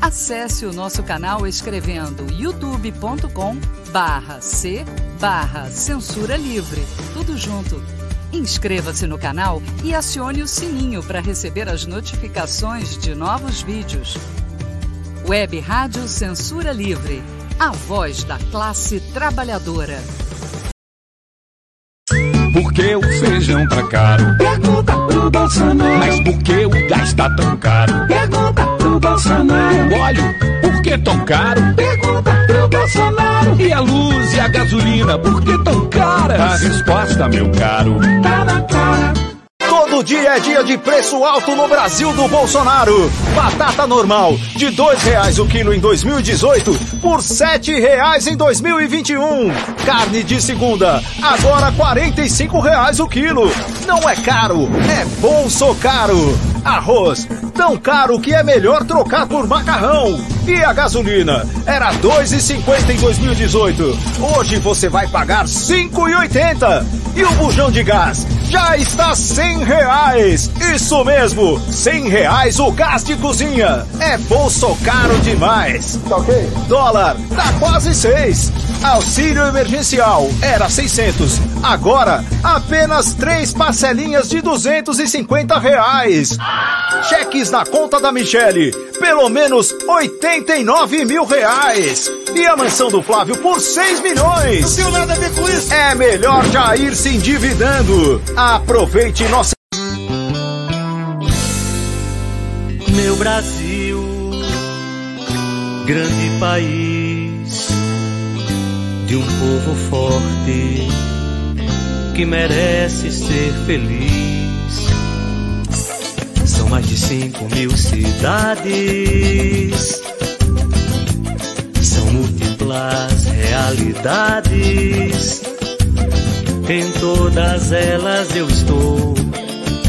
Acesse o nosso canal escrevendo youtube.com barra C barra Censura Livre. Tudo junto. Inscreva-se no canal e acione o sininho para receber as notificações de novos vídeos. Web Rádio Censura Livre. A voz da classe trabalhadora. Por que o feijão tá caro? Pergunta pro Bolsonaro. Mas por que o gás tá tão caro? Pergunta pro Bolsonaro. O óleo, por que tão caro? Pergunta pro Bolsonaro. E a luz e a gasolina, por que tão caras? A resposta, meu caro, tá na cara. Todo dia é dia de preço alto no Brasil do Bolsonaro. Batata normal, de dois reais o quilo em 2018, por sete reais em 2021. Carne de segunda, agora quarenta e cinco reais o quilo. Não é caro, é bolso caro. Arroz, tão caro que é melhor trocar por macarrão. E a gasolina, era dois e cinquenta em 2018. Hoje você vai pagar cinco e oitenta. E o bujão de gás já está cem reais. Isso mesmo, cem reais o gás de cozinha. É bolso caro demais. Tá ok? Dólar, tá quase seis. Auxílio emergencial era 600, agora apenas três parcelinhas de 250 reais. Cheques na conta da Michele, pelo menos 89 mil reais. E a mansão do Flávio por 6 milhões. Não tenho nada a ver com isso. É melhor já ir se endividando. Aproveite nossa. Meu Brasil, grande país de um povo forte que merece ser feliz. São mais de cinco mil cidades, são múltiplas realidades. Em todas elas eu estou,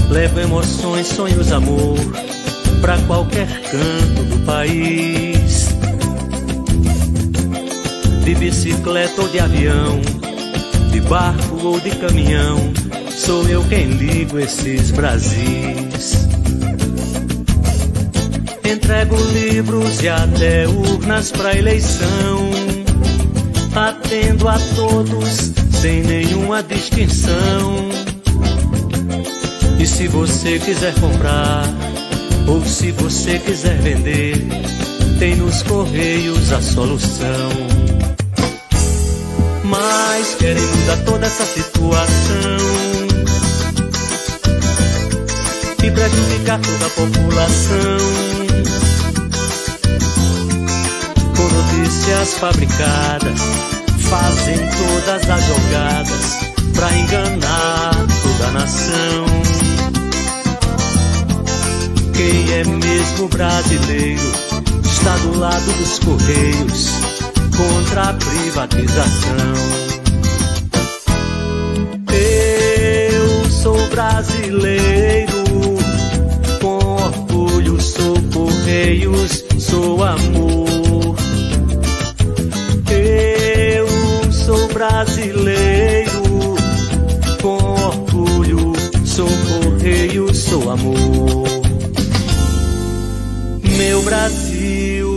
levo emoções, sonhos, amor para qualquer canto do país de bicicleta ou de avião, de barco ou de caminhão, sou eu quem ligo esses Brasis. Entrego livros e até urnas para eleição, atendo a todos sem nenhuma distinção. E se você quiser comprar, ou se você quiser vender, tem nos correios a solução. Mas querem mudar toda essa situação. E prejudicar toda a população. Com notícias fabricadas, fazem todas as jogadas pra enganar toda a nação. Quem é mesmo brasileiro está do lado dos correios contra a privatização. Eu sou brasileiro, com orgulho sou Correios, sou amor. Eu sou brasileiro, com orgulho sou Correios, sou amor. Meu Brasil.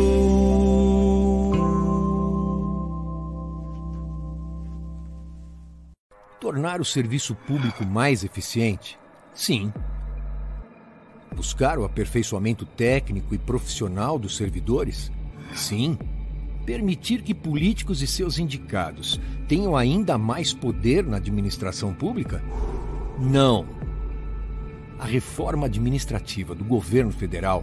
Tornar o serviço público mais eficiente? Sim. Buscar o aperfeiçoamento técnico e profissional dos servidores? Sim. Permitir que políticos e seus indicados tenham ainda mais poder na administração pública? Não. A reforma administrativa do governo federal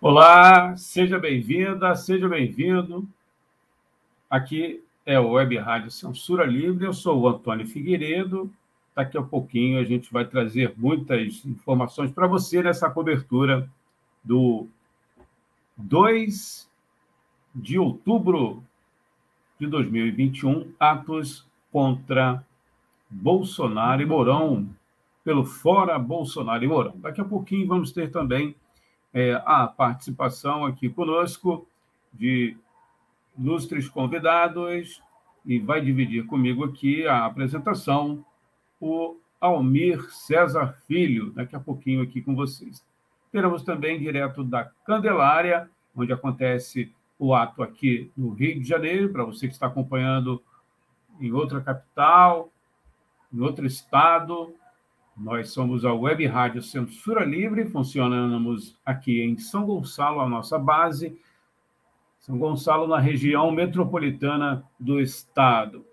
Olá, seja bem-vinda, seja bem-vindo. Aqui é o Web Rádio Censura Livre, eu sou o Antônio Figueiredo. Daqui a pouquinho a gente vai trazer muitas informações para você nessa cobertura do 2 de outubro de 2021, atos contra Bolsonaro e Mourão, pelo Fora Bolsonaro e Mourão. Daqui a pouquinho vamos ter também é, a participação aqui conosco de ilustres convidados e vai dividir comigo aqui a apresentação o Almir César Filho, daqui a pouquinho aqui com vocês. Teremos também direto da Candelária, onde acontece o ato aqui no Rio de Janeiro, para você que está acompanhando em outra capital, em outro estado, nós somos a Web Rádio Censura Livre, funcionamos aqui em São Gonçalo, a nossa base, São Gonçalo, na região metropolitana do estado.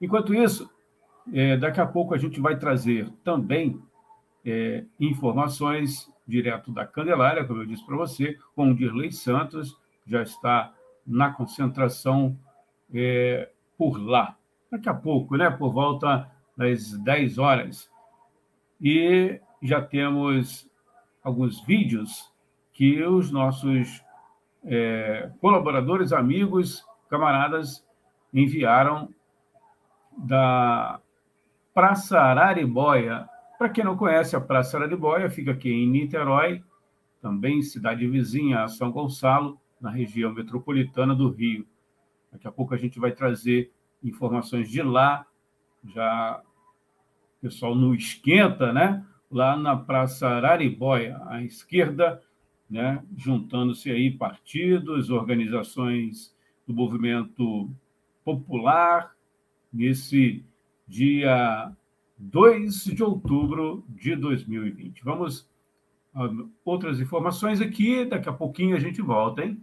Enquanto isso, é, daqui a pouco a gente vai trazer também é, informações direto da Candelária, como eu disse para você, com o Dirley Santos, já está na concentração é, por lá. Daqui a pouco, né, por volta das 10 horas. E já temos alguns vídeos que os nossos é, colaboradores, amigos, camaradas enviaram da Praça Araribóia. Para quem não conhece, a Praça Araribóia fica aqui em Niterói, também cidade vizinha a São Gonçalo, na região metropolitana do Rio. Daqui a pouco a gente vai trazer informações de lá, já o pessoal no esquenta, né? Lá na Praça Araribóia, à esquerda, né? Juntando-se aí partidos, organizações do movimento popular, nesse dia 2 de outubro de 2020. Vamos a outras informações aqui, daqui a pouquinho a gente volta, hein?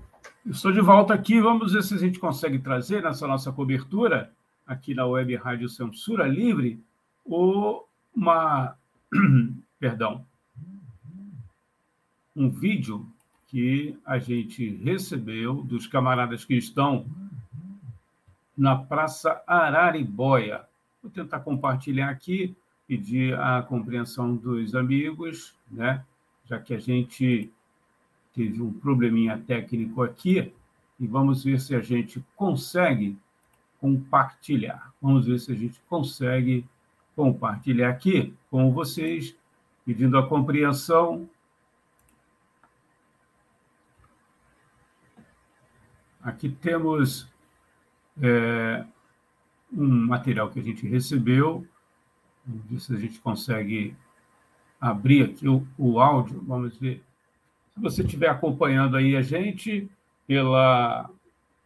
estou de volta aqui. Vamos ver se a gente consegue trazer nessa nossa cobertura, aqui na Web Rádio Censura Livre, uma. Perdão. Um vídeo que a gente recebeu dos camaradas que estão na Praça Araribóia. Vou tentar compartilhar aqui, pedir a compreensão dos amigos, né? já que a gente teve um probleminha técnico aqui, e vamos ver se a gente consegue compartilhar. Vamos ver se a gente consegue compartilhar aqui com vocês, pedindo a compreensão. Aqui temos é, um material que a gente recebeu. Vamos ver se a gente consegue abrir aqui o, o áudio. Vamos ver. Se você estiver acompanhando aí a gente pela,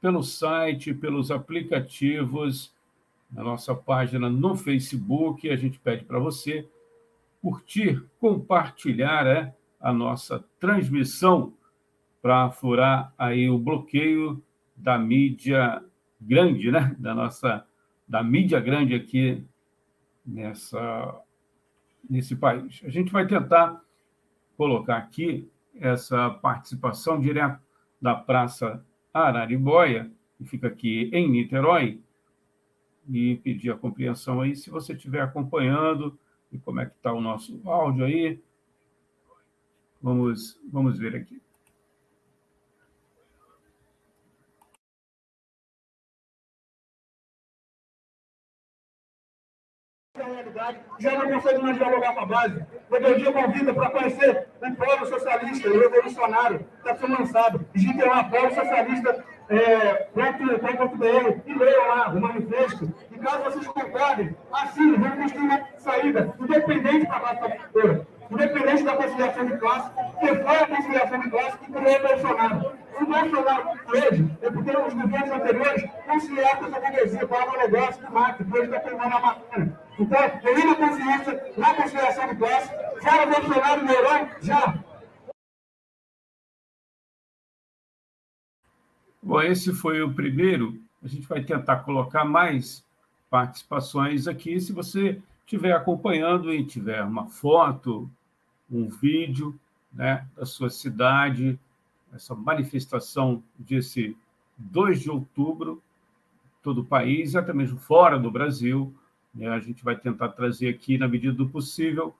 pelo site, pelos aplicativos, na nossa página no Facebook, a gente pede para você curtir, compartilhar é, a nossa transmissão para furar aí o bloqueio da mídia grande, né? Da nossa da mídia grande aqui nessa nesse país. A gente vai tentar colocar aqui essa participação direto da Praça Araribóia, que fica aqui em Niterói, e pedir a compreensão aí se você estiver acompanhando e como é que está o nosso áudio aí. Vamos, vamos ver aqui. Já não consegue mais dialogar com a base. Rebeldia convida para conhecer o povo socialista, o revolucionário, está sendo lançado. Digitem lá, povo socialista é, .com.br e leiam lá o manifesto. E caso vocês concordem, assim, vamos construir uma saída independente da base trabalhadora, independente da conciliação de classe, que foi a conciliação de classe que criou o Bolsonaro. Se o Bolsonaro hoje, é porque os governos anteriores conciliaram com essa burguesia, para o negócio de máquina, que hoje está queimando a máquina. Então, a consciência na conciliação de classe, fora Bolsonaro, Neurão, já. Bom, esse foi o primeiro. A gente vai tentar colocar mais participações aqui. Se você estiver acompanhando e tiver uma foto, um vídeo né, da sua cidade, essa manifestação desse 2 de outubro, todo o país, até mesmo fora do Brasil. Né, a gente vai tentar trazer aqui na medida do possível.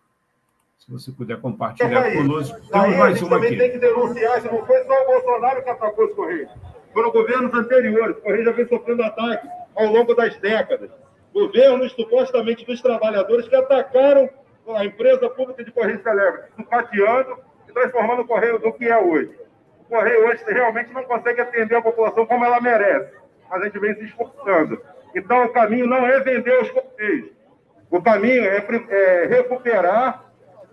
Se você puder compartilhar é conosco. Temos mais uma aqui. tem que denunciar, se não foi só o Bolsonaro que atacou os Correios foram governos anteriores. O Correio já vem sofrendo ataques ao longo das décadas. Governos supostamente dos trabalhadores que atacaram a empresa pública de Correio Celebra, sucateando e transformando o Correio no que é hoje. O Correio hoje realmente não consegue atender a população como ela merece, mas a gente vem se esforçando. Então, o caminho não é vender os Correios. O caminho é, é recuperar,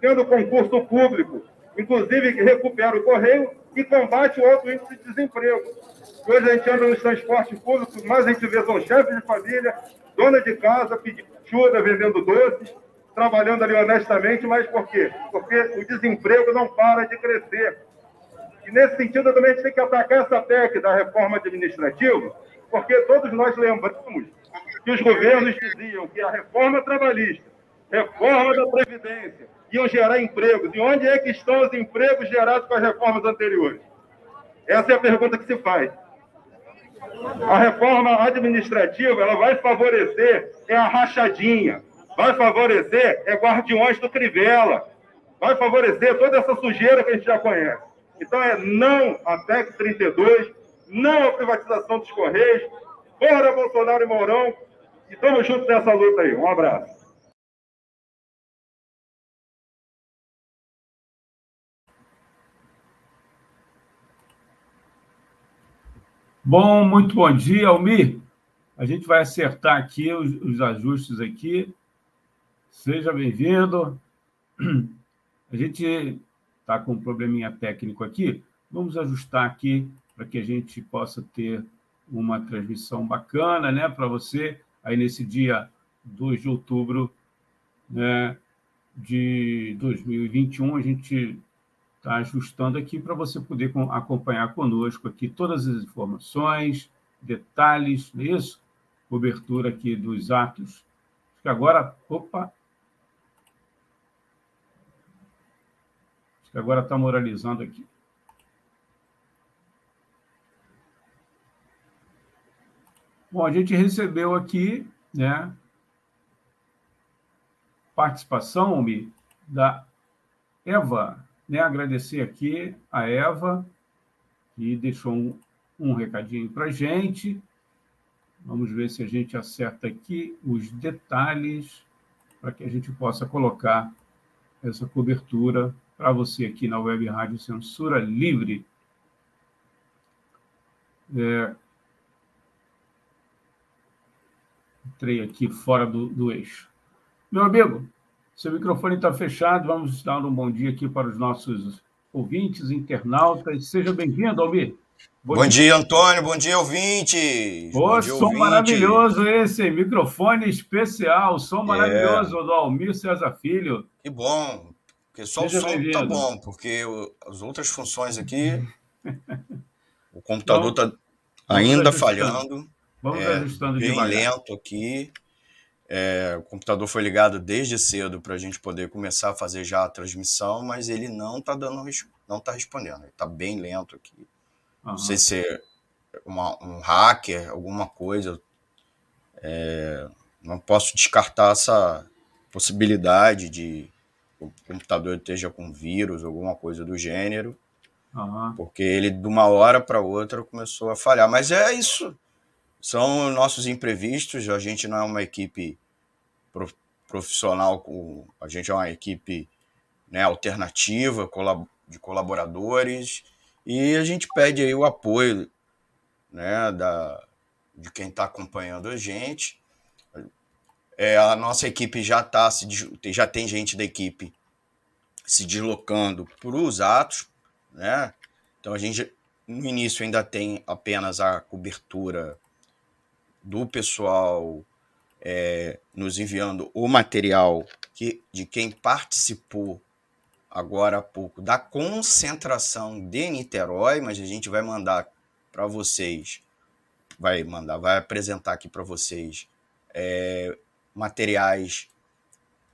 tendo concurso público, inclusive que recupera o Correio e combate o alto índice de desemprego. Hoje a gente anda nos transportes públicos, mas a gente vê são chefes de família, dona de casa, ajuda, vendendo doces, trabalhando ali honestamente, mas por quê? Porque o desemprego não para de crescer. E nesse sentido, também a gente tem que atacar essa PEC da reforma administrativa, porque todos nós lembramos que os governos diziam que a reforma trabalhista, reforma da Previdência, iam gerar empregos. E onde é que estão os empregos gerados com as reformas anteriores? Essa é a pergunta que se faz. A reforma administrativa ela vai favorecer é a rachadinha, vai favorecer é guardiões do Crivella, vai favorecer toda essa sujeira que a gente já conhece. Então é não a PEC 32, não a privatização dos Correios, fora Bolsonaro e Mourão, e estamos juntos nessa luta aí. Um abraço. Bom, muito bom dia, Almir. A gente vai acertar aqui os, os ajustes aqui. Seja bem-vindo. A gente está com um probleminha técnico aqui. Vamos ajustar aqui para que a gente possa ter uma transmissão bacana, né, para você aí nesse dia 2 de outubro, né, de 2021, a gente está ajustando aqui para você poder acompanhar conosco aqui todas as informações, detalhes, não é isso? Cobertura aqui dos atos. Que agora, opa, que agora está moralizando aqui. Bom, a gente recebeu aqui, né, participação, Mi, da Eva né, agradecer aqui a Eva, que deixou um, um recadinho para a gente. Vamos ver se a gente acerta aqui os detalhes para que a gente possa colocar essa cobertura para você aqui na Web Rádio Censura Livre. É... Entrei aqui fora do, do eixo. Meu amigo, seu microfone está fechado. Vamos dar um bom dia aqui para os nossos ouvintes, internautas. Seja bem-vindo, Almir. Bom, bom dia. dia. Antônio. Bom dia, ouvintes. Pô, dia, som ouvinte. maravilhoso esse, microfone especial, som é. maravilhoso do Almir César Filho. Que bom, porque só Seja o som tá bom, porque as outras funções aqui, o computador está ainda falhando. Vamos é, ajustando bem devagar. lento aqui. É, o computador foi ligado desde cedo para a gente poder começar a fazer já a transmissão, mas ele não está dando, não está respondendo. Ele está bem lento aqui. Uhum. Não sei se é uma, um hacker, alguma coisa. É, não posso descartar essa possibilidade de o computador esteja com vírus, alguma coisa do gênero. Uhum. Porque ele, de uma hora para outra, começou a falhar. Mas é isso. São nossos imprevistos. A gente não é uma equipe profissional, com, a gente é uma equipe né, alternativa de colaboradores e a gente pede aí o apoio né, da, de quem está acompanhando a gente. É, a nossa equipe já tá se já tem gente da equipe se deslocando para os atos, né? Então a gente no início ainda tem apenas a cobertura do pessoal é, nos enviando o material que, de quem participou agora há pouco da concentração de Niterói, mas a gente vai mandar para vocês, vai mandar, vai apresentar aqui para vocês é, materiais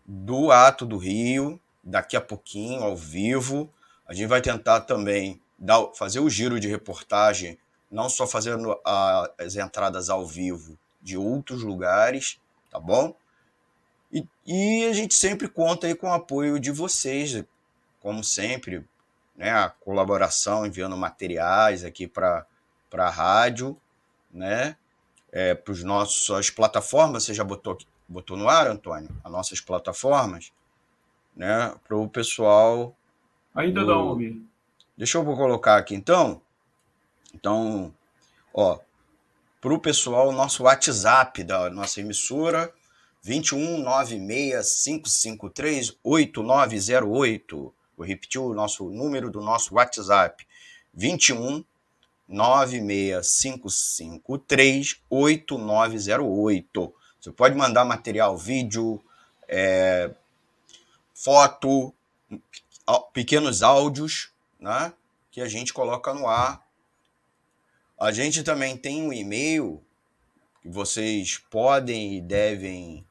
do Ato do Rio, daqui a pouquinho, ao vivo. A gente vai tentar também dar, fazer o giro de reportagem, não só fazendo as entradas ao vivo, de outros lugares, tá bom? E, e a gente sempre conta aí com o apoio de vocês, como sempre, né? A colaboração, enviando materiais aqui para a rádio, né? É, para os nossos as plataformas, você já botou, botou no ar, Antônio? As nossas plataformas, né? Para o pessoal. Ainda do... não, Deixa eu colocar aqui então. Então, ó, para o pessoal o nosso WhatsApp da nossa emissora, 21 96553 8908. Vou repetir o nosso número do nosso WhatsApp, 21 96553 8908. Você pode mandar material, vídeo, é, foto, pequenos áudios, né? que a gente coloca no ar. A gente também tem um e-mail que vocês podem e devem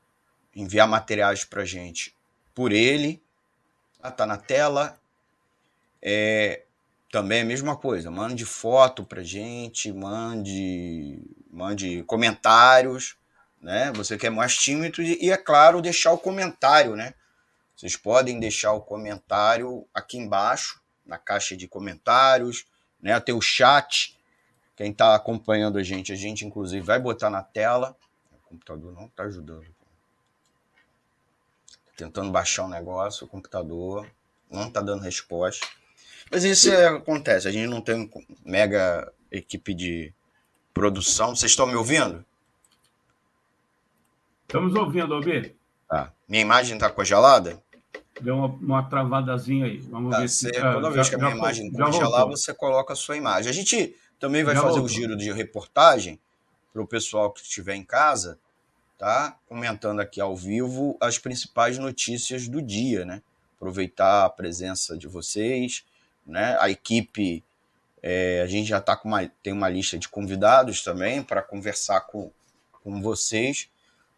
enviar materiais para gente por ele. Está na tela. É, também é a mesma coisa. Mande foto para gente, mande, mande comentários. Né? Você quer mais tímido e, é claro, deixar o comentário, né? Vocês podem deixar o comentário aqui embaixo, na caixa de comentários, né? Até o chat. Quem está acompanhando a gente, a gente inclusive vai botar na tela. O computador não está ajudando. Tentando baixar um negócio, o computador não está dando resposta. Mas isso é, acontece. A gente não tem mega equipe de produção. Vocês estão me ouvindo? Estamos ouvindo, Albi. Tá. Minha imagem está congelada? Deu uma, uma travadazinha aí. Vamos tá, ver se. Toda vez que a minha já, imagem congelar, você coloca a sua imagem. A gente também vai já fazer o giro de reportagem para o pessoal que estiver em casa, tá? Comentando aqui ao vivo as principais notícias do dia, né? Aproveitar a presença de vocês, né? A equipe, é, a gente já tá com uma, tem uma lista de convidados também para conversar com, com vocês.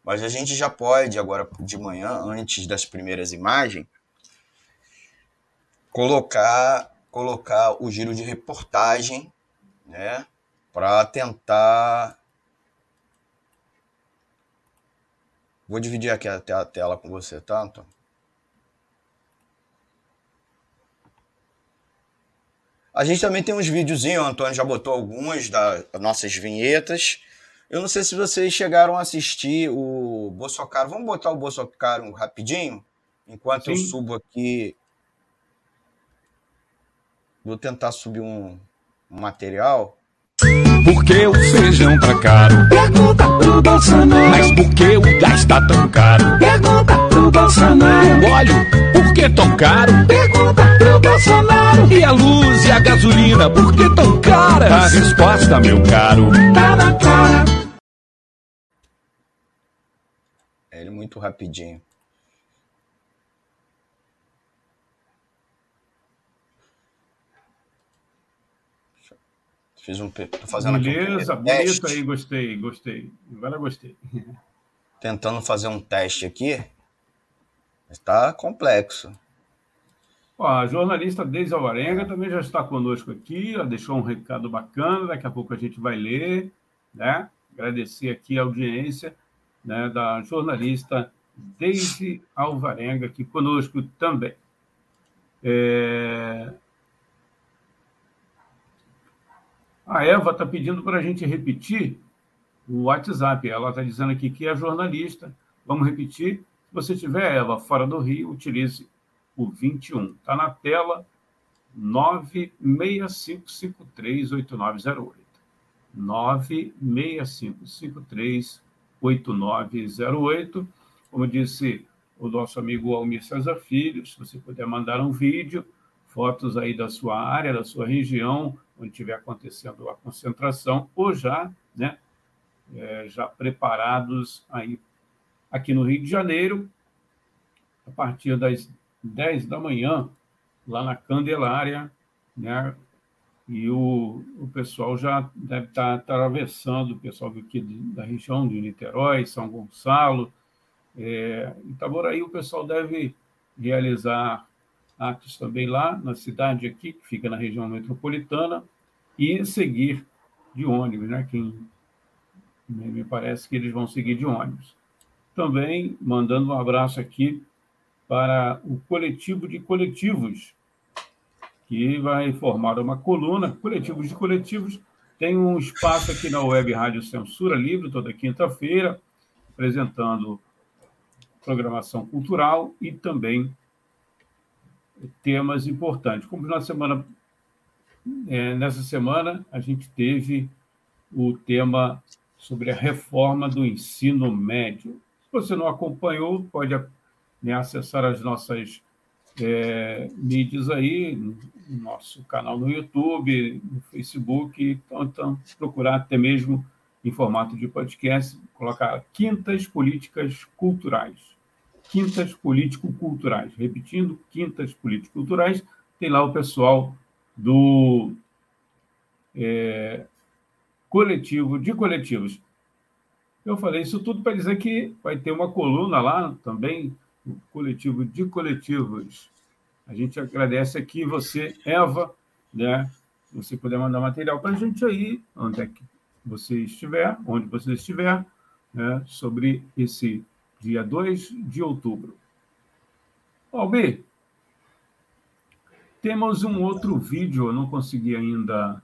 Mas a gente já pode, agora de manhã, antes das primeiras imagens, colocar, colocar o giro de reportagem, né? Para tentar. Vou dividir aqui até a tela com você, tá, Antônio? A gente também tem uns videozinhos, o Antônio já botou algumas das nossas vinhetas. Eu não sei se vocês chegaram a assistir o Bolsonaro. Vamos botar o Bolsonaro rapidinho? Enquanto Sim. eu subo aqui. Vou tentar subir um material. Por que o feijão tá caro? Pergunta pro Bolsonaro. Mas por que o gás tá tão caro? Pergunta pro Bolsonaro. O óleo, por que tão caro? Pergunta pro Bolsonaro. E a luz e a gasolina, por que tão caras? A resposta, meu caro, tá na cara. É ele muito rapidinho. Fiz um. Tô fazendo Beleza, aqui um bonito aí, gostei, gostei. Agora gostei. Tentando fazer um teste aqui. Está complexo. Ó, a jornalista Deise Alvarenga também já está conosco aqui, ela deixou um recado bacana, daqui a pouco a gente vai ler, né? Agradecer aqui a audiência né, da jornalista Deise Alvarenga, aqui conosco também. É... A Eva está pedindo para a gente repetir o WhatsApp. Ela está dizendo aqui que é jornalista. Vamos repetir. Se você tiver, Eva, fora do Rio, utilize o 21. Está na tela 965538908. 96553 8908. Como disse o nosso amigo Almir César Filho, se você puder mandar um vídeo, fotos aí da sua área, da sua região, onde estiver acontecendo a concentração, ou já, né, é, já preparados aí aqui no Rio de Janeiro, a partir das 10 da manhã, lá na Candelária, né, e o, o pessoal já deve estar atravessando, o pessoal aqui da região de Niterói, São Gonçalo, é, Itaboraí, o pessoal deve realizar atos também lá na cidade aqui, que fica na região metropolitana, e seguir de ônibus, né? Quem, me parece que eles vão seguir de ônibus. Também mandando um abraço aqui para o coletivo de coletivos que vai formar uma coluna, coletivos de coletivos. Tem um espaço aqui na Web Rádio Censura Livre, toda quinta-feira, apresentando programação cultural e também temas importantes. Como na semana, é, nessa semana, a gente teve o tema sobre a reforma do ensino médio. Se você não acompanhou, pode né, acessar as nossas é, mídias aí, no nosso canal no YouTube, no Facebook, então, então, procurar até mesmo em formato de podcast, colocar Quintas Políticas Culturais. Quintas Político-Culturais. Repetindo, Quintas Político-Culturais, tem lá o pessoal do é, coletivo de coletivos. Eu falei isso tudo para dizer que vai ter uma coluna lá também, o coletivo de coletivos. A gente agradece aqui você, Eva, né? Você puder mandar material para a gente aí, onde é que você estiver, onde você estiver, né? sobre esse dia 2 de outubro. Albi, temos um outro vídeo, eu não consegui ainda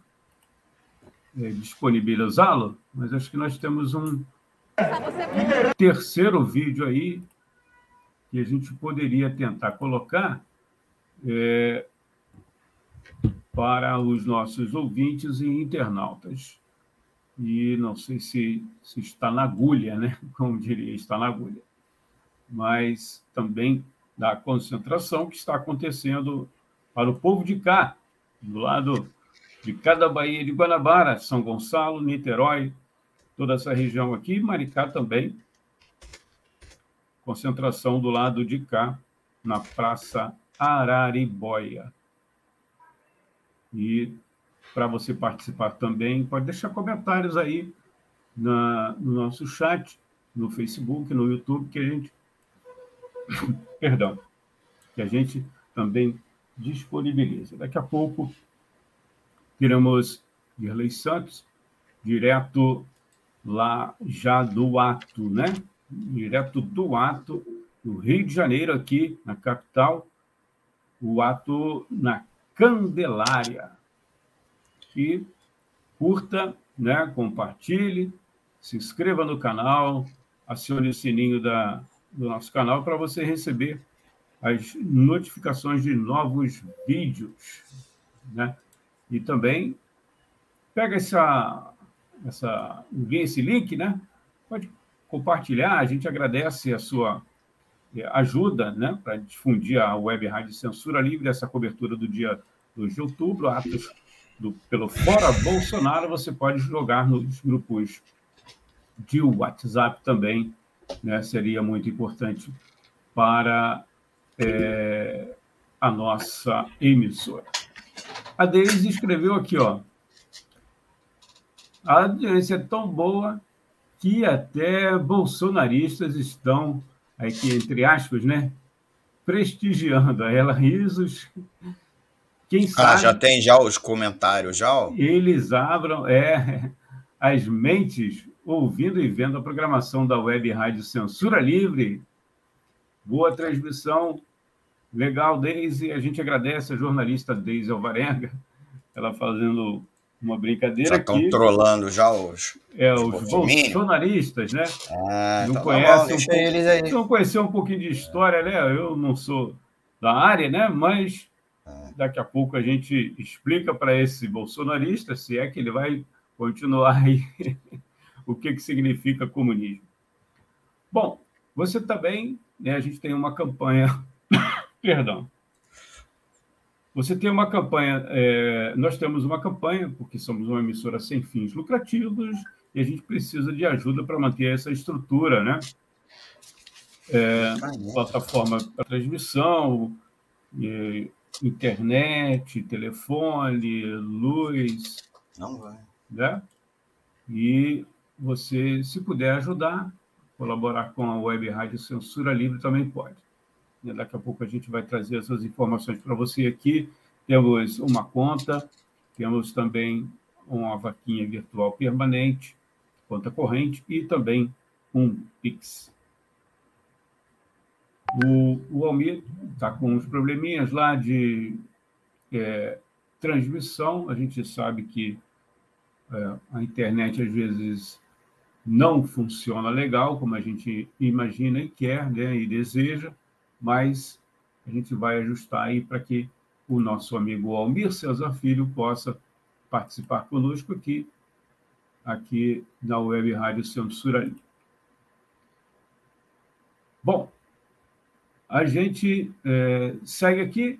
é, disponibilizá-lo, mas acho que nós temos um terceiro vídeo aí que a gente poderia tentar colocar é, para os nossos ouvintes e internautas. E não sei se, se está na agulha, né? Como diria, está na agulha. Mas também da concentração que está acontecendo para o povo de cá, do lado de cada Baía de Guanabara, São Gonçalo, Niterói, toda essa região aqui, Maricá também. Concentração do lado de cá, na Praça Araribóia. E para você participar também, pode deixar comentários aí na, no nosso chat, no Facebook, no YouTube, que a gente. Perdão. Que a gente também disponibiliza. Daqui a pouco teremos Dirley Santos, direto lá já do ato, né? Direto do ato, no Rio de Janeiro, aqui na capital, o ato na Candelária. E curta, né? compartilhe, se inscreva no canal, acione o sininho da, do nosso canal para você receber as notificações de novos vídeos. Né? E também pega essa, essa, esse link, né? Pode compartilhar, a gente agradece a sua é, ajuda né, para difundir a Web Rádio Censura Livre, essa cobertura do dia 2 de outubro, atos do, pelo Fora Bolsonaro, você pode jogar nos grupos de WhatsApp também, né, seria muito importante para é, a nossa emissora. A Deise escreveu aqui, ó. A audiência é tão boa que até bolsonaristas estão aqui, entre aspas, né? Prestigiando a ela risos. Quem sabe. Ah, já tem já os comentários, já? Eles abram é, as mentes ouvindo e vendo a programação da Web Rádio Censura Livre. Boa transmissão. Legal, Deise. A gente agradece a jornalista Deise Alvarenga, ela fazendo uma brincadeira já estão trolando já os, é, os, bolsonaristas, né? Ah, não tá conhecem um eles aí. não conhecer um pouquinho de história, né? Eu não sou da área, né? Mas. Daqui a pouco a gente explica para esse bolsonarista se é que ele vai continuar aí o que, que significa comunismo. Bom, você também, né, a gente tem uma campanha, perdão, você tem uma campanha, é, nós temos uma campanha, porque somos uma emissora sem fins lucrativos, e a gente precisa de ajuda para manter essa estrutura, né? É, plataforma para transmissão, é, internet, telefone, luz. Não vai. Né? E você, se puder ajudar, colaborar com a Web Rádio Censura Livre também pode. Daqui a pouco a gente vai trazer essas informações para você aqui. Temos uma conta, temos também uma vaquinha virtual permanente, conta corrente e também um Pix. O, o Almir está com uns probleminhas lá de é, transmissão. A gente sabe que é, a internet às vezes não funciona legal, como a gente imagina e quer né, e deseja mas a gente vai ajustar aí para que o nosso amigo Almir César Filho possa participar conosco aqui, aqui na Web Rádio Censura Bom, a gente é, segue aqui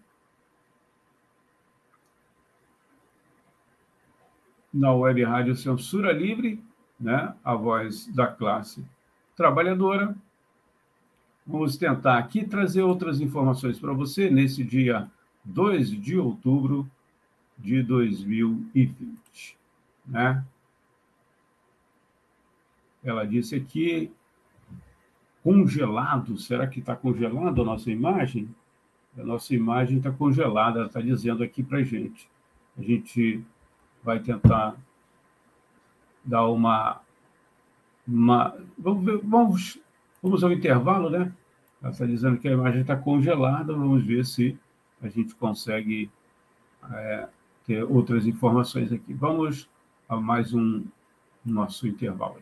na Web Rádio Censura Livre, né? a voz da classe trabalhadora, Vamos tentar aqui trazer outras informações para você nesse dia 2 de outubro de 2020. Né? Ela disse aqui, congelado, será que está congelado a nossa imagem? A nossa imagem está congelada, ela está dizendo aqui para a gente. A gente vai tentar dar uma. uma vamos, ver, vamos, vamos ao intervalo, né? Ela está dizendo que a imagem está congelada, vamos ver se a gente consegue é, ter outras informações aqui. Vamos a mais um nosso intervalo.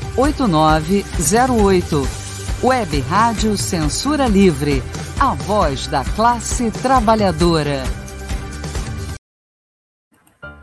8908. Web Rádio Censura Livre. A voz da classe trabalhadora.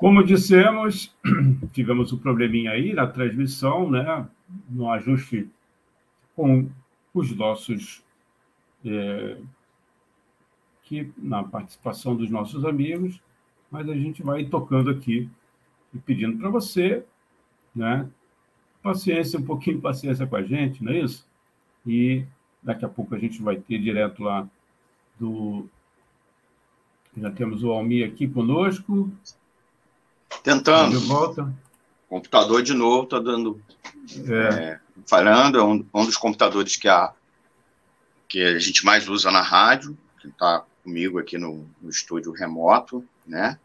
Como dissemos, tivemos um probleminha aí na transmissão, né? no ajuste com os nossos. É, que, na participação dos nossos amigos, mas a gente vai tocando aqui e pedindo para você, né? Paciência, um pouquinho de paciência com a gente, não é isso? E daqui a pouco a gente vai ter direto lá do. Já temos o Almir aqui conosco. Tentando. De volta. Computador de novo está dando. É. É, falando, é um, um, dos computadores que a, que a gente mais usa na rádio, que está comigo aqui no, no, estúdio remoto, né?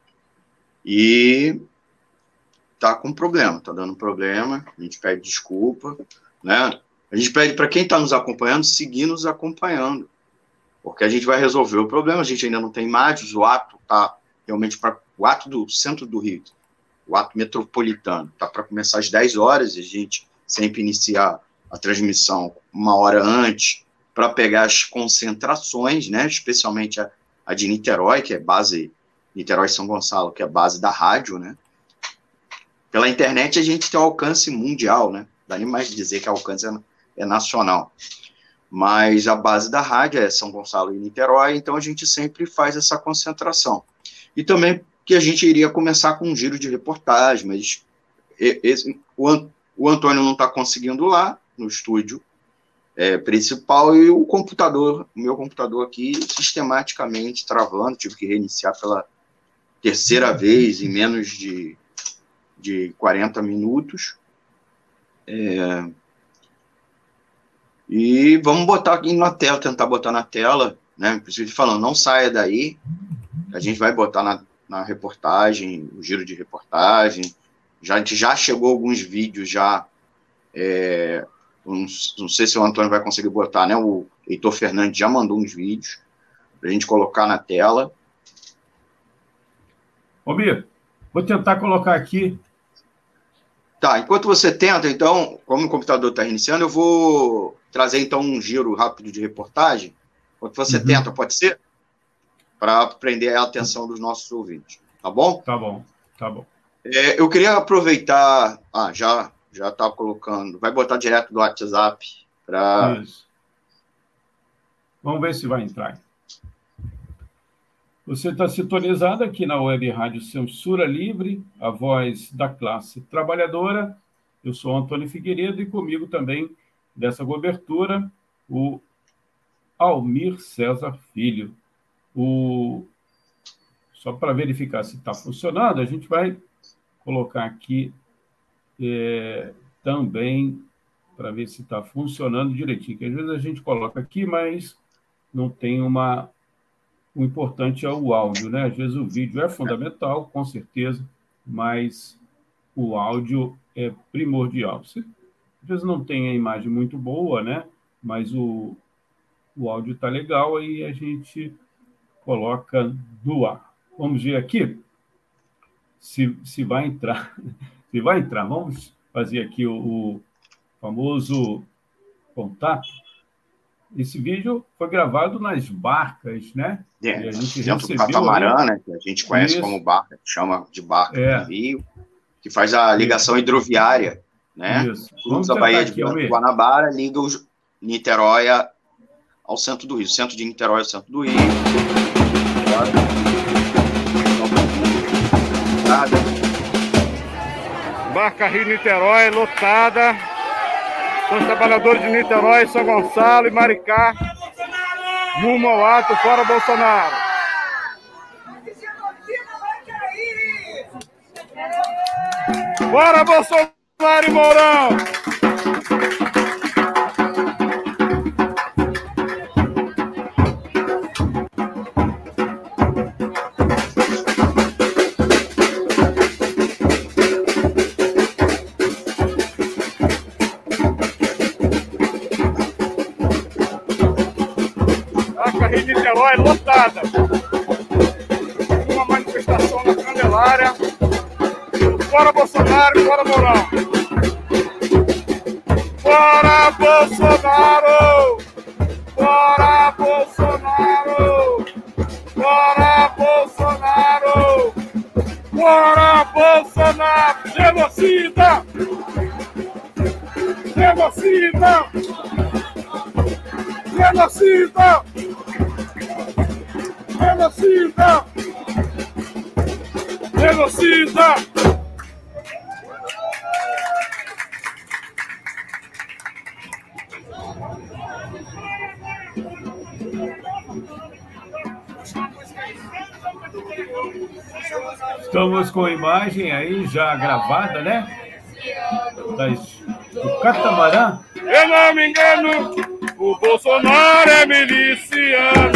E tá com problema, tá dando problema, a gente pede desculpa, né? A gente pede para quem está nos acompanhando seguir nos acompanhando, porque a gente vai resolver o problema. A gente ainda não tem imagens, o ato está realmente para o ato do centro do Rio, o ato metropolitano, está para começar às 10 horas, a gente sempre inicia a transmissão uma hora antes, para pegar as concentrações, né, especialmente a, a, de Niterói, que é base Niterói São Gonçalo, que é base da rádio, né? Pela internet a gente tem um alcance mundial, né? Dá nem mais dizer que alcance é, é nacional. Mas a base da rádio é São Gonçalo e Niterói, então a gente sempre faz essa concentração. E também que a gente iria começar com um giro de reportagem, mas esse, o, o Antônio não está conseguindo lá no estúdio é, principal e o computador, o meu computador aqui, sistematicamente travando, tive que reiniciar pela terceira vez em menos de, de 40 minutos. É, e vamos botar aqui na tela, tentar botar na tela, né? Preciso falando, não saia daí. A gente vai botar na, na reportagem, o giro de reportagem. Já, já chegou alguns vídeos já. É, não, não, sei se o Antônio vai conseguir botar, né? O Heitor Fernandes já mandou uns vídeos para a gente colocar na tela. Ô, Mir, vou tentar colocar aqui. Tá, enquanto você tenta, então, como o computador está reiniciando, eu vou trazer então um giro rápido de reportagem. Enquanto você uhum. tenta, pode ser? Para prender a atenção dos nossos ouvintes. Tá bom? Tá bom, tá bom. É, eu queria aproveitar. Ah, já já tá colocando. Vai botar direto do WhatsApp para. Vamos ver se vai entrar. Você está sintonizado aqui na Web Rádio Censura Livre, a voz da classe trabalhadora. Eu sou Antônio Figueiredo e comigo também dessa cobertura o Almir César Filho. O... Só para verificar se está funcionando, a gente vai colocar aqui é, também para ver se está funcionando direitinho. Que às vezes a gente coloca aqui, mas não tem uma. O importante é o áudio, né? Às vezes o vídeo é fundamental, com certeza, mas o áudio é primordial. Você, às vezes não tem a imagem muito boa, né? Mas o, o áudio está legal, aí a gente coloca no ar. Vamos ver aqui se, se vai entrar. Se vai entrar, vamos fazer aqui o, o famoso contato. Esse vídeo foi gravado nas barcas, né? É, e a gente dentro do catamarã, né? Que a gente conhece Isso. como barca, chama de barca é. do Rio, que faz a ligação hidroviária, né? Isso. Cruza a Baía de Guanabara, liga o Niterói ao centro do Rio, centro de Niterói ao centro do Rio. Barca Rio Niterói, lotada. São os trabalhadores de Niterói, São Gonçalo e Maricá. Rumo ao ato, fora Bolsonaro. Fora Bolsonaro e Mourão! Uma manifestação na Candelária. Fora Bolsonaro fora Mourão. Fora Bolsonaro! Fora Bolsonaro! Fora Bolsonaro! Fora Bolsonaro! Genocida! Genocida! Genocida! Genocida! Genocida! Estamos com a imagem aí já gravada, né? Do catamarã. Eu não me engano, o Bolsonaro é miliciano.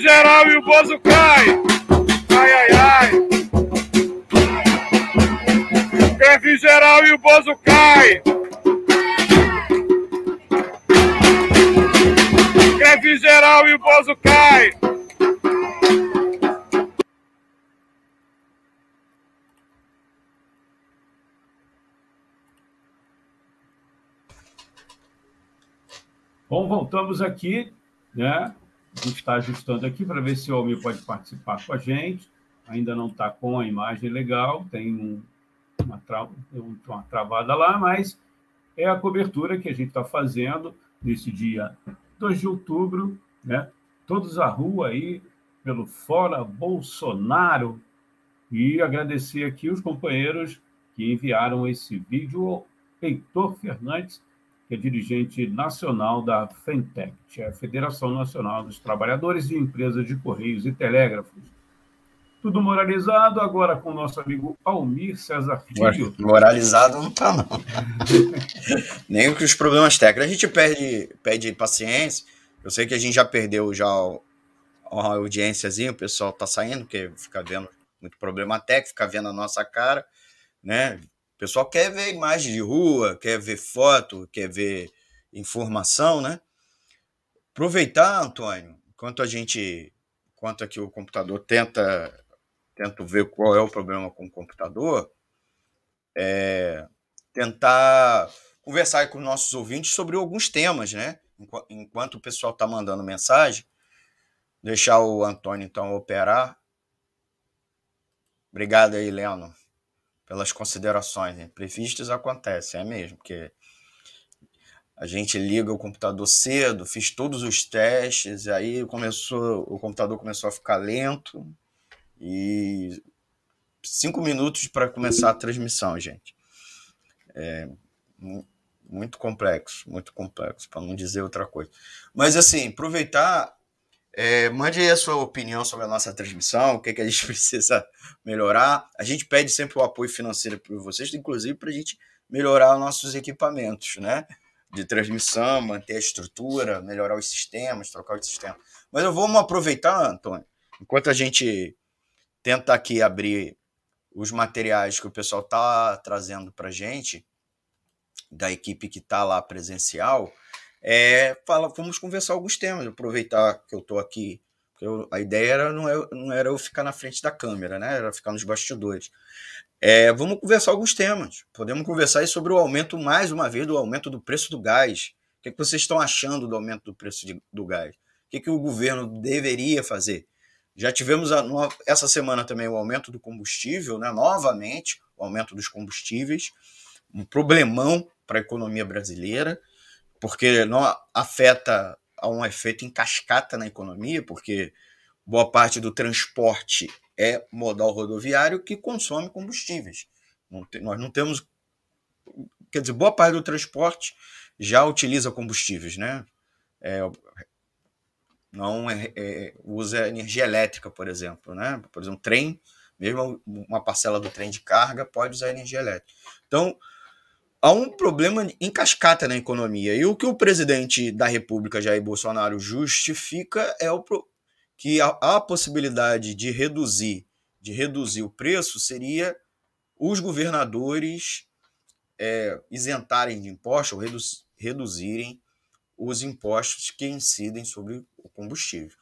geral e o Bozo cai. Voltamos aqui, né? A gente está ajustando aqui para ver se o Almir pode participar com a gente. Ainda não está com a imagem legal, tem um, uma, tra... uma travada lá, mas é a cobertura que a gente está fazendo nesse dia 2 de outubro, né? Todos à rua aí, pelo Fora Bolsonaro. E agradecer aqui os companheiros que enviaram esse vídeo. Heitor Fernandes que é dirigente nacional da FENTEC, é a Federação Nacional dos Trabalhadores de Empresas de Correios e Telégrafos. Tudo moralizado agora com o nosso amigo Almir César Filho. Moralizado não está, não. Nem com os problemas técnicos. A gente perde, perde paciência. Eu sei que a gente já perdeu já a audiênciazinha, o pessoal está saindo, porque fica vendo muito problema técnico, fica vendo a nossa cara, né? O pessoal quer ver imagem de rua, quer ver foto, quer ver informação, né? Aproveitar, Antônio, enquanto a gente, enquanto aqui o computador tenta, tenta ver qual é o problema com o computador, é tentar conversar com nossos ouvintes sobre alguns temas, né? Enquanto o pessoal está mandando mensagem, deixar o Antônio então operar. Obrigado aí, Leno pelas considerações. Imprevistos acontecem, é mesmo, porque a gente liga o computador cedo, fiz todos os testes, e aí começou, o computador começou a ficar lento e cinco minutos para começar a transmissão, gente. É muito complexo, muito complexo, para não dizer outra coisa. Mas assim, aproveitar é, mande aí a sua opinião sobre a nossa transmissão, o que, que a gente precisa melhorar. A gente pede sempre o apoio financeiro para vocês, inclusive para a gente melhorar os nossos equipamentos, né? De transmissão, manter a estrutura, melhorar os sistemas, trocar os sistemas. Mas eu vou aproveitar, Antônio, enquanto a gente tenta aqui abrir os materiais que o pessoal está trazendo para gente, da equipe que está lá presencial, é, fala, vamos conversar alguns temas, aproveitar que eu estou aqui. Eu, a ideia era, não, é, não era eu ficar na frente da câmera, né? Era ficar nos bastidores. É, vamos conversar alguns temas. Podemos conversar sobre o aumento, mais uma vez, do aumento do preço do gás. O que, é que vocês estão achando do aumento do preço de, do gás? O que, é que o governo deveria fazer? Já tivemos a, essa semana também o aumento do combustível, né? novamente, o aumento dos combustíveis, um problemão para a economia brasileira porque não afeta a um efeito em cascata na economia, porque boa parte do transporte é modal rodoviário que consome combustíveis. Não nós não temos. Quer dizer, boa parte do transporte já utiliza combustíveis, né? É, não é, é, usa energia elétrica, por exemplo, né? Por exemplo, trem, mesmo uma parcela do trem de carga pode usar energia elétrica. Então, há um problema em cascata na economia. E o que o presidente da República, Jair Bolsonaro, justifica é o que a, a possibilidade de reduzir, de reduzir o preço seria os governadores é, isentarem de impostos ou redu reduzirem os impostos que incidem sobre o combustível.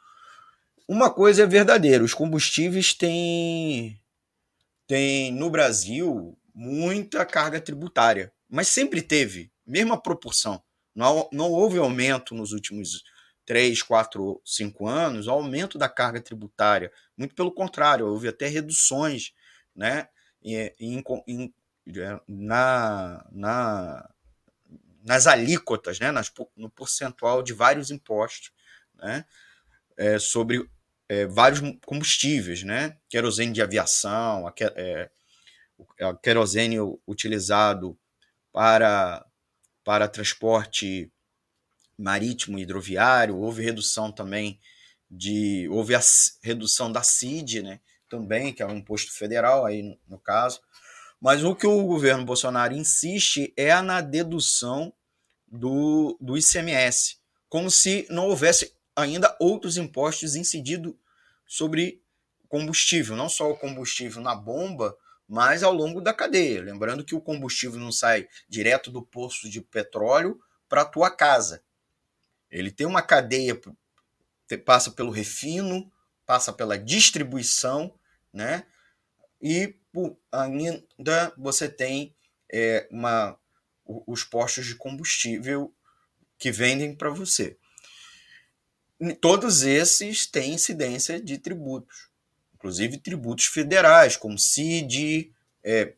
Uma coisa é verdadeira, os combustíveis têm, têm no Brasil muita carga tributária mas sempre teve, mesma proporção. Não, não houve aumento nos últimos 3, 4, 5 anos, aumento da carga tributária. Muito pelo contrário, houve até reduções né, em, em, é, na, na, nas alíquotas, né, nas, no percentual de vários impostos né, é, sobre é, vários combustíveis, né, querosene de aviação, a, é, a querosene utilizado para, para transporte marítimo e hidroviário, houve redução também de. houve a redução da CID, né? Também, que é um imposto federal aí no, no caso. Mas o que o governo Bolsonaro insiste é na dedução do, do ICMS, como se não houvesse ainda outros impostos incidido sobre combustível, não só o combustível na bomba, mas ao longo da cadeia. Lembrando que o combustível não sai direto do poço de petróleo para a tua casa. Ele tem uma cadeia, passa pelo refino, passa pela distribuição, né? E ainda você tem é, uma, os postos de combustível que vendem para você. Todos esses têm incidência de tributos, inclusive tributos federais, como CID, é,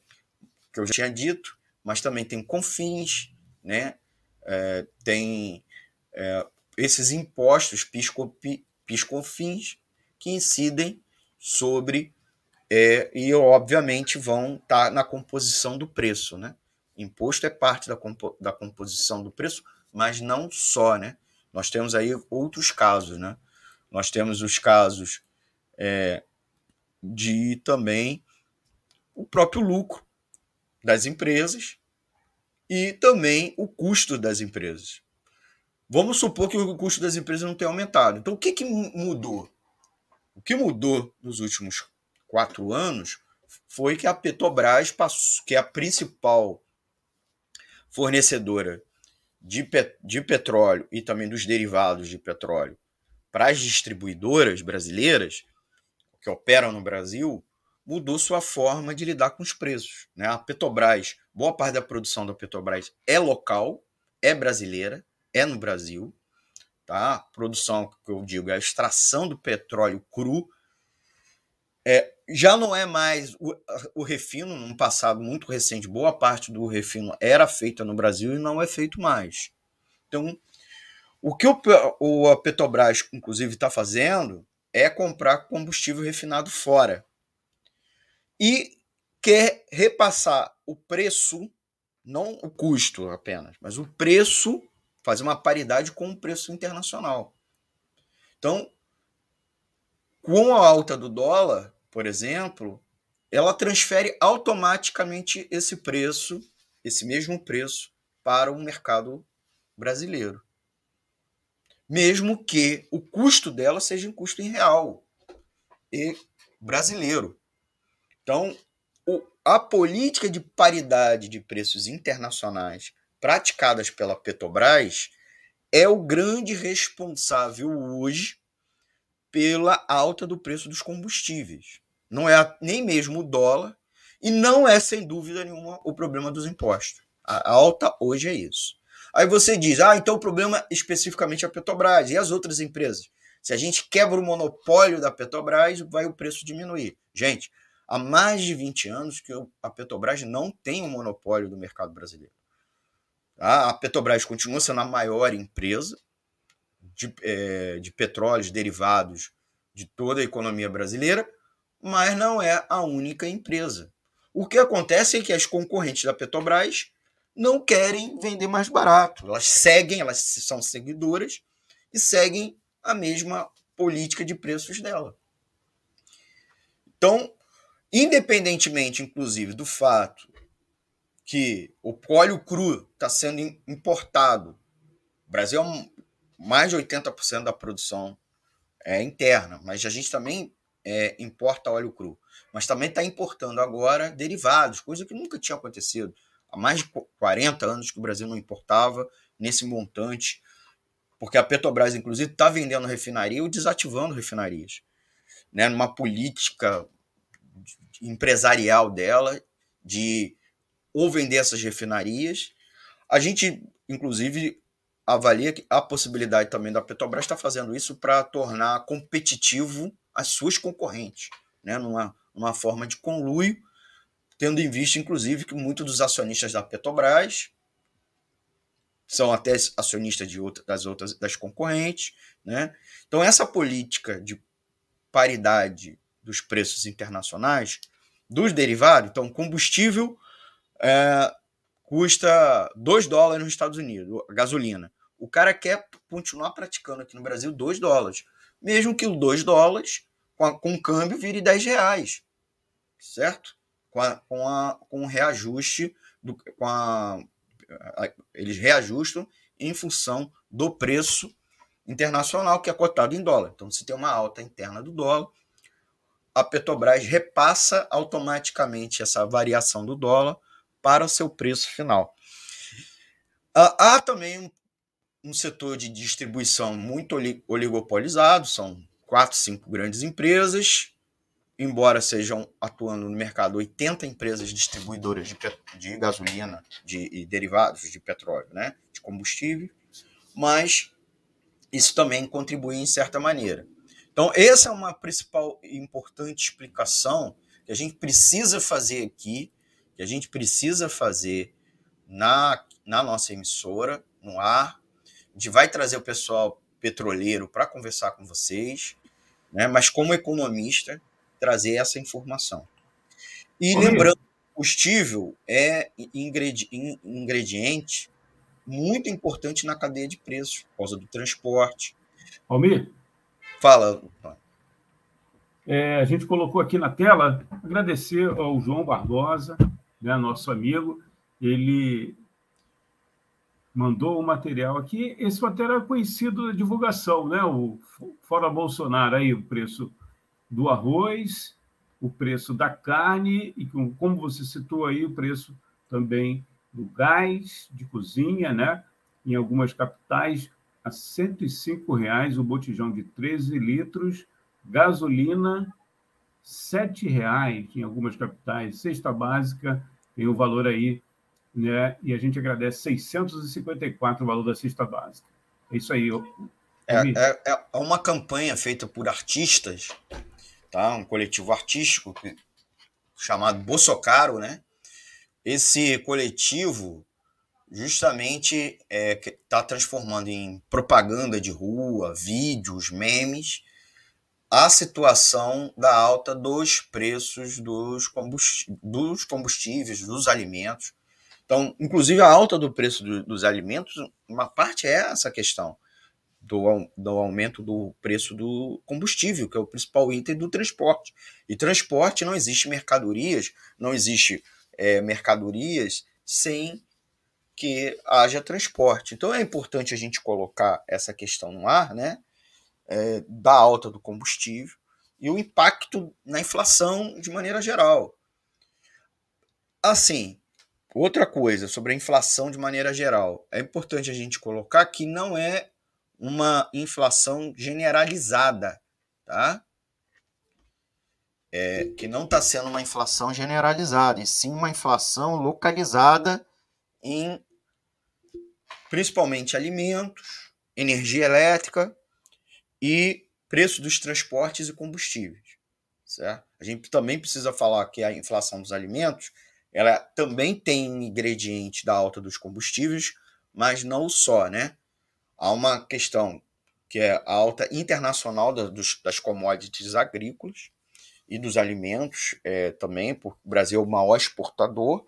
que eu já tinha dito, mas também tem CONFINS, né? É, tem é, esses impostos PIS-COFINS que incidem sobre é, e obviamente vão estar tá na composição do preço, né? Imposto é parte da, compo da composição do preço, mas não só, né? Nós temos aí outros casos, né? Nós temos os casos é, de também o próprio lucro das empresas e também o custo das empresas. Vamos supor que o custo das empresas não tenha aumentado. Então, o que, que mudou? O que mudou nos últimos quatro anos foi que a Petrobras, que é a principal fornecedora de, pet, de petróleo e também dos derivados de petróleo para as distribuidoras brasileiras que operam no Brasil, mudou sua forma de lidar com os preços. Né? A Petrobras, boa parte da produção da Petrobras é local, é brasileira, é no Brasil. Tá? A produção que eu digo é a extração do petróleo cru. É, já não é mais o, o refino, num passado muito recente, boa parte do refino era feita no Brasil e não é feito mais. Então, o que o, o a Petrobras, inclusive, está fazendo é comprar combustível refinado fora. E quer repassar o preço, não o custo apenas, mas o preço, fazer uma paridade com o preço internacional. Então, com a alta do dólar, por exemplo, ela transfere automaticamente esse preço, esse mesmo preço, para o mercado brasileiro. Mesmo que o custo dela seja um custo em real e brasileiro. Então, a política de paridade de preços internacionais praticadas pela Petrobras é o grande responsável hoje pela alta do preço dos combustíveis. Não é nem mesmo o dólar e não é, sem dúvida nenhuma, o problema dos impostos. A alta hoje é isso. Aí você diz, ah, então o problema especificamente é a Petrobras e as outras empresas. Se a gente quebra o monopólio da Petrobras, vai o preço diminuir. Gente, há mais de 20 anos que a Petrobras não tem um monopólio do mercado brasileiro. A Petrobras continua sendo a maior empresa, de, é, de petróleos derivados de toda a economia brasileira, mas não é a única empresa. O que acontece é que as concorrentes da Petrobras não querem vender mais barato. Elas seguem, elas são seguidoras e seguem a mesma política de preços dela. Então, independentemente, inclusive, do fato que o óleo cru está sendo importado, o Brasil é mais de 80% da produção é interna, mas a gente também é, importa óleo cru. Mas também está importando agora derivados, coisa que nunca tinha acontecido. Há mais de 40 anos que o Brasil não importava nesse montante, porque a Petrobras, inclusive, está vendendo refinaria ou desativando refinarias. Né, numa política empresarial dela de ou vender essas refinarias. A gente, inclusive, avalia a possibilidade também da Petrobras estar fazendo isso para tornar competitivo as suas concorrentes, né? numa, numa forma de conluio, tendo em vista, inclusive, que muitos dos acionistas da Petrobras são até acionistas de outra, das outras das concorrentes. Né? Então, essa política de paridade dos preços internacionais dos derivados, então, combustível é, custa 2 dólares nos Estados Unidos, gasolina. O cara quer continuar praticando aqui no Brasil 2 dólares. Mesmo que o 2 dólares, com, a, com câmbio, vire 10 reais. Certo? Com, a, com, a, com o reajuste, do, com a, a, eles reajustam em função do preço internacional que é cotado em dólar. Então, se tem uma alta interna do dólar, a Petrobras repassa automaticamente essa variação do dólar para o seu preço final. Ah, há também um setor de distribuição muito oligopolizado, são quatro, cinco grandes empresas, embora sejam atuando no mercado 80 empresas distribuidoras de, de gasolina de, e derivados de petróleo, né, de combustível, mas isso também contribui em certa maneira. Então, essa é uma principal e importante explicação que a gente precisa fazer aqui, que a gente precisa fazer na, na nossa emissora, no ar. A gente vai trazer o pessoal petroleiro para conversar com vocês, né? mas como economista, trazer essa informação. E lembrando, combustível é ingrediente muito importante na cadeia de preços, por causa do transporte. Almir? Fala. É, a gente colocou aqui na tela, agradecer ao João Barbosa, né, nosso amigo, ele mandou o um material aqui. Esse material é conhecido da divulgação, né? O Fora Bolsonaro aí, o preço do arroz, o preço da carne e como você citou aí, o preço também do gás de cozinha, né? Em algumas capitais, a 105 reais o botijão de 13 litros, gasolina 7 reais em algumas capitais, cesta básica tem o um valor aí, né? E a gente agradece 654 o valor da cesta básica. É isso aí. É, é, é uma campanha feita por artistas, tá? Um coletivo artístico chamado Bossocaro, né? esse coletivo justamente está é, tá transformando em propaganda de rua, vídeos, memes, a situação da alta dos preços dos, dos combustíveis, dos alimentos. Então, inclusive a alta do preço do, dos alimentos, uma parte é essa questão do, do aumento do preço do combustível, que é o principal item do transporte. E transporte não existe mercadorias, não existe é, mercadorias sem que haja transporte. Então é importante a gente colocar essa questão no ar, né? É, da alta do combustível e o impacto na inflação de maneira geral. Assim, outra coisa sobre a inflação de maneira geral, é importante a gente colocar que não é uma inflação generalizada, tá? é, que não está sendo uma inflação generalizada, e sim uma inflação localizada em principalmente alimentos, energia elétrica e preço dos transportes e combustíveis. Certo? A gente também precisa falar que a inflação dos alimentos ela também tem ingrediente da alta dos combustíveis, mas não só, né? Há uma questão que é a alta internacional da, dos, das commodities agrícolas, e dos alimentos é, também, porque o Brasil é o maior exportador,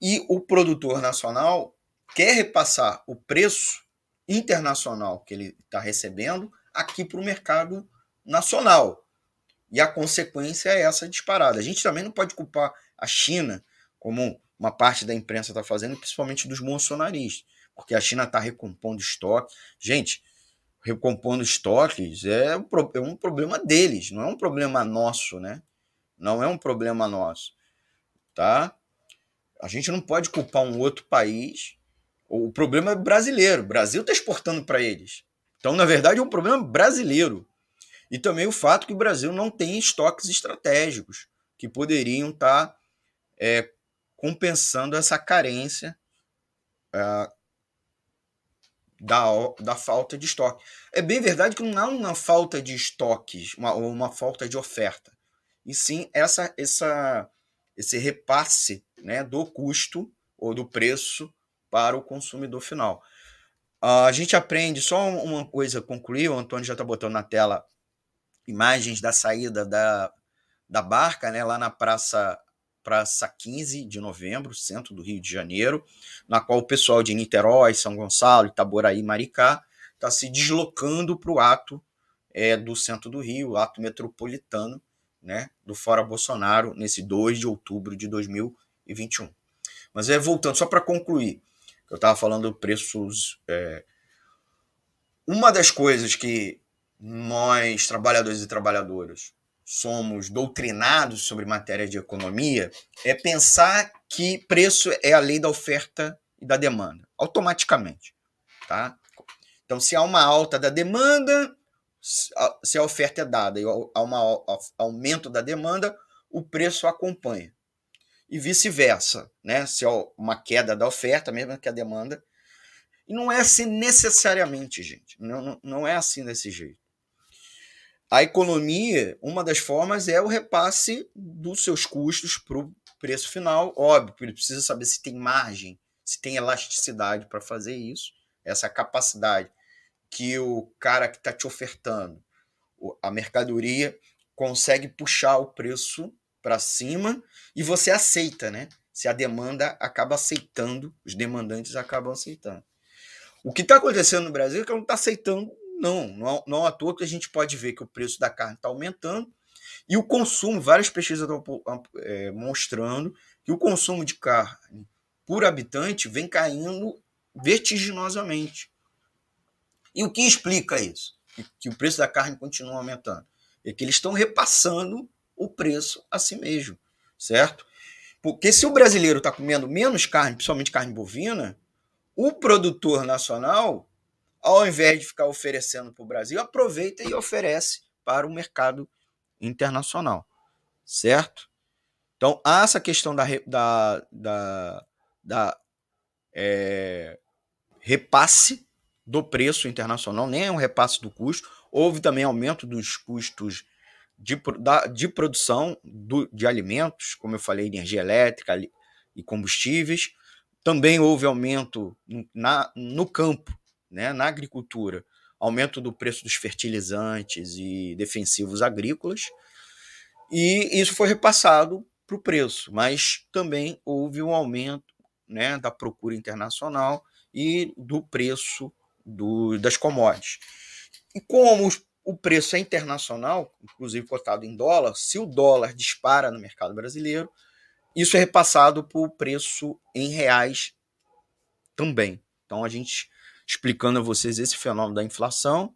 e o produtor nacional quer repassar o preço internacional que ele está recebendo aqui para o mercado nacional. E a consequência é essa disparada. A gente também não pode culpar a China, como uma parte da imprensa está fazendo, principalmente dos bolsonaristas, porque a China está recompondo estoque. Gente, recompondo estoques é um, é um problema deles, não é um problema nosso, né? Não é um problema nosso, tá? A gente não pode culpar um outro país. O problema é brasileiro. O Brasil está exportando para eles. Então, na verdade, é um problema brasileiro. E também o fato que o Brasil não tem estoques estratégicos que poderiam estar tá, é, compensando essa carência é, da, da falta de estoque. É bem verdade que não há uma falta de estoques, uma, uma falta de oferta, e sim essa, essa, esse repasse né, do custo ou do preço para o consumidor final. a gente aprende, só uma coisa concluir, o Antônio já está botando na tela imagens da saída da, da barca, né, lá na Praça Praça 15 de novembro, centro do Rio de Janeiro, na qual o pessoal de Niterói, São Gonçalo, Itaboraí, Maricá está se deslocando para o ato é, do centro do Rio, ato metropolitano né, do Fora Bolsonaro, nesse 2 de outubro de 2021. Mas é voltando, só para concluir, eu estava falando preços é, uma das coisas que nós, trabalhadores e trabalhadoras, somos doutrinados sobre matéria de economia é pensar que preço é a lei da oferta e da demanda, automaticamente. Tá? Então, se há uma alta da demanda, se a oferta é dada e há um aumento da demanda, o preço acompanha. E vice-versa, né? Se há uma queda da oferta, mesmo que a demanda. E não é assim necessariamente, gente. Não, não, não é assim desse jeito. A economia, uma das formas é o repasse dos seus custos para o preço final. Óbvio, ele precisa saber se tem margem, se tem elasticidade para fazer isso, essa capacidade que o cara que está te ofertando a mercadoria consegue puxar o preço para cima e você aceita, né? Se a demanda acaba aceitando, os demandantes acabam aceitando. O que está acontecendo no Brasil é que não está aceitando não, não, não à toa que a gente pode ver que o preço da carne está aumentando e o consumo, várias pesquisas estão é, mostrando que o consumo de carne por habitante vem caindo vertiginosamente. E o que explica isso? Que o preço da carne continua aumentando. É que eles estão repassando o preço a si mesmo, certo? Porque se o brasileiro está comendo menos carne, principalmente carne bovina, o produtor nacional ao invés de ficar oferecendo para o Brasil, aproveita e oferece para o mercado internacional, certo? Então, há essa questão da, da, da, da é, repasse do preço internacional, nem é um repasse do custo, houve também aumento dos custos de, da, de produção do, de alimentos, como eu falei, energia elétrica e combustíveis. Também houve aumento na, no campo né, na agricultura, aumento do preço dos fertilizantes e defensivos agrícolas, e isso foi repassado para o preço, mas também houve um aumento né, da procura internacional e do preço do, das commodities. E como o preço é internacional, inclusive cotado em dólar, se o dólar dispara no mercado brasileiro, isso é repassado para o preço em reais também. Então a gente explicando a vocês esse fenômeno da inflação.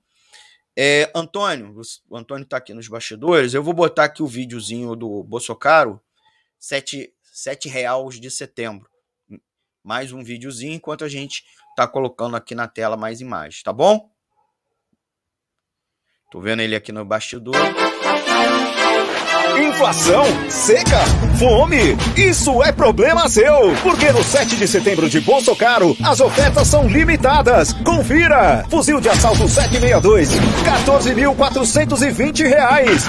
É, Antônio, o Antônio está aqui nos bastidores. Eu vou botar aqui o videozinho do Bolsonaro, 7, 7 reais de setembro. Mais um videozinho, enquanto a gente está colocando aqui na tela mais imagens, tá bom? Tô vendo ele aqui no bastidor. Inflação, seca, fome, isso é problema seu. Porque no 7 de setembro de Bolso Caro, as ofertas são limitadas. Confira! Fuzil de assalto 762, 14.420 reais.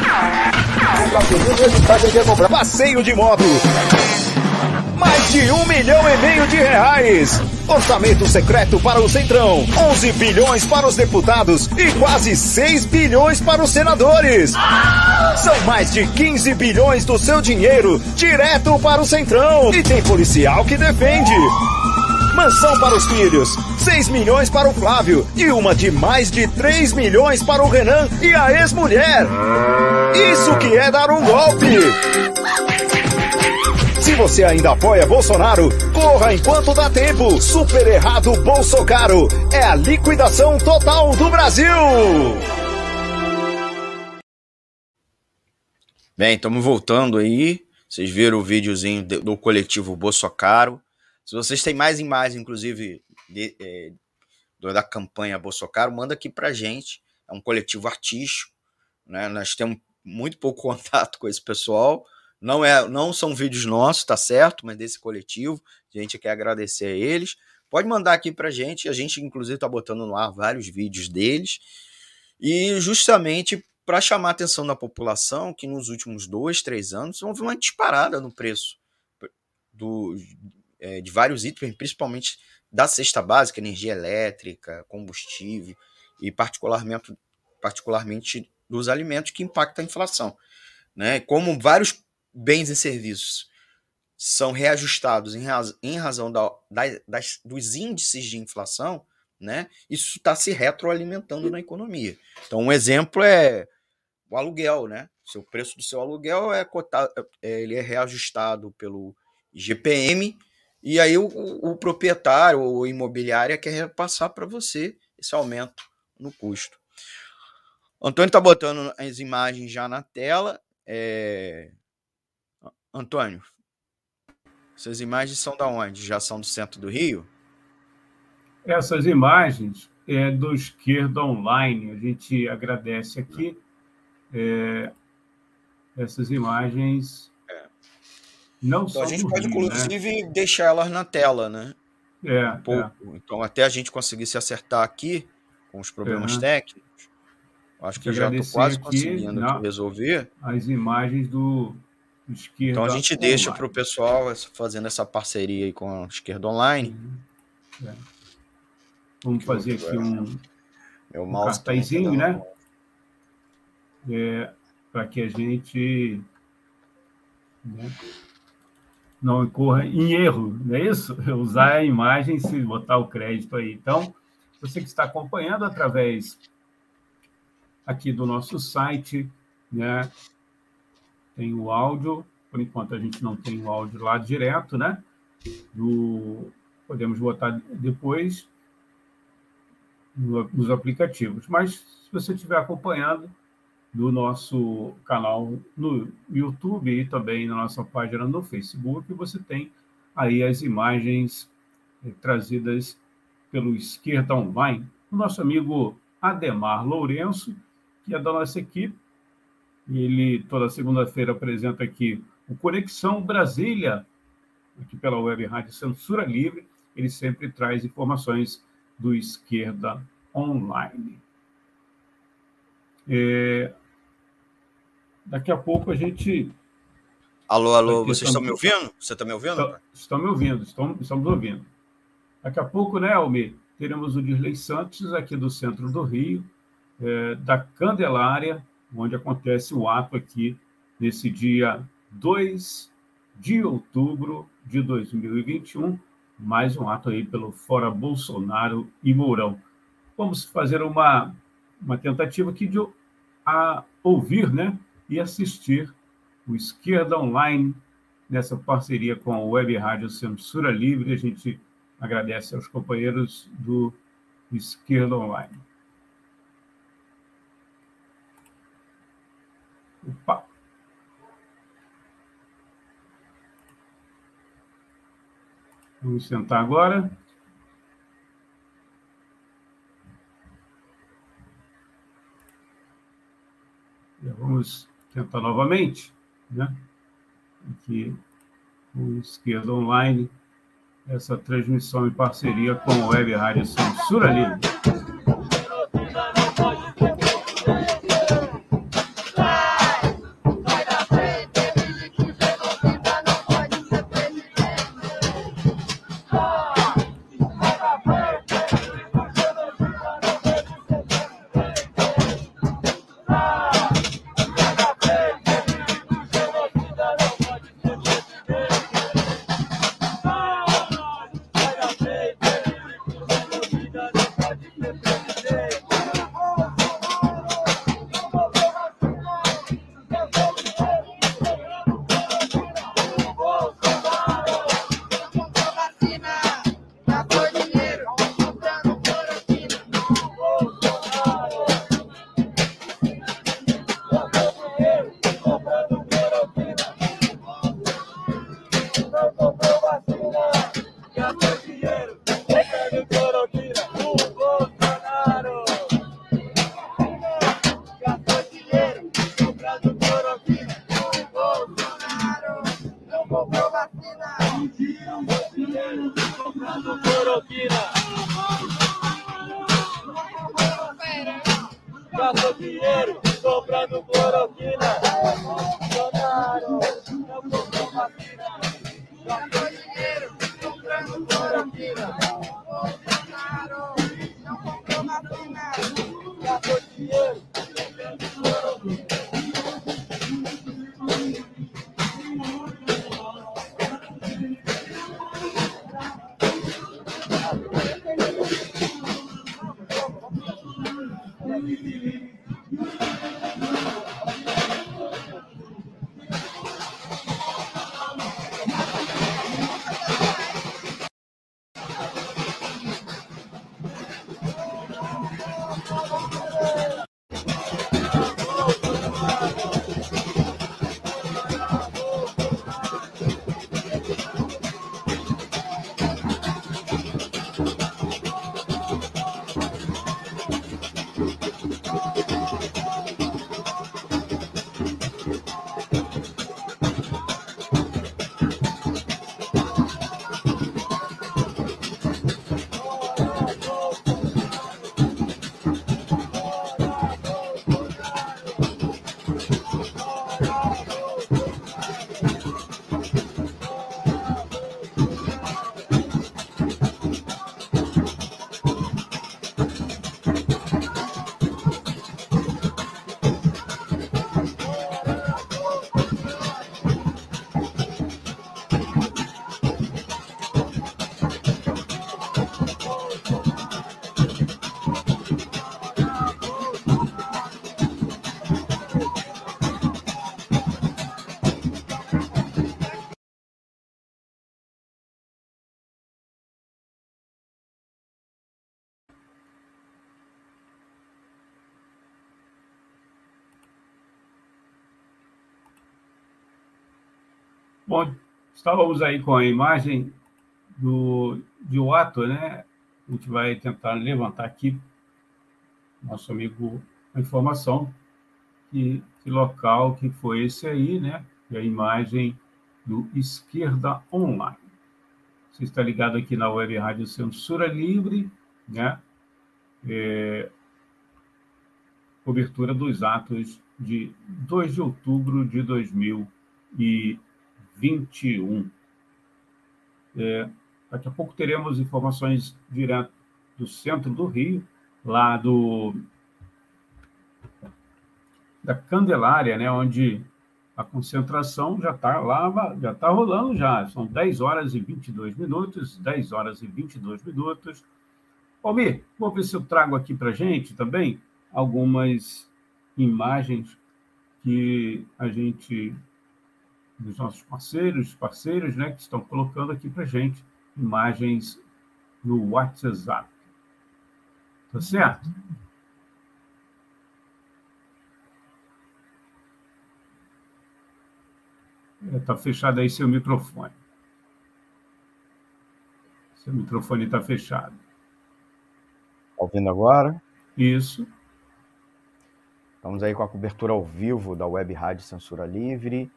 Passeio de moto mais de um milhão e meio de reais. Orçamento secreto para o Centrão, 11 bilhões para os deputados e quase 6 bilhões para os senadores. São mais de 15 bilhões do seu dinheiro direto para o Centrão. E tem policial que defende. Mansão para os filhos, 6 milhões para o Flávio e uma de mais de 3 milhões para o Renan e a ex-mulher. Isso que é dar um golpe! Se você ainda apoia Bolsonaro, corra enquanto dá tempo. Super errado Bolsonaro. É a liquidação total do Brasil. Bem, estamos voltando aí. Vocês viram o videozinho do coletivo Bolsonaro. Se vocês têm mais imagens, inclusive, de, é, da campanha Bolsonaro, manda aqui pra gente. É um coletivo artístico. Né? Nós temos muito pouco contato com esse pessoal não, é, não são vídeos nossos, tá certo? Mas desse coletivo. A gente quer agradecer a eles. Pode mandar aqui pra gente. A gente, inclusive, tá botando no ar vários vídeos deles. E justamente para chamar a atenção da população que nos últimos dois, três anos houve uma disparada no preço do, é, de vários itens, principalmente da cesta básica, energia elétrica, combustível e particularmente, particularmente dos alimentos que impacta a inflação. Né? Como vários bens e serviços são reajustados em, raz, em razão da, da, das, dos índices de inflação, né, isso está se retroalimentando na economia. Então, um exemplo é o aluguel, né? O preço do seu aluguel é cotado, é, ele é reajustado pelo IGPM, e aí o, o proprietário ou imobiliária quer repassar para você esse aumento no custo. Antônio está botando as imagens já na tela. É... Antônio, essas imagens são da onde? Já são do centro do Rio? Essas imagens é do Esquerda Online. A gente agradece aqui é, essas imagens. É. Não então, a gente pode, Rio, inclusive, né? deixar elas na tela, né? É, um. É. Então, até a gente conseguir se acertar aqui com os problemas técnicos, acho que já estou quase conseguindo na, resolver. As imagens do Esquerda Então, a gente deixa para o pessoal fazendo essa parceria aí com a Esquerda Online. Uhum. É. Vamos fazer aqui um, Meu um cartazinho, né? É, para que a gente né, não incorra em erro, não é isso? Usar a imagem e botar o crédito aí. Então, você que está acompanhando através aqui do nosso site, né? Tem o áudio, por enquanto a gente não tem o áudio lá direto, né? Do, podemos botar depois nos aplicativos. Mas se você estiver acompanhando do nosso canal no YouTube e também na nossa página no Facebook, você tem aí as imagens eh, trazidas pelo Esquerda Online, o nosso amigo Ademar Lourenço, que é da nossa equipe. Ele toda segunda-feira apresenta aqui o Conexão Brasília, aqui pela Web Rádio Censura Livre. Ele sempre traz informações do Esquerda Online. É, daqui a pouco a gente. Alô, alô, vocês estão me ouvindo? Você está me ouvindo? Estão, estão me ouvindo, estão, estamos ouvindo. Daqui a pouco, né, Almir, teremos o Dirley Santos aqui do centro do Rio, é, da Candelária, onde acontece o ato aqui nesse dia 2 de outubro de 2021, mais um ato aí pelo Fora Bolsonaro e Mourão. Vamos fazer uma, uma tentativa aqui de a ouvir né, e assistir o Esquerda Online nessa parceria com a Web Rádio Censura Livre. A gente agradece aos companheiros do Esquerda Online. Vamos sentar agora. Vamos tentar novamente, né? Aqui o Esquerda Online, essa transmissão em parceria com a Web Rádio Censura Livre. Estávamos aí com a imagem do, de ato, né? A gente vai tentar levantar aqui, nosso amigo, a informação que, que local que foi esse aí, né? E a imagem do Esquerda Online. Você está ligado aqui na Web Rádio Censura Livre, né? É, cobertura dos atos de 2 de outubro de 2021. É, daqui a pouco teremos informações direto do centro do Rio, lá do da Candelária, né, onde a concentração já está lá, já está rolando já. São 10 horas e 22 minutos, 10 horas e 22 minutos. Almir, vou ver se eu trago aqui para gente também algumas imagens que a gente, dos nossos parceiros, parceiros, né, que estão colocando aqui para gente, imagens no WhatsApp. Tá certo? Está é, fechado aí seu microfone. Seu microfone está fechado. Tá ouvindo agora? Isso. Estamos aí com a cobertura ao vivo da Web Rádio Censura Livre.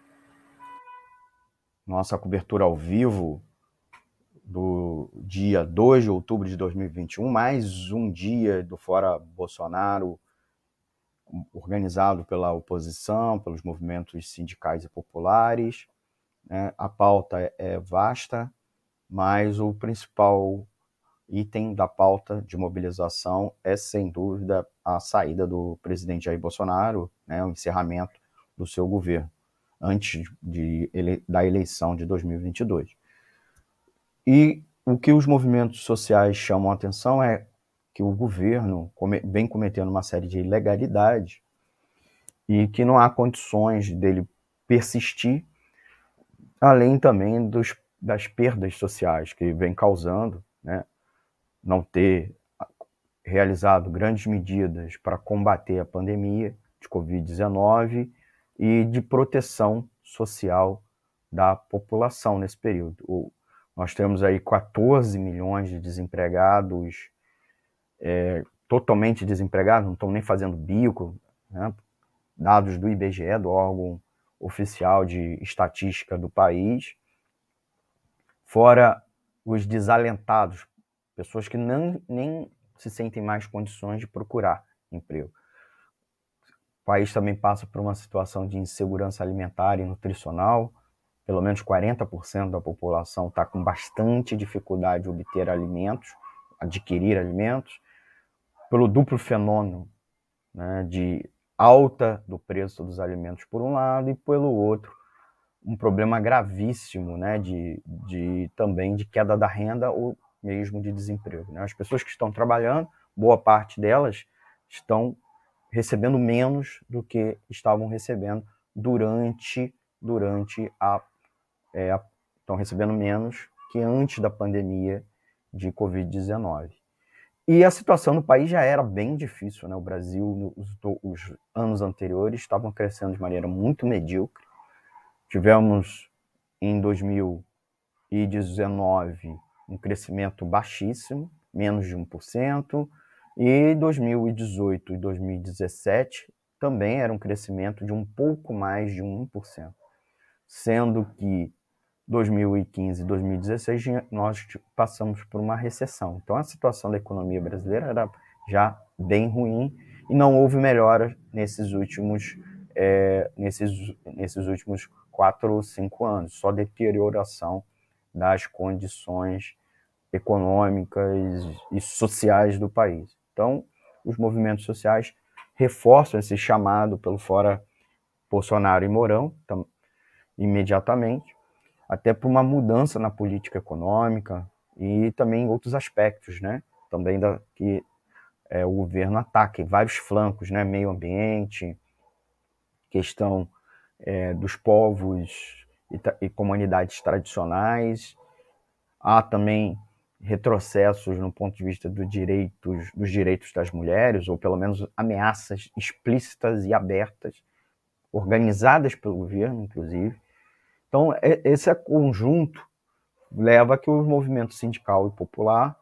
Nossa cobertura ao vivo do dia 2 de outubro de 2021, mais um dia do Fora Bolsonaro, organizado pela oposição, pelos movimentos sindicais e populares. Né? A pauta é, vasta, mas o principal item da pauta de mobilização é, sem dúvida, a saída do presidente Jair Bolsonaro, né, o encerramento do seu governo, antes de, da eleição de 2022. E o que os movimentos sociais chamam a atenção é que o governo vem cometendo uma série de ilegalidades e que não há condições dele persistir, além também dos, das perdas sociais que vem causando, né? não ter realizado grandes medidas para combater a pandemia de Covid-19 e de proteção social da população nesse período. O, nós temos aí 14 milhões de desempregados, é, totalmente desempregados, não estão nem fazendo bico, né? dados do IBGE, do órgão oficial de estatística do país, fora os desalentados pessoas que não, nem se sentem mais condições de procurar emprego. O país também passa por uma situação de insegurança alimentar e nutricional. Pelo menos 40% da população está com bastante dificuldade de obter alimentos, adquirir alimentos, pelo duplo fenômeno né, de alta do preço dos alimentos por um lado e pelo outro um problema gravíssimo né, de, de também de queda da renda ou mesmo de desemprego. Né? As pessoas que estão trabalhando, boa parte delas estão recebendo menos do que estavam recebendo durante durante a, é, estão recebendo menos que antes da pandemia de Covid-19. E a situação no país já era bem difícil, né? O Brasil, nos os anos anteriores, estavam crescendo de maneira muito medíocre. Tivemos em 2019 um crescimento baixíssimo, menos de 1%, e 2018 e 2017 também era um crescimento de um pouco mais de 1%, sendo que 2015 e 2016 nós passamos por uma recessão. Então a situação da economia brasileira era já bem ruim e não houve melhora nesses últimos é, nesses, nesses últimos quatro ou cinco anos, só deterioração das condições econômicas e sociais do país. Então, os movimentos sociais reforçam esse chamado pelo fora Bolsonaro e Mourão tam, imediatamente, até por uma mudança na política econômica e também em outros aspectos, né? Também da, que é, o governo ataca em vários flancos, né? Meio ambiente, questão é, dos povos e, e comunidades tradicionais. Há também retrocessos no ponto de vista do dos direitos das mulheres, ou pelo menos ameaças explícitas e abertas, organizadas pelo governo, inclusive. Então, esse conjunto leva a que o movimento sindical e popular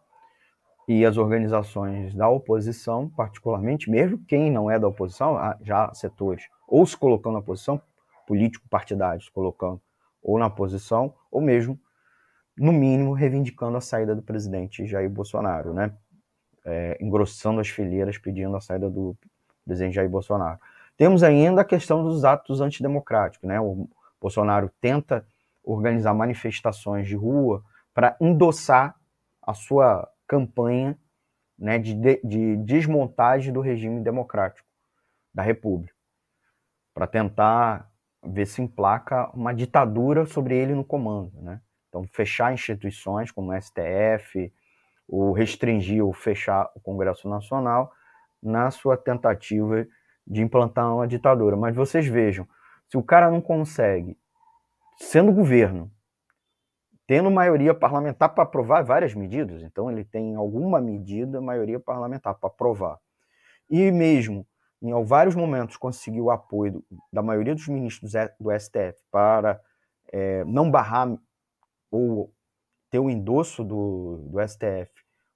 e as organizações da oposição, particularmente, mesmo quem não é da oposição, já setores, ou se colocando na oposição, político-partidários colocando ou na oposição, ou mesmo, no mínimo, reivindicando a saída do presidente Jair Bolsonaro, né? É, engrossando as fileiras, pedindo a saída do presidente Jair Bolsonaro. Temos ainda a questão dos atos antidemocráticos, né? O Bolsonaro tenta organizar manifestações de rua para endossar a sua campanha né, de, de desmontagem do regime democrático da República, para tentar ver se emplaca uma ditadura sobre ele no comando. Né? Então, fechar instituições como o STF, ou restringir ou fechar o Congresso Nacional na sua tentativa de implantar uma ditadura. Mas vocês vejam, se o cara não consegue, sendo governo, tendo maioria parlamentar para aprovar várias medidas, então ele tem alguma medida, maioria parlamentar para aprovar. E mesmo em vários momentos conseguiu o apoio da maioria dos ministros do STF para é, não barrar ou ter o endosso do, do STF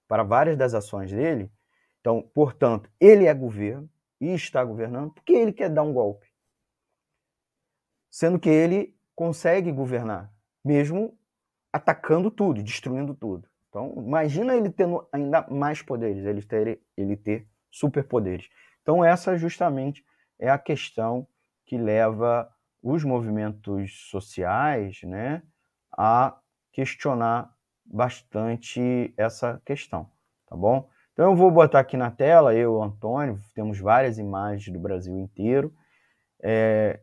para várias das ações dele. Então, portanto, ele é governo e está governando porque ele quer dar um golpe. Sendo que ele consegue governar, mesmo atacando tudo, destruindo tudo. Então, imagina ele tendo ainda mais poderes, ele ter, ele ter superpoderes. Então, essa justamente é a questão que leva os movimentos sociais né, a questionar bastante essa questão, tá bom? Então eu vou botar aqui na tela, eu Antônio, temos várias imagens do Brasil inteiro. É,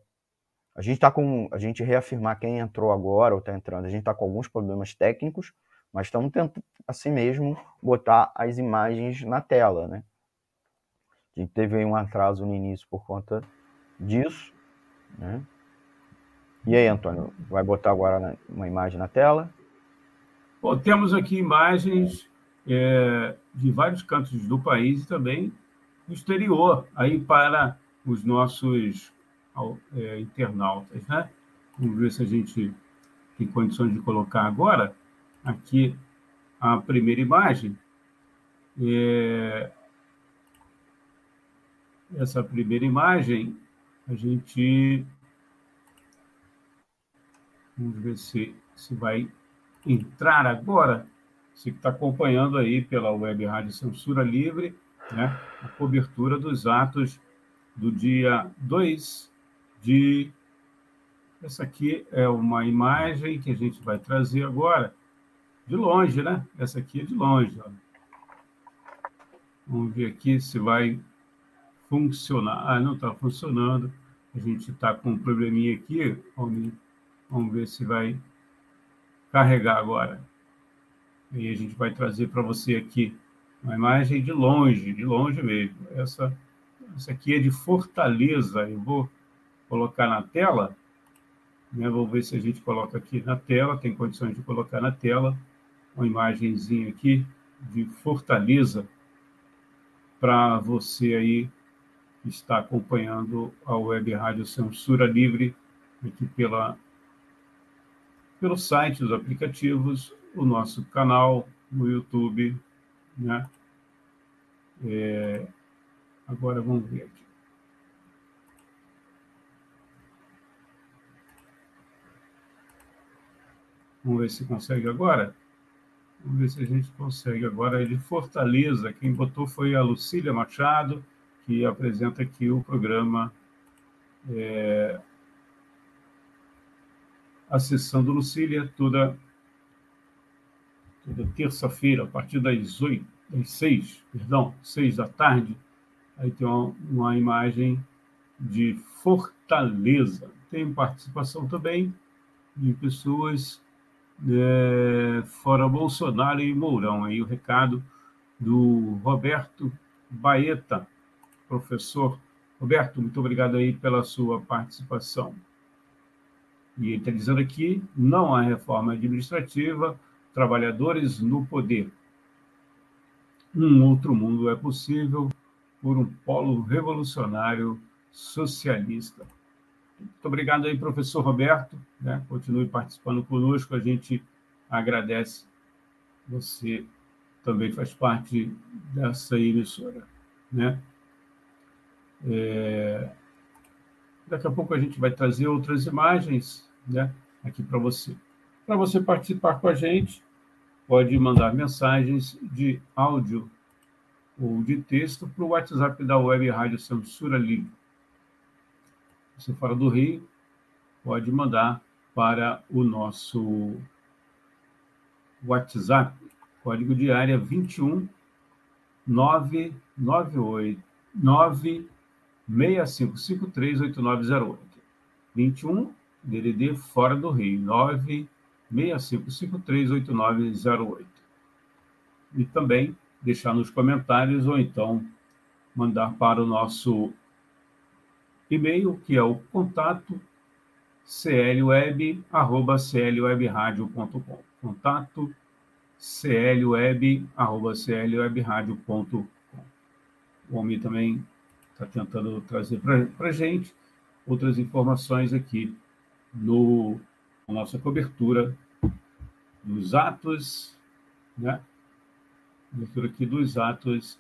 a gente está com. A gente reafirmar quem entrou agora ou está entrando, a gente está com alguns problemas técnicos, mas estamos tentando, assim mesmo, botar as imagens na tela, né? A gente teve um atraso no início por conta disso, né? E aí, Antônio, vai botar agora uma imagem na tela? Bom, temos aqui imagens é, de vários cantos do país e também do exterior, aí para os nossos é, internautas. Né? Vamos ver se a gente tem condições de colocar agora aqui a primeira imagem. É, essa primeira imagem, a gente. Vamos ver se, se vai entrar agora. Você que está acompanhando aí pela Web Rádio Censura Livre, né, a cobertura dos atos do dia 2 de. Essa aqui é uma imagem que a gente vai trazer agora, de longe, né? Essa aqui é de longe. Ó. Vamos ver aqui se vai funcionar. Ah, não está funcionando. A gente está com um probleminha aqui. Vamos, vamos ver se vai carregar agora. E a gente vai trazer para você aqui uma imagem de longe, de longe mesmo. Essa, essa aqui é de Fortaleza. Eu vou colocar na tela, né? vou ver se a gente coloca aqui na tela, tem condições de colocar na tela uma imagenzinha aqui de Fortaleza para você aí que está acompanhando a Web Rádio Censura Livre aqui pela pelo site, os aplicativos, o nosso canal no YouTube, né? É, agora vamos ver aqui. Vamos ver se consegue agora. Vamos ver se a gente consegue agora. É de Fortaleza. Quem botou foi a Lucília Machado, que apresenta aqui o programa é, Acessando Lucília, toda, toda terça-feira, a partir das oito, das seis, perdão, seis da tarde. Aí tem uma, uma imagem de Fortaleza. Tem participação também de pessoas é, fora Bolsonaro e Mourão. Aí o recado do Roberto Baeta, professor. Roberto, muito obrigado aí pela sua participação. E ele está dizendo aqui: não há reforma administrativa, trabalhadores no poder. Um outro mundo é possível por um polo revolucionário socialista. Muito obrigado aí, professor Roberto. Né? Continue participando conosco. A gente agradece. Você também faz parte dessa emissora. Né? É... Daqui a pouco a gente vai trazer outras imagens né, aqui para você. Para você participar com a gente, pode mandar mensagens de áudio ou de texto para o WhatsApp da Web Rádio Censura Livre. Se fora do Rio, pode mandar para o nosso WhatsApp, código de área 21 998 965538908. 21 DDD fora do Rio, 965538908. E também deixar nos comentários ou então mandar para o nosso e-mail, que é o contato clweb@clwebradio.com. Contato clweb@clwebradio.com. O homem também está tentando trazer para a gente outras informações aqui no na nossa cobertura dos atos, né? Cobertura aqui dos atos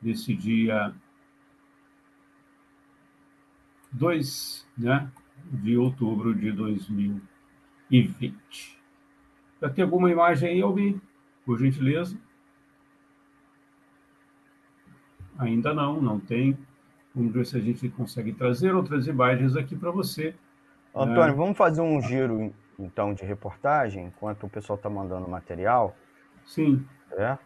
desse dia 2 né, de outubro de 2020. Já tem alguma imagem aí, Albi? Por gentileza? Ainda não, não tem. Vamos ver se a gente consegue trazer outras imagens aqui para você. Antônio, é... vamos fazer um giro então de reportagem enquanto o pessoal está mandando material? Sim. Certo?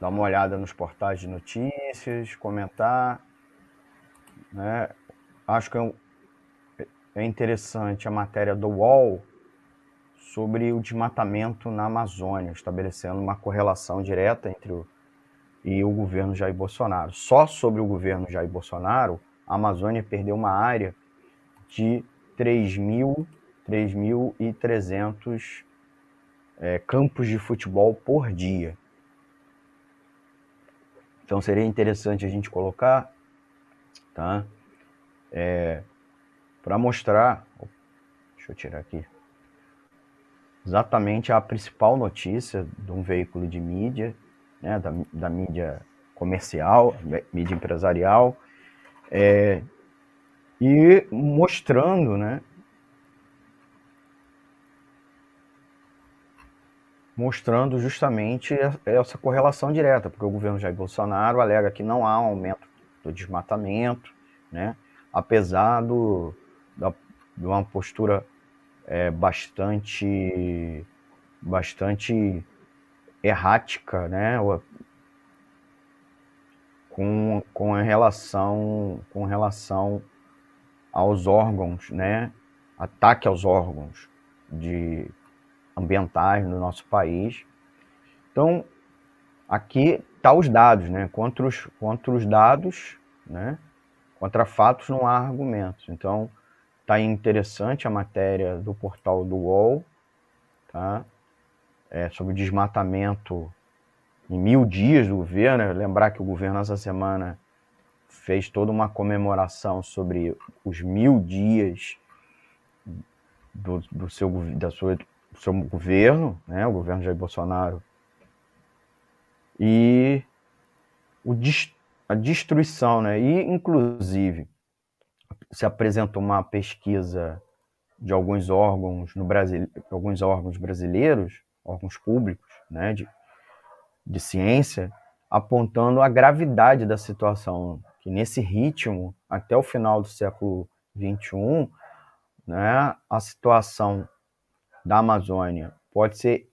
Dar uma olhada nos portais de notícias, comentar. Né? Acho que é, é interessante a matéria do UOL sobre o desmatamento na Amazônia, estabelecendo uma correlação direta entre o e o governo Jair Bolsonaro. Só sobre o governo Jair Bolsonaro, a Amazônia perdeu uma área de 3.300 é, campos de futebol por dia. Então seria interessante a gente colocar, tá? É, para mostrar, deixa eu tirar aqui, exatamente a principal notícia de um veículo de mídia né, da, da mídia comercial, mídia empresarial, é, e mostrando, né, mostrando justamente essa correlação direta, porque o governo Jair Bolsonaro alega que não há aumento do desmatamento, né, apesar do, da, de uma postura é, bastante, bastante errática, né? Com, com relação com relação aos órgãos, né? Ataque aos órgãos de ambientais no nosso país. Então, aqui tá os dados, né? Contra os, contra os dados, né? Contra fatos não há argumentos. Então, tá interessante a matéria do portal do UOL, tá? É, sobre o desmatamento em mil dias do governo. Lembrar que o governo essa semana fez toda uma comemoração sobre os mil dias do, do seu, da sua, do seu governo, né? o governo Jair Bolsonaro. E o, a destruição, né? E, inclusive, se apresentou uma pesquisa de alguns órgãos no Brasil, alguns órgãos brasileiros, órgãos públicos, né, de, de ciência, apontando a gravidade da situação, que nesse ritmo, até o final do século XXI, né, a situação da Amazônia pode ser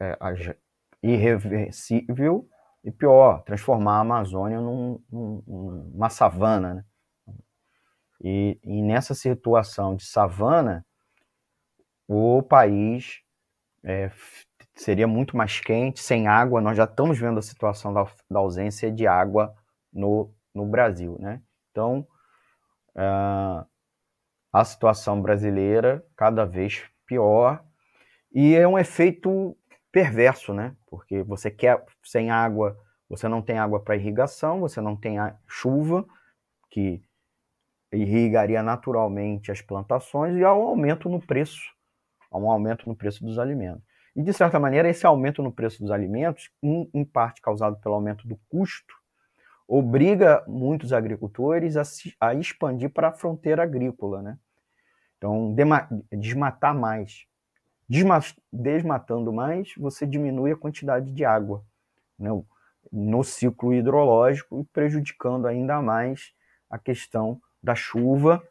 é, irreversível e pior, transformar a Amazônia num, num, numa savana. Né? E, e nessa situação de savana, o país é, seria muito mais quente, sem água. Nós já estamos vendo a situação da, da ausência de água no, no Brasil, né? Então, uh, a situação brasileira cada vez pior e é um efeito perverso, né? Porque você quer sem água, você não tem água para irrigação, você não tem chuva, que irrigaria naturalmente as plantações e há um aumento no preço, há um aumento no preço dos alimentos. E, de certa maneira, esse aumento no preço dos alimentos, em, em parte causado pelo aumento do custo, obriga muitos agricultores a, a expandir para a fronteira agrícola, né? Então, desmatar mais. desmatando mais, você diminui a quantidade de água né? no ciclo hidrológico e prejudicando ainda mais a questão da chuva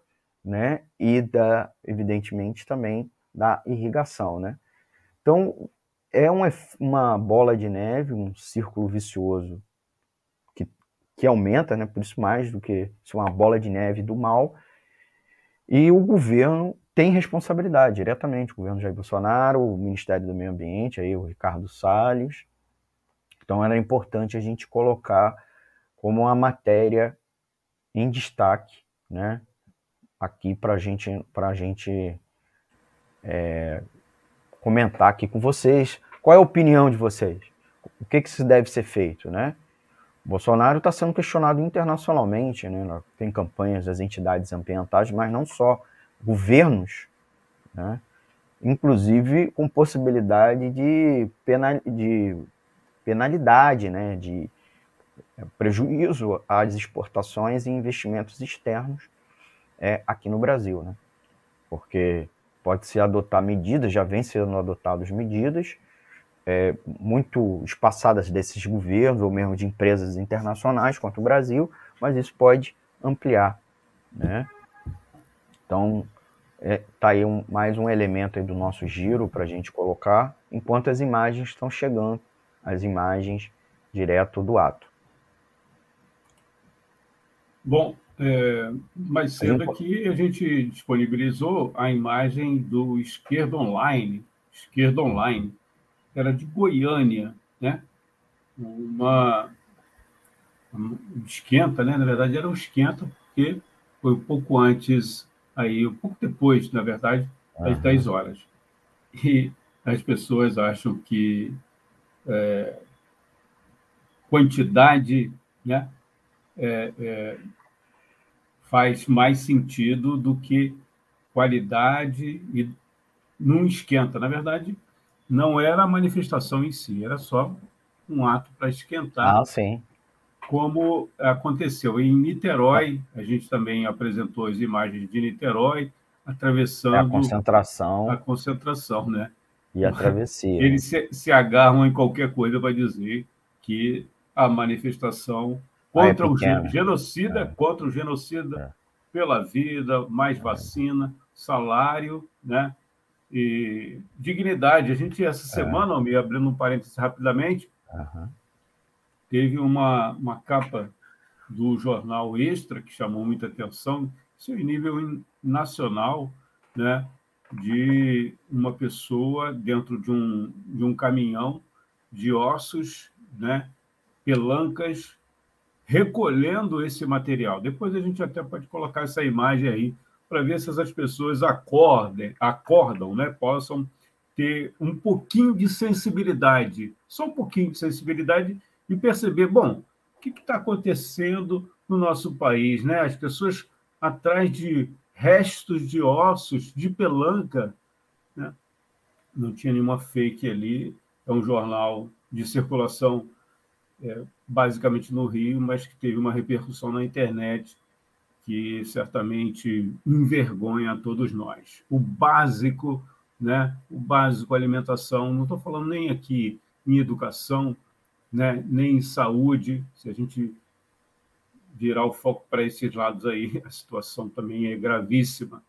né? e, da, evidentemente, também da irrigação. Né? Então, é uma, uma bola de neve, um círculo vicioso que aumenta, né, por isso mais do que ser uma bola de neve do mal. E o governo tem responsabilidade diretamente, o governo Jair Bolsonaro, o Ministério do Meio Ambiente, aí o Ricardo Salles. Então era importante a gente colocar como uma matéria em destaque, né, aqui para gente, a gente é, comentar aqui com vocês. Qual é a opinião de vocês? O que, que se deve ser feito, né? Bolsonaro está sendo questionado internacionalmente, né? tem campanhas das entidades ambientais, mas não só, governos, né? inclusive com possibilidade de, penal, de penalidade, né? de é, prejuízo às exportações e investimentos externos é, aqui no Brasil. Né? Porque pode-se adotar medidas, já vem sendo adotadas medidas, é, muito espaçadas desses governos ou mesmo de empresas internacionais quanto o Brasil, mas isso pode ampliar, né? Então, está é, tá aí um, mais um elemento do nosso giro para a gente colocar, enquanto as imagens estão chegando, as imagens direto do ato. Bom, é, mais cedo aqui a gente disponibilizou a imagem do Esquerda Online, Esquerda Online, era de Goiânia, né? Uma um esquenta, né? Na verdade era um esquenta porque foi um pouco antes aí, um pouco depois, na verdade, das uhum. 10 horas. E as pessoas acham que é, quantidade, né? É, é, faz mais sentido do que qualidade e não esquenta. Na verdade, não era a manifestação em si, era só um ato para esquentar. Ah, sim. Como aconteceu em Niterói, a gente também apresentou as imagens de Niterói atravessando é a concentração. A concentração, né? E a travessia. Eles se, se agarram em qualquer coisa para dizer que a manifestação contra ah, é o genocida, é. contra o genocida é. pela vida, mais vacina, salário, né? e dignidade. A gente, essa é. semana, me abrindo um parênteses rapidamente, uhum. teve uma, uma capa do jornal Extra, que chamou muita atenção, isso em nível nacional, né, de uma pessoa dentro de um, de um caminhão de ossos, né, pelancas, recolhendo esse material. Depois a gente até pode colocar essa imagem aí para ver se essas pessoas acordem, acordam, né? possam ter um pouquinho de sensibilidade, só um pouquinho de sensibilidade e perceber, bom, o que está acontecendo no nosso país, né? As pessoas atrás de restos de ossos, de pelanca, né? Não tinha nenhuma fake ali. É um jornal de circulação é, basicamente no Rio, mas que teve uma repercussão na internet que certamente envergonha a todos nós. O básico, né? O básico alimentação, não estou falando nem aqui em educação, né? Nem em saúde. Se a gente virar o foco para esses lados aí, a situação também é gravíssima.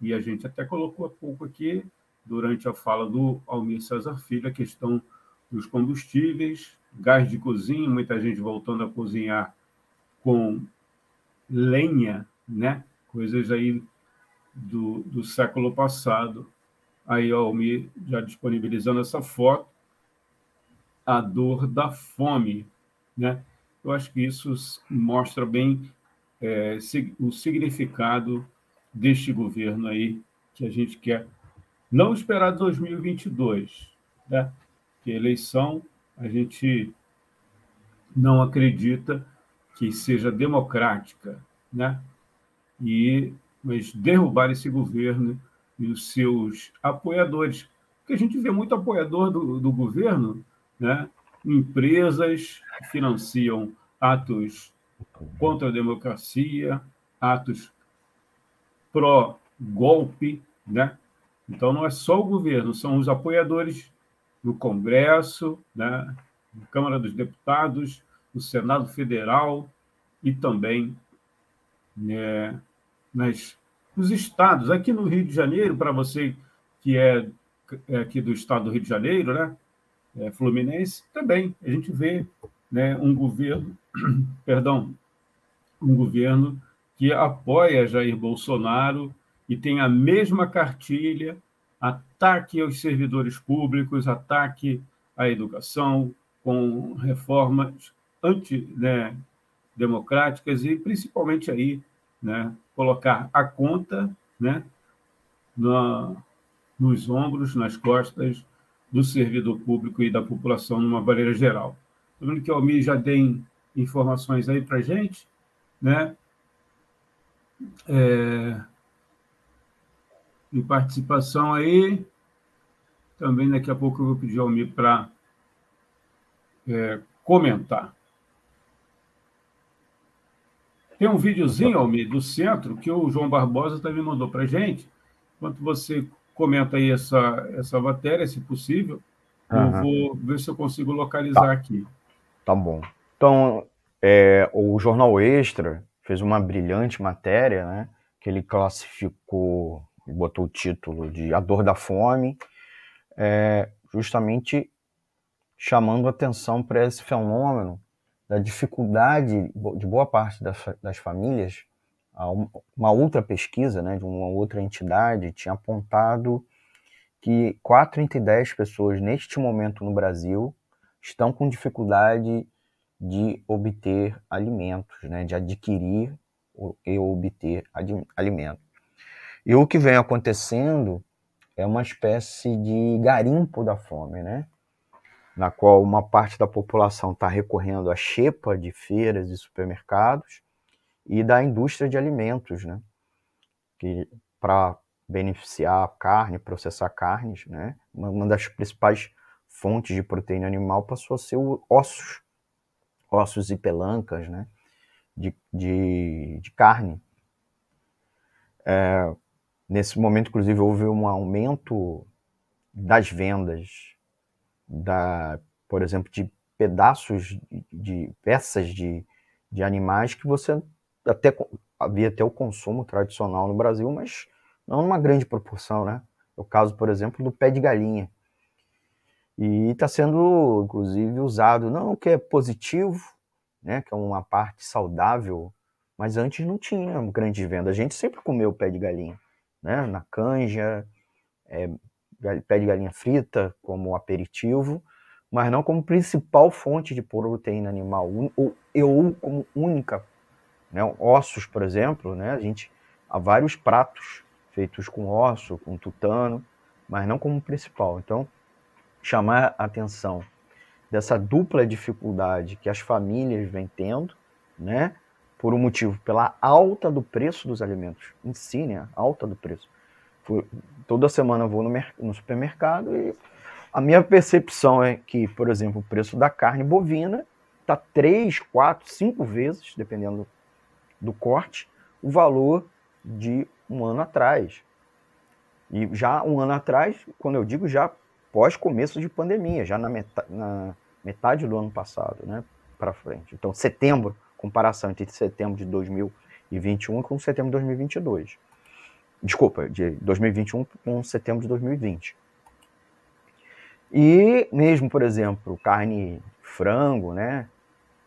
E a gente até colocou há pouco aqui, durante a fala do Almir César Filho, a questão dos combustíveis, gás de cozinha, muita gente voltando a cozinhar com lenha, né? coisas aí do, do século passado. Aí, ó, me já disponibilizando essa foto, a dor da fome, né? Eu acho que isso mostra bem é, o significado deste governo aí que a gente quer não esperar 2022, né? Que eleição a gente não acredita que seja democrática, né? e mas derrubar esse governo e os seus apoiadores. Porque a gente vê muito apoiador do, do governo, né? empresas que financiam atos contra a democracia, atos pró-golpe, né? Então não é só o governo, são os apoiadores no Congresso, né? na Câmara dos Deputados, no Senado Federal e também né, nas, nos estados. Aqui no Rio de Janeiro, para você que é, é, aqui do estado do Rio de Janeiro, né, é, Fluminense, também a gente vê né, um governo, perdão, um governo que apoia Jair Bolsonaro e tem a mesma cartilha, ataque aos servidores públicos, ataque à educação, com reformas antidemocráticas né, e principalmente aí né, colocar a conta né, na, nos ombros, nas costas do servidor público e da população numa maneira geral. Vendo que o Almir já tem informações aí para a gente, né? É, em participação aí, também daqui a pouco eu vou pedir ao Almir para é, comentar. Tem um videozinho, Almir, do centro, que o João Barbosa também mandou para a gente. Enquanto você comenta aí essa, essa matéria, se possível, uhum. eu vou ver se eu consigo localizar tá. aqui. Tá bom. Então, é, o Jornal Extra fez uma brilhante matéria, né? Que ele classificou, botou o título de A Dor da Fome, é, justamente chamando atenção para esse fenômeno da dificuldade de boa parte das, das famílias, uma outra pesquisa né, de uma outra entidade tinha apontado que 4 entre 10 pessoas neste momento no Brasil estão com dificuldade de obter alimentos, né, de adquirir e obter alimentos. E o que vem acontecendo é uma espécie de garimpo da fome, né? na qual uma parte da população está recorrendo à xepa de feiras e supermercados e da indústria de alimentos, né? Que para beneficiar a carne, processar carnes, né? Uma das principais fontes de proteína animal passou a ser ossos, ossos e pelancas, né? De, de, de carne. É, nesse momento, inclusive, houve um aumento das vendas da, por exemplo, de pedaços de peças de, de animais que você até havia até o consumo tradicional no Brasil, mas não numa grande proporção, né? É o caso, por exemplo, do pé de galinha. E está sendo, inclusive, usado, não que é positivo, né, que é uma parte saudável, mas antes não tinha grande venda. A gente sempre comeu pé de galinha, né, na canja, é, pé de galinha frita como aperitivo, mas não como principal fonte de proteína animal, ou, ou como única. Né? Ossos, por exemplo, né? a gente há vários pratos feitos com osso, com tutano, mas não como principal. Então, chamar a atenção dessa dupla dificuldade que as famílias vêm tendo, né? Por um motivo, pela alta do preço dos alimentos em si, né? alta do preço toda semana eu vou no, no supermercado e a minha percepção é que, por exemplo, o preço da carne bovina está três, quatro, cinco vezes, dependendo do corte, o valor de um ano atrás. E já um ano atrás, quando eu digo já pós começo de pandemia, já na metade, na metade do ano passado, né, para frente. Então, setembro, comparação entre setembro de 2021 com setembro de 2022. Desculpa, de 2021 com setembro de 2020. E mesmo, por exemplo, carne frango, né?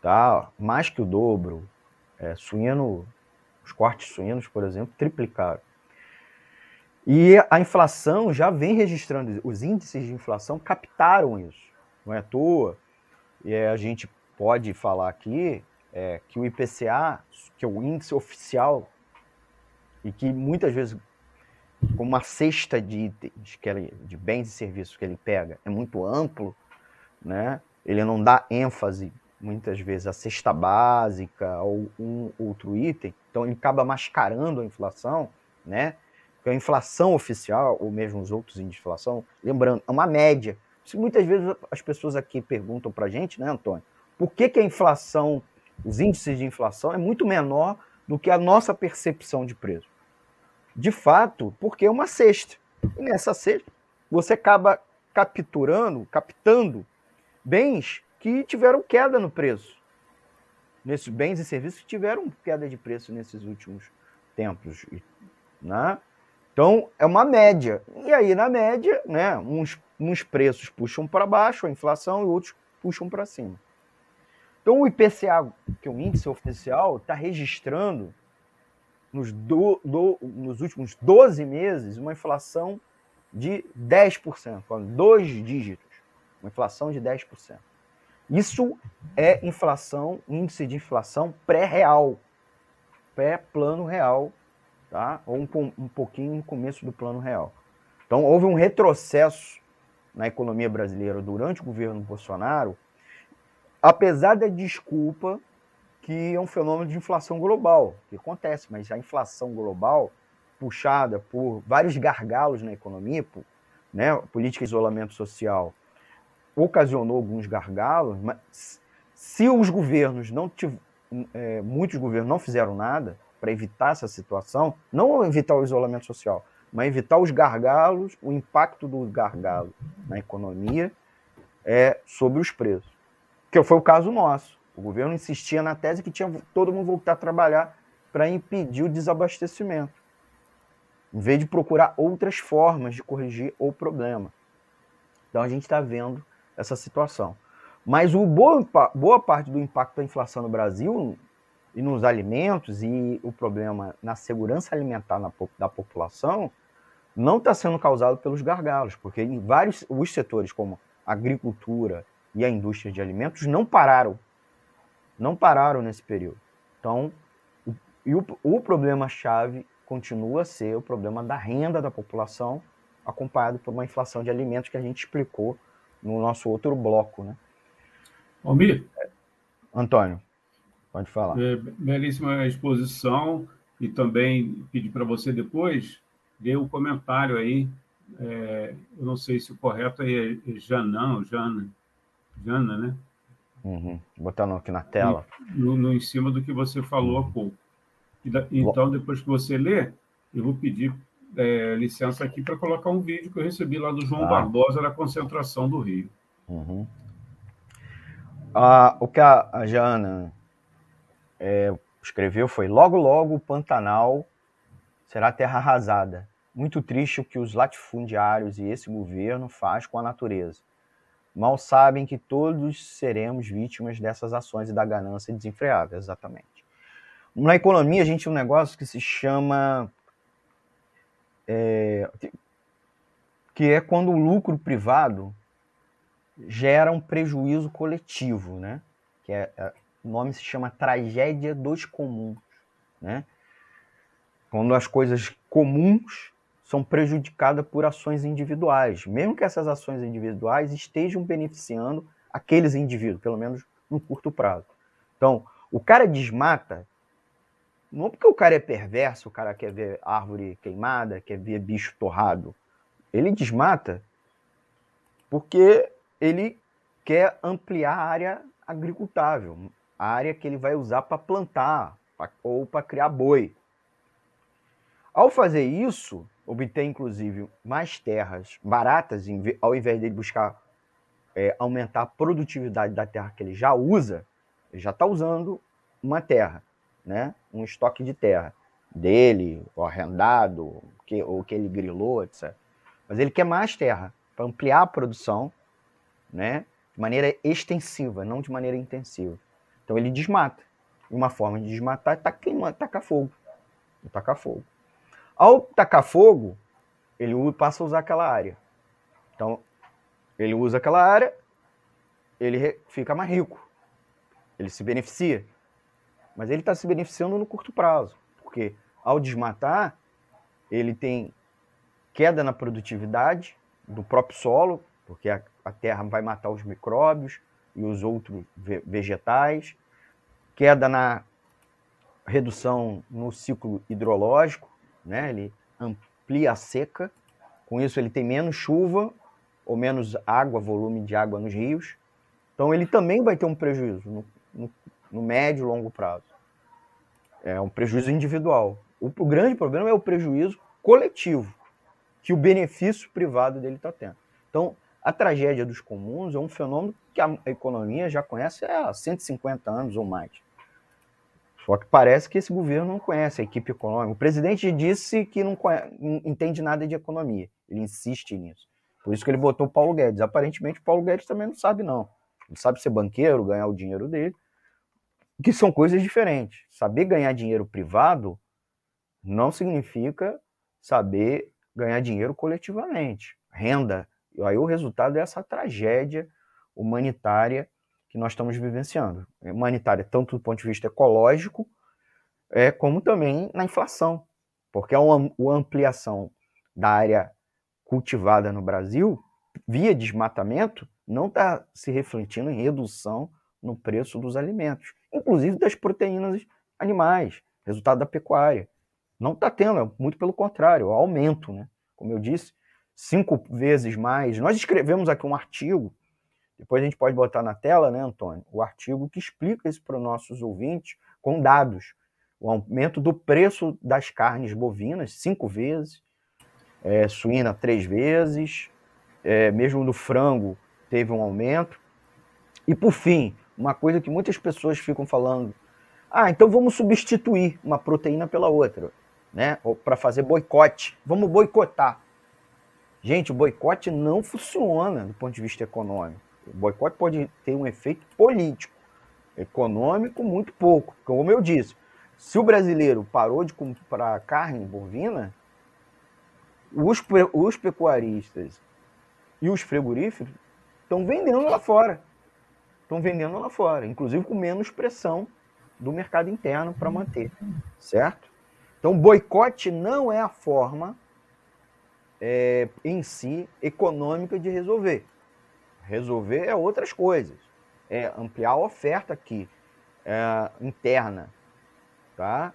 Tá mais que o dobro. É, suíno, os cortes suínos, por exemplo, triplicaram. E a inflação já vem registrando, os índices de inflação captaram isso. Não é à toa. E a gente pode falar aqui é, que o IPCA, que é o índice oficial e que muitas vezes, como uma cesta de itens, que ele, de bens e serviços que ele pega, é muito amplo, né? ele não dá ênfase muitas vezes a cesta básica ou um outro item, então ele acaba mascarando a inflação, né? Porque a inflação oficial, ou mesmo os outros índices de inflação, lembrando, é uma média. Muitas vezes as pessoas aqui perguntam para a gente, né, Antônio, por que, que a inflação, os índices de inflação é muito menor do que a nossa percepção de preço? De fato, porque é uma cesta. E nessa cesta, você acaba capturando, captando bens que tiveram queda no preço. Nesses bens e serviços que tiveram queda de preço nesses últimos tempos. Né? Então, é uma média. E aí, na média, né, uns, uns preços puxam para baixo, a inflação, e outros puxam para cima. Então, o IPCA, que é o índice oficial, está registrando nos, do, do, nos últimos 12 meses uma inflação de 10%, dois dígitos, uma inflação de 10%. Isso é inflação, índice de inflação pré-real, pré-plano real, tá? ou um, um pouquinho no começo do plano real. Então, houve um retrocesso na economia brasileira durante o governo Bolsonaro, apesar da desculpa que é um fenômeno de inflação global, que acontece, mas a inflação global, puxada por vários gargalos na economia, por, né, política de isolamento social, ocasionou alguns gargalos, mas se os governos não tiver, é, muitos governos não fizeram nada para evitar essa situação, não evitar o isolamento social, mas evitar os gargalos, o impacto do gargalo na economia é, sobre os preços. Que foi o caso nosso. O governo insistia na tese que tinha todo mundo voltar a trabalhar para impedir o desabastecimento, em vez de procurar outras formas de corrigir o problema. Então a gente está vendo essa situação. Mas o boa, boa parte do impacto da inflação no Brasil e nos alimentos e o problema na segurança alimentar na, da população não está sendo causado pelos gargalos, porque em vários os setores como agricultura e a indústria de alimentos não pararam, não pararam nesse período. Então, o, e o, o problema chave continua a ser o problema da renda da população, acompanhado por uma inflação de alimentos que a gente explicou no nosso outro bloco, né? Almir. Antônio, pode falar. É, belíssima exposição e também pedir para você depois o um comentário aí. É, eu não sei se o correto é Janã, Jana, Jana, né? Uhum. Botando aqui na tela. No, no, em cima do que você falou há pouco. Da, então, depois que você ler, eu vou pedir é, licença aqui para colocar um vídeo que eu recebi lá do João ah. Barbosa da concentração do Rio. Uhum. Ah, o que a, a Jana é, escreveu foi: logo, logo o Pantanal será terra arrasada. Muito triste o que os latifundiários e esse governo faz com a natureza. Mal sabem que todos seremos vítimas dessas ações e da ganância desenfreada, exatamente. Na economia, a gente tem um negócio que se chama é, que é quando o lucro privado gera um prejuízo coletivo, né? Que é, é, o nome se chama tragédia dos comuns, né? Quando as coisas comuns são prejudicadas por ações individuais, mesmo que essas ações individuais estejam beneficiando aqueles indivíduos, pelo menos no curto prazo. Então, o cara desmata não porque o cara é perverso, o cara quer ver árvore queimada, quer ver bicho torrado. Ele desmata porque ele quer ampliar a área agricultável, a área que ele vai usar para plantar pra, ou para criar boi. Ao fazer isso, obtém inclusive mais terras baratas, ao invés de buscar é, aumentar a produtividade da terra que ele já usa, ele já está usando uma terra né, um estoque de terra dele, ou arrendado, que, ou que ele grilou, etc. Mas ele quer mais terra para ampliar a produção, né, de maneira extensiva, não de maneira intensiva. Então ele desmata. E uma forma de desmatar é tacar, tacar fogo. Tacar fogo. Ao tacar fogo, ele passa a usar aquela área. Então, ele usa aquela área, ele fica mais rico. Ele se beneficia. Mas ele está se beneficiando no curto prazo, porque ao desmatar, ele tem queda na produtividade do próprio solo, porque a, a terra vai matar os micróbios, e os outros vegetais, queda na redução no ciclo hidrológico, né? ele amplia a seca, com isso ele tem menos chuva ou menos água, volume de água nos rios, então ele também vai ter um prejuízo no, no, no médio e longo prazo. É um prejuízo individual. O, o grande problema é o prejuízo coletivo, que o benefício privado dele está tendo. Então, a tragédia dos comuns é um fenômeno que a economia já conhece há 150 anos ou mais. Só que parece que esse governo não conhece a equipe econômica. O presidente disse que não, conhece, entende nada de economia. Ele insiste nisso. Por isso que ele botou Paulo Guedes. Aparentemente, Paulo Guedes também não sabe, não. Ele sabe ser banqueiro, ganhar o dinheiro dele, que são coisas diferentes. Saber ganhar dinheiro privado não significa saber ganhar dinheiro coletivamente. Renda. E aí o resultado é essa tragédia humanitária que nós estamos vivenciando. Humanitária tanto do ponto de vista ecológico, é, como também na inflação. Porque a, ampliação da área cultivada no Brasil, via desmatamento, não está se refletindo em redução no preço dos alimentos, inclusive das proteínas animais, resultado da pecuária. Não está tendo, é muito pelo contrário, aumento, né? Como eu disse, cinco vezes mais. Nós escrevemos aqui um artigo, depois a gente pode botar na tela, né, Antônio? O artigo que explica isso para os nossos ouvintes com dados. O aumento do preço das carnes bovinas, cinco vezes, é, suína, três vezes, é, mesmo no frango, teve um aumento. E por fim, uma coisa que muitas pessoas ficam falando: ah, então vamos substituir uma proteína pela outra, né? Ou para fazer boicote. Vamos boicotar. Gente, o boicote não funciona do ponto de vista econômico. O boicote pode ter um efeito político, econômico, muito pouco. Como eu disse, se o brasileiro parou de comprar carne bovina, os, os pecuaristas e os frigoríficos estão vendendo lá fora. Estão vendendo lá fora, inclusive com menos pressão do mercado interno para manter, certo? Então, boicote não é a forma é, em si econômica de resolver. Resolver é outras coisas. É ampliar a oferta aqui é, interna, tá?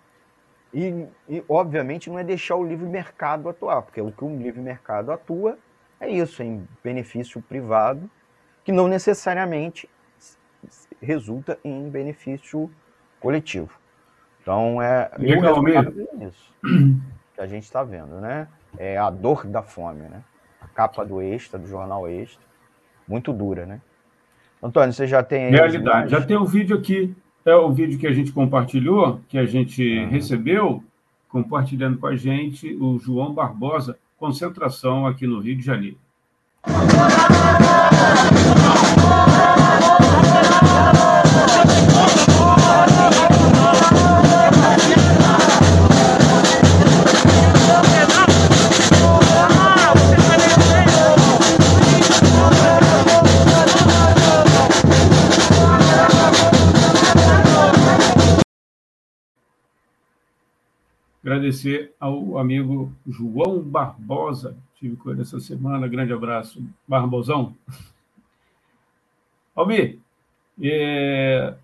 E, e, obviamente, não é deixar o livre mercado atuar, porque o que o livre mercado atua é isso, é em benefício privado, que não necessariamente resulta em benefício coletivo. Então, é Legal, isso que a gente está vendo, né? É a dor da fome, né? A capa do Extra, do jornal Extra, muito dura, né? Antônio, você já tem aí. Realidade. Já tem o um vídeo aqui é o vídeo que a gente compartilhou, que a gente uhum. recebeu, compartilhando com a gente o João Barbosa, concentração aqui no Rio de Janeiro. Agradecer ao amigo João Barbosa, tive com ele essa semana. Grande abraço, Barbosão. Almir, é...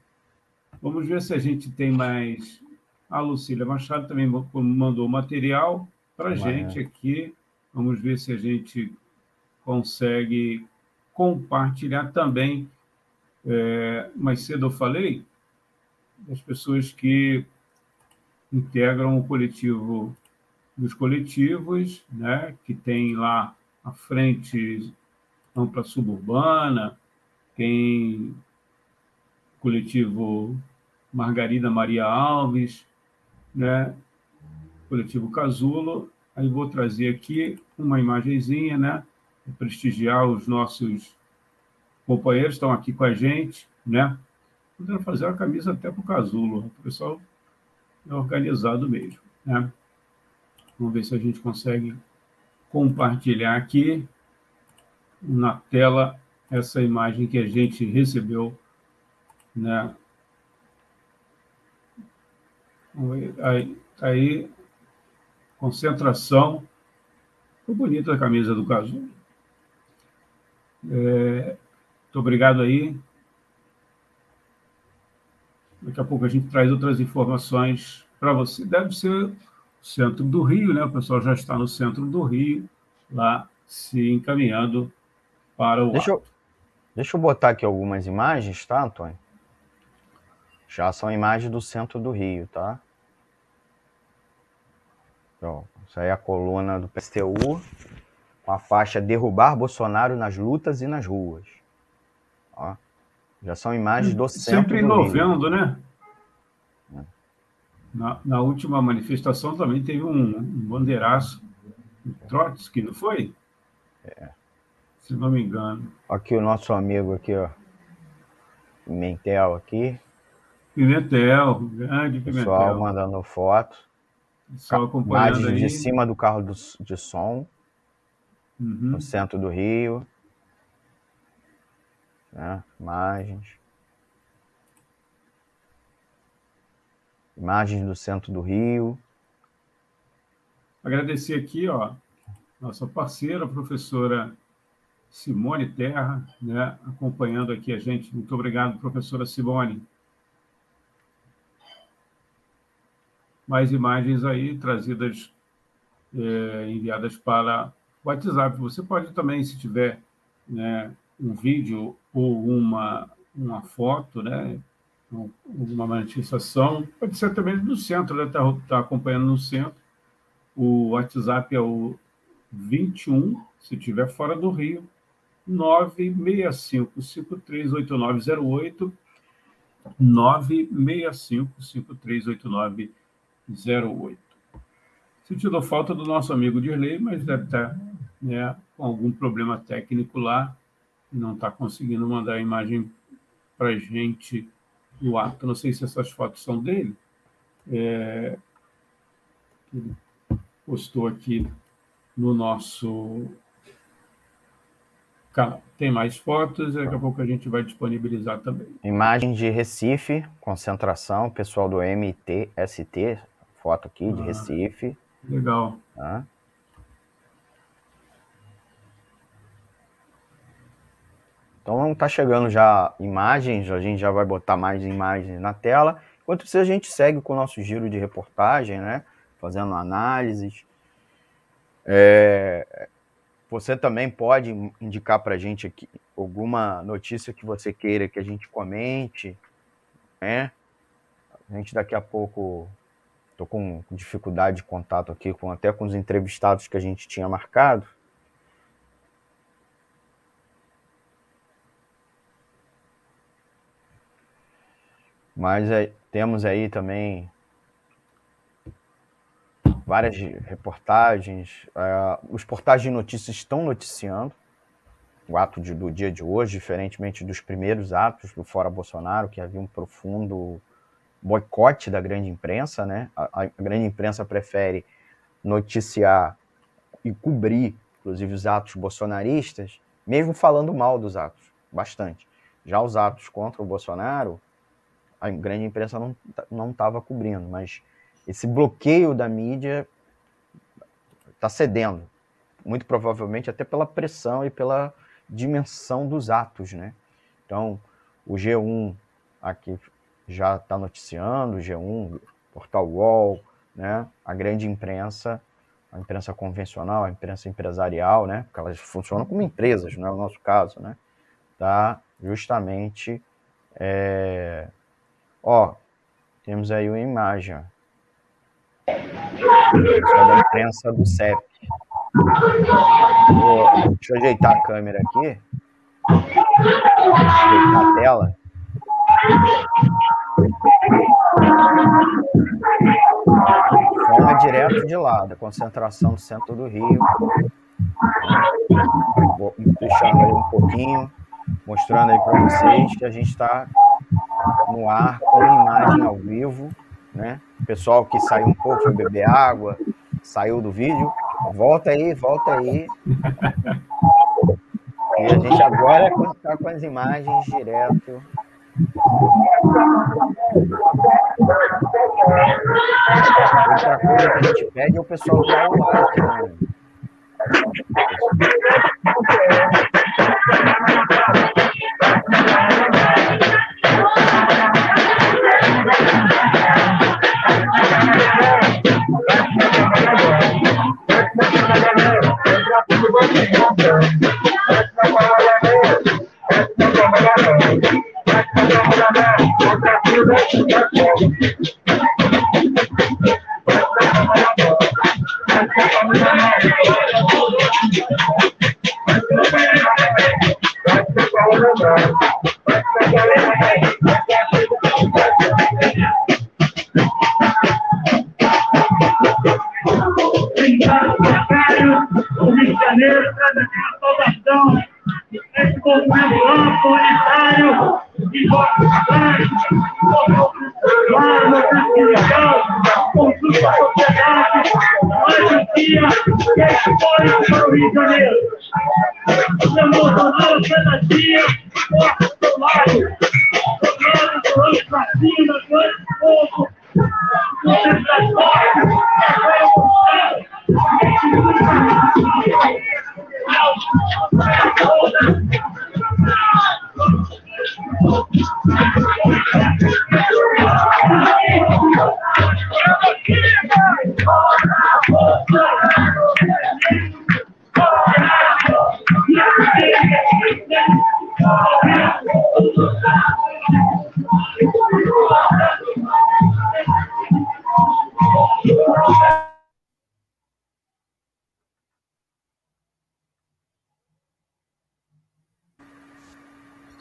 vamos ver se a gente tem mais. A Lucília Machado também mandou material para a gente aqui. Vamos ver se a gente consegue compartilhar também. É... mais cedo eu falei das pessoas que integram o coletivo dos coletivos, né, que tem lá a frente ampla suburbana, tem o coletivo Margarida Maria Alves, né, coletivo Casulo. Aí vou trazer aqui uma imagenzinha, né, para prestigiar os nossos companheiros que estão aqui com a gente, né? Podendo fazer uma camisa até para o Casulo. O pessoal é organizado mesmo. Né? Vamos ver se a gente consegue compartilhar aqui na tela essa imagem que a gente recebeu. Né? Aí, aí concentração. Ficou bonita a camisa do Casu. É, muito obrigado aí Daqui a pouco a gente traz outras informações para você. Deve ser o centro do Rio, né? O pessoal já está no centro do Rio, lá se encaminhando para o. Deixa eu, deixa eu botar aqui algumas imagens, tá, Antônio? Já são imagens do centro do Rio, tá? Então, isso aí é a coluna do PSTU, com a faixa Derrubar Bolsonaro nas lutas e nas ruas. Ó, já são imagens do centro Sempre inovando, né? É. Na, na, última manifestação também teve um, um bandeiraço, um Trotsky, não foi? É. Se não me engano. Aqui o nosso amigo aqui, ó. Pimentel aqui. Pimentel, grande Pimentel. Pessoal mandando foto. Só acompanhando Imagens de cima do carro do, de som, uhum. no centro do Rio. Né? Imagens. Imagens do centro do Rio. Agradecer aqui, ó, nossa parceira, a professora Simone Terra, né, acompanhando aqui a gente. Muito obrigado, professora Simone. mais imagens aí trazidas, é, enviadas para WhatsApp. Você pode também, se tiver né, um vídeo ou uma, uma foto, né, uma manifestação, pode ser também do centro, né, está tá acompanhando no centro. O WhatsApp é o 21, se estiver fora do Rio, 965538908, 965538908. 08. Sentindo falta do nosso amigo Dirley, mas deve estar né, com algum problema técnico lá não está conseguindo mandar a imagem para a gente do ato. Não sei se essas fotos são dele. É, ele postou aqui no nosso canal. Tem mais fotos, daqui a pouco a gente vai disponibilizar também. Imagem de Recife, concentração, pessoal do MTST, foto aqui de ah, Recife. Legal. Tá? Então tá chegando já imagens, a gente já vai botar mais imagens na tela. Enquanto isso, a gente segue com o nosso giro de reportagem, né? Fazendo análises. É... Você também pode indicar para a gente aqui alguma notícia que você queira que a gente comente, né? A gente daqui a pouco Estou com dificuldade de contato aqui, com até com os entrevistados que a gente tinha marcado. Mas é, temos aí também várias reportagens. É, os portais de notícias estão noticiando o ato de, do dia de hoje, diferentemente dos primeiros atos do Fora Bolsonaro, que havia um profundo boicote da grande imprensa, né? A, a, grande imprensa prefere noticiar e cobrir, inclusive, os atos bolsonaristas, mesmo falando mal dos atos, bastante. Já os atos contra o Bolsonaro, a grande imprensa não estava cobrindo, mas esse bloqueio da mídia está cedendo, muito provavelmente até pela pressão e pela dimensão dos atos, né? Então, o G1 aqui já está noticiando, G1, Portal UOL, né? a grande imprensa, a imprensa convencional, a imprensa empresarial, né? porque elas funcionam como empresas, não é o nosso caso, né? tá justamente... É... Ó, temos aí uma imagem, ó. É da imprensa do CEP. Vou, deixa eu ajeitar a câmera aqui. Ajeitar a tela. Forma direto de lá, da concentração do centro do Rio. Vou fechando aí um pouquinho, mostrando aí para vocês que a gente está no ar com imagem ao vivo, né? Pessoal que saiu um pouco, foi beber água, saiu do vídeo, volta aí, volta aí. E a gente agora está com as imagens direto Outra coisa que a gente pede é o pessoal dar o like, né? Thank you.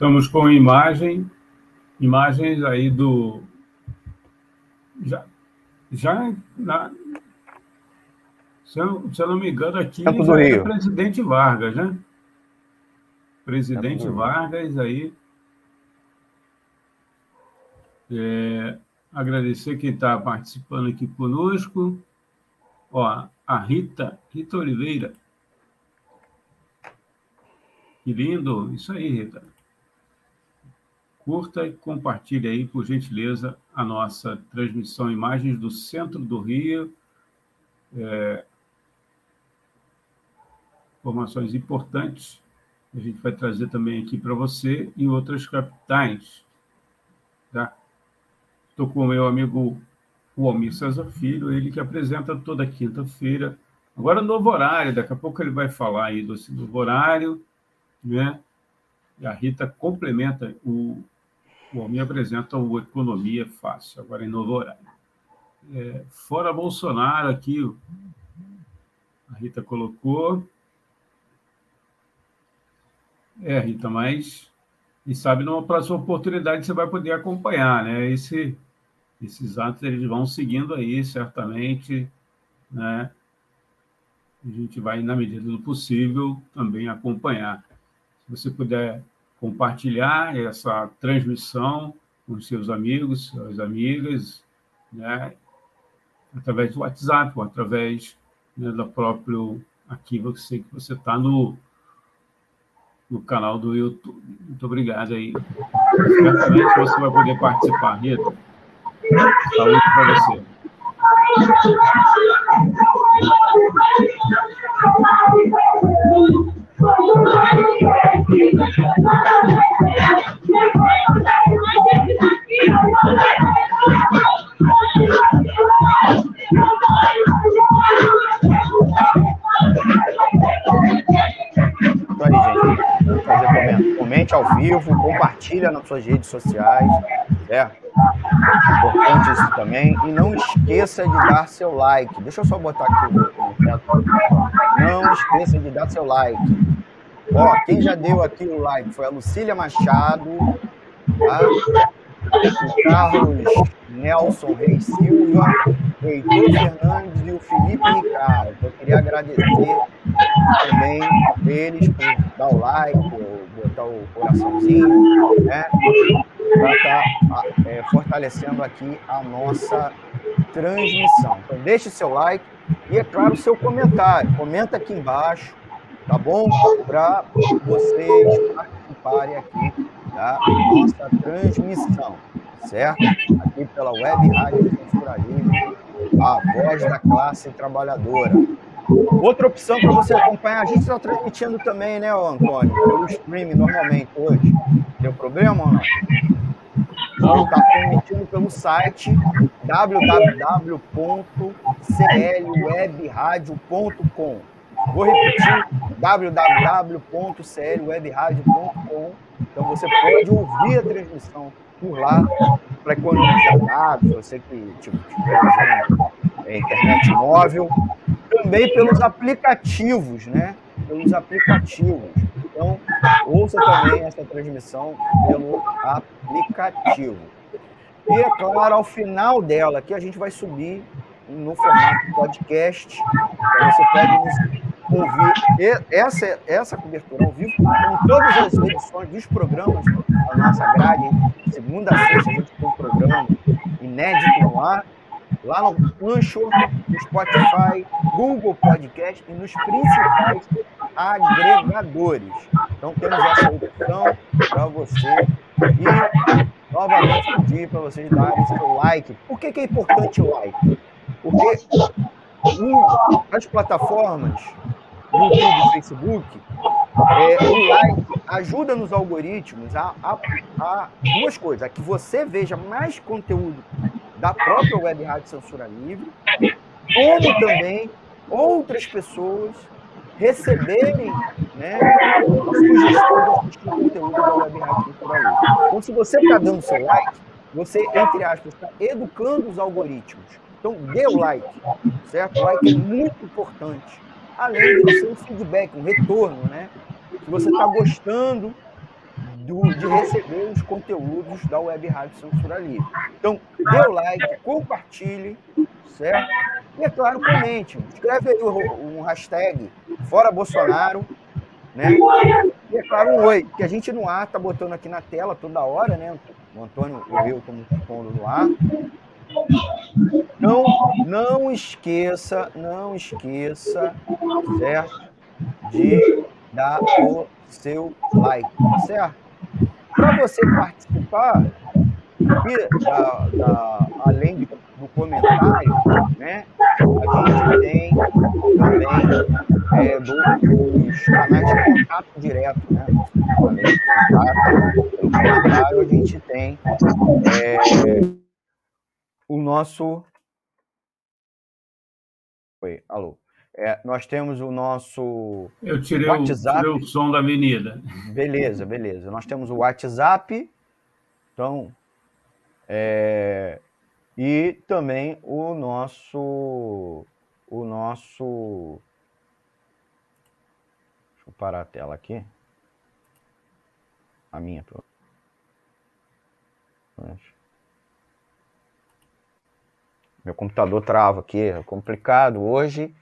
Estamos com imagem, imagens aí do. Já, já na, se, eu, se eu não me engano, aqui é o presidente Vargas, né? Presidente Vargas aí. É, agradecer quem está participando aqui conosco. Ó, a Rita, Rita Oliveira. Que lindo, isso aí, Rita curta e compartilhe aí, por gentileza, a nossa transmissão Imagens do Centro do Rio. É, informações importantes a gente vai trazer também aqui para você e outras capitais. Tá? Estou com o meu amigo o Almir César Filho, ele que apresenta toda quinta-feira. Agora, novo horário, daqui a pouco ele vai falar aí do novo horário, né? E a Rita complementa o, Bom, me apresenta o Economia Fácil, agora em novo horário. É, fora Bolsonaro, aqui, a Rita colocou. É, Rita, mas. E sabe, numa próxima oportunidade você vai poder acompanhar, né? Esse, esses atos eles vão seguindo aí, certamente, né? A gente vai, na medida do possível, também acompanhar. Se você puder compartilhar essa transmissão com seus amigos, suas amigas, né? através do WhatsApp ou através né, do próprio aqui você que você está no no canal do YouTube. Muito obrigado aí. Certamente você vai poder participar, Rita. Saúde para você. Comente ao vivo, compartilha nas suas redes sociais, certo? Importante isso também. E não esqueça de dar seu like. Deixa eu só botar aqui o, o Não esqueça de dar seu like. Ó, quem já deu aqui o like foi a Lucília Machado, tá? o Carlos Nelson Reis Silva, o Heitor Fernandes e o Felipe Ricardo. Eu queria agradecer também eles por dar o like, botar o coraçãozinho, né? Para estar tá, é, fortalecendo aqui a nossa transmissão. Então deixe seu like e, é claro, seu comentário. Comenta aqui embaixo, tá bom? Para vocês participarem aqui da nossa transmissão, certo? Aqui pela Web Rádio Censura Livre, a voz da classe trabalhadora. Outra opção para você acompanhar, a gente está transmitindo também, né, Antônio? Pelo stream normalmente hoje. Deu problema ou não? Está transmitindo pelo site www.clwebradio.com. Vou repetir, www.clwebradio.com. Então você pode ouvir a transmissão por lá para economizar dados, você que tipo, usando é, internet móvel, também pelos aplicativos, né? Pelos aplicativos. Então, ouça também essa transmissão pelo aplicativo. E, é claro, ao final dela, aqui a gente vai subir no formato podcast. Então você pode ouvir essa, essa cobertura ao vivo com todas as edições dos programas da nossa grade. Segunda a sexta a gente tem um programa inédito no ar. Lá no Anchor, no Spotify, Google Podcast e nos principais agregadores. Então temos essa opção para você. E novamente pedir para vocês darem seu like. Por que, que é importante o like? Porque as plataformas, YouTube Facebook, é, o like ajuda nos algoritmos a, a, a, duas coisas: a que você veja mais conteúdo da própria Web Rádio Censura Livre, como também outras pessoas receberem né, sugestões de conteúdo da Web Rádio Censura Livre. Então, se você está dando seu like, você, entre aspas, está educando os algoritmos. Então, dê o like, certo? O like é muito importante. Além de ser um feedback, um retorno, né? Se você está gostando do, de receber os conteúdos da Web Rádio Censura Livre. Então, dê o like, compartilhe, certo? E, é claro, comente. Escreve aí um hashtag Fora Bolsonaro, né? E, é claro, um oi, que a gente no ar tá botando aqui na tela toda hora, né? O Antônio e eu estamos pondo no ar. Não, não esqueça, não esqueça, certo? De dar o seu like, tá certo? Para você participar, e, da, da, além de, do comentário, né, a gente tem também é, do, dos canais de contato direto, né? Além do contato, no comentário a gente tem é, o nosso. Oi, alô. É, nós temos o nosso Eu tirei WhatsApp. O, tirei o som da avenida. Beleza, beleza. Nós temos o WhatsApp, então, é, e também o nosso, o nosso, deixa eu parar a tela aqui, a minha, meu computador trava aqui, é complicado hoje.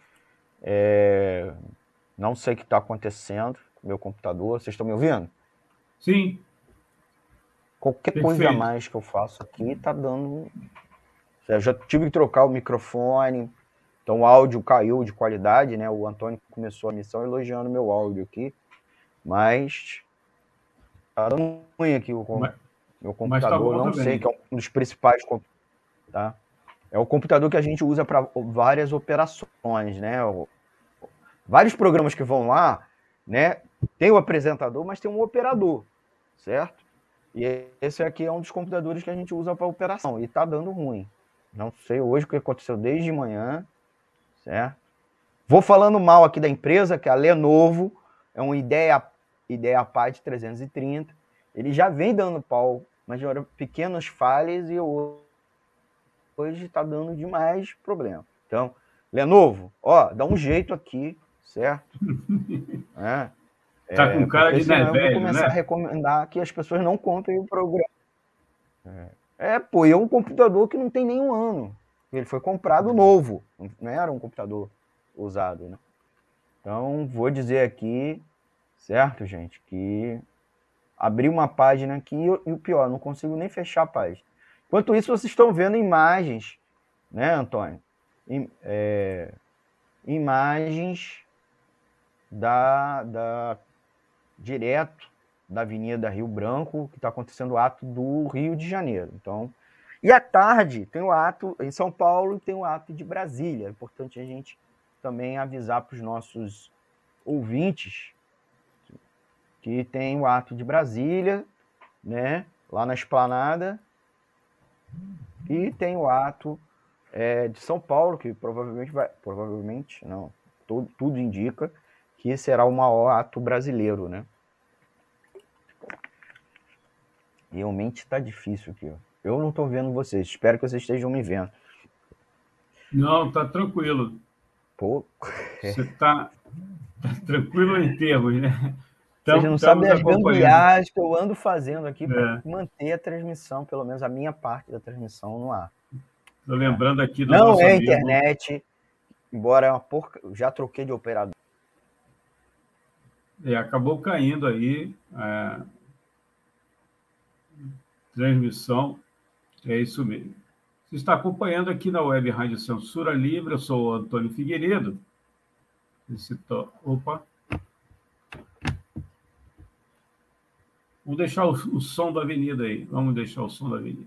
É... Não sei o que está acontecendo com meu computador. Vocês estão me ouvindo? Sim. Qualquer Perfeito. coisa a mais que eu faço aqui está dando. Eu já tive que trocar o microfone, então o áudio caiu de qualidade, né? O Antônio começou a missão elogiando meu áudio aqui, mas tá dando ruim aqui o mas, meu tá computador, tá não também. sei, que é um dos principais, tá? É o computador que a gente usa para várias operações, né? Vários programas que vão lá, né? Tem o apresentador, mas tem um operador, certo? E esse aqui é um dos computadores que a gente usa para operação e tá dando ruim. Não sei hoje o que aconteceu desde manhã, certo? Vou falando mal aqui da empresa, que é a Lenovo, é um Ideia, Ideia Pad 330. Ele já vem dando pau, mas eram pequenas falhas e eu hoje está dando demais problema. Então, Lenovo, ó, dá um jeito aqui, certo? é, tá com é, cara de velho, eu vou começar né? a recomendar que as pessoas não comprem o programa. É, é, pô, é um computador que não tem nenhum ano. Ele foi comprado novo, não era um computador usado, né? Então, vou dizer aqui, certo, gente, que abri uma página aqui e o pior, não consigo nem fechar a página. Enquanto isso, vocês estão vendo imagens, né, Antônio? É, imagens da, da direto da Avenida Rio Branco, que está acontecendo o ato do Rio de Janeiro. Então, e à tarde tem o ato em São Paulo e tem o ato de Brasília. É importante a gente também avisar para os nossos ouvintes que tem o ato de Brasília, né, lá na esplanada, e tem o ato é, de São Paulo, que provavelmente vai. Provavelmente, não, tudo, tudo indica que será o maior ato brasileiro, né? Realmente está difícil aqui. Eu não estou vendo vocês. Espero que vocês estejam me vendo. Não, tá tranquilo. Pô. Você está tá tranquilo em termos, né? Vocês não sabem as gambiarras que eu ando fazendo aqui para é. manter a transmissão, pelo menos a minha parte da transmissão no ar. Estou lembrando aqui do Não é amigo. internet, embora é uma porca. Já troquei de operador. É, acabou caindo aí. É... Transmissão. É isso mesmo. Você está acompanhando aqui na Web Rádio Censura Livre. Eu sou o Antônio Figueiredo. Esse to... Opa. Vamos deixar o, o, som da avenida aí. Vamos deixar o som da avenida.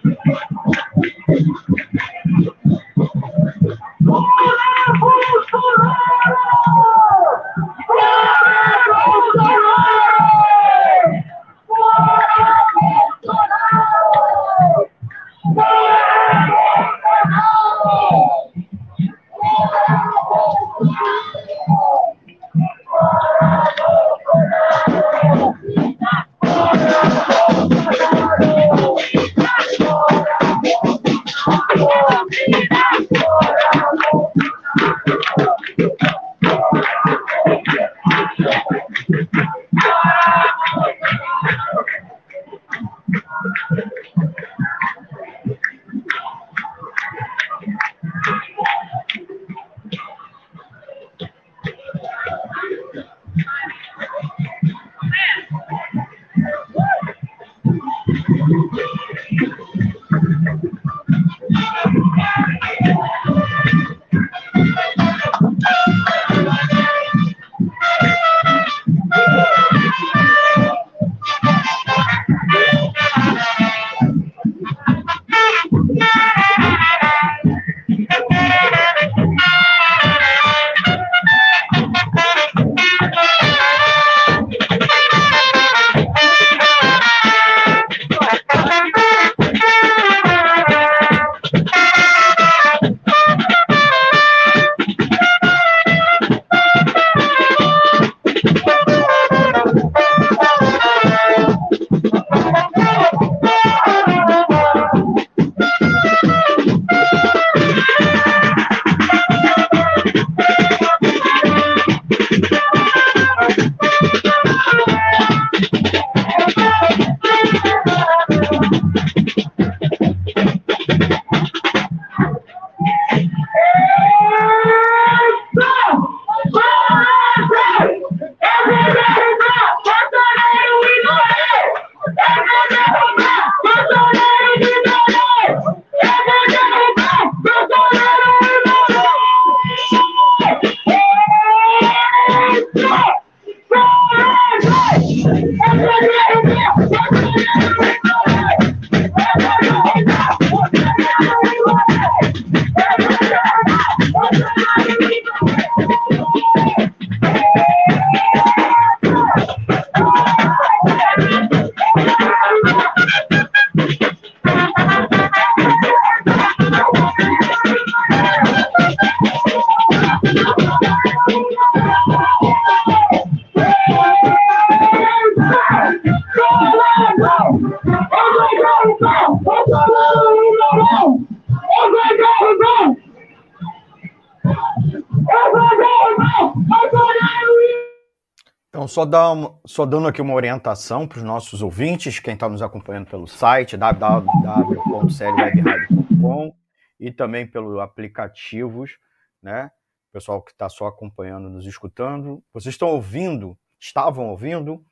só, dar uma, só dando aqui uma orientação para os nossos ouvintes, quem está nos acompanhando pelo site www.seriewebradio.com e também pelos aplicativos, né? Pessoal que está só acompanhando, nos escutando. Vocês estão ouvindo, estavam ouvindo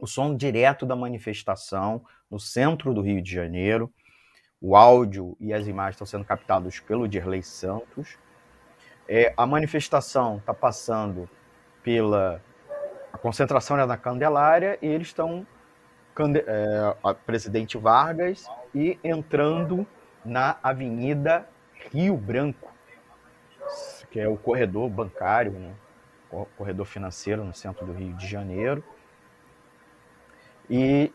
o som direto da manifestação no centro do Rio de Janeiro. O áudio e as imagens estão sendo captados pelo Dirley Santos. É, a manifestação está passando pela concentração era na Candelária e eles estão é, Presidente Vargas e entrando na Avenida Rio Branco, que é o corredor bancário, né? corredor financeiro no centro do Rio de Janeiro. E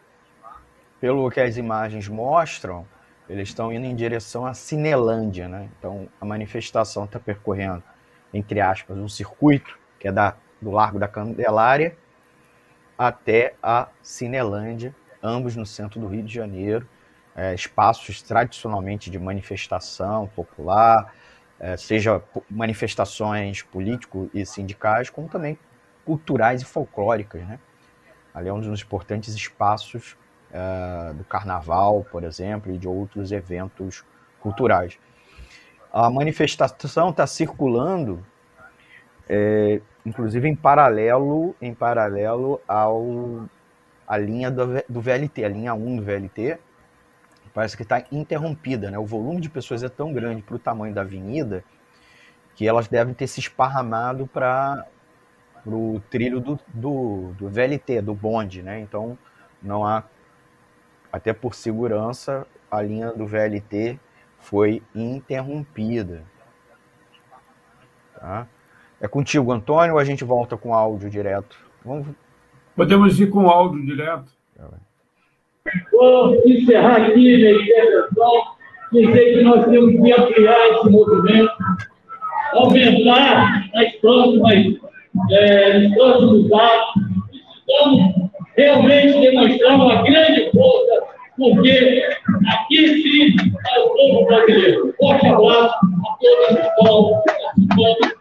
pelo que as imagens mostram, eles estão indo em direção à Cinelândia, né? Então a manifestação está percorrendo, entre aspas, um circuito que é da do Largo da Candelária até a Cinelândia, ambos no centro do Rio de Janeiro, é, espaços tradicionalmente de manifestação popular, é, seja manifestações políticos e sindicais, como também culturais e folclóricas. Né? Ali é um dos importantes espaços é, do carnaval, por exemplo, e de outros eventos culturais. A manifestação está circulando é, inclusive em paralelo, em paralelo ao a linha do, do VLT, a linha 1 do VLT, parece que está interrompida, né? O volume de pessoas é tão grande para o tamanho da avenida que elas devem ter se esparramado para o trilho do, do, do, VLT, do bonde, né? Então não há, até por segurança, a linha do VLT foi interrompida. Tá? É contigo, Antônio, ou a gente volta com áudio direto? Vamos... Podemos ir com áudio direto. Vou encerrar aqui minha intervenção, dizer que nós temos que ampliar esse movimento, aumentar nas próximas, é, nos próximos atos, precisamos realmente demonstrar uma grande força, porque aqui sim é o povo brasileiro. Forte abraço a todos que estão participando desse lado aí.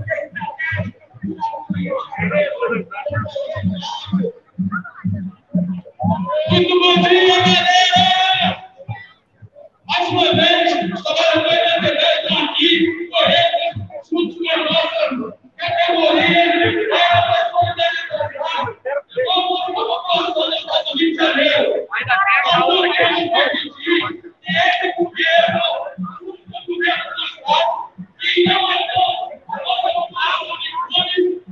Muito bom dia, galera! Mais uma vez, os trabalhadores da TV estão aqui, correndo, junto com a nossa categoria, é a solidariedade. Vamos para a população do Estado do Rio de Janeiro. Nós não queremos permitir que esse governo, o governo do Estado, que não é a nossa população de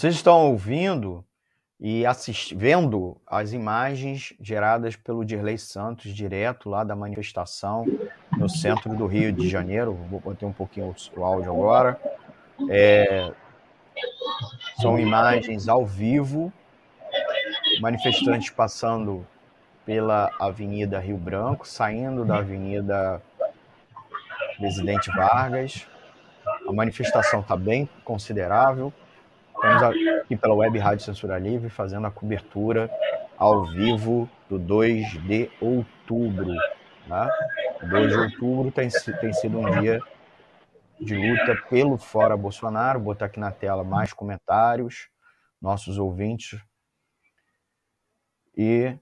Vocês estão ouvindo e vendo as imagens geradas pelo Dirley Santos, direto lá da manifestação no centro do Rio de Janeiro. Vou botar um pouquinho o áudio agora. É, são imagens ao vivo, manifestantes passando pela Avenida Rio Branco, saindo da Avenida Presidente Vargas. A manifestação está bem considerável. Estamos aqui pela Web Rádio Censura Livre fazendo a cobertura ao vivo do 2 de outubro. Tá? 2 de outubro tem, tem sido um dia de luta pelo Fora Bolsonaro. Vou botar aqui na tela mais comentários, nossos ouvintes. E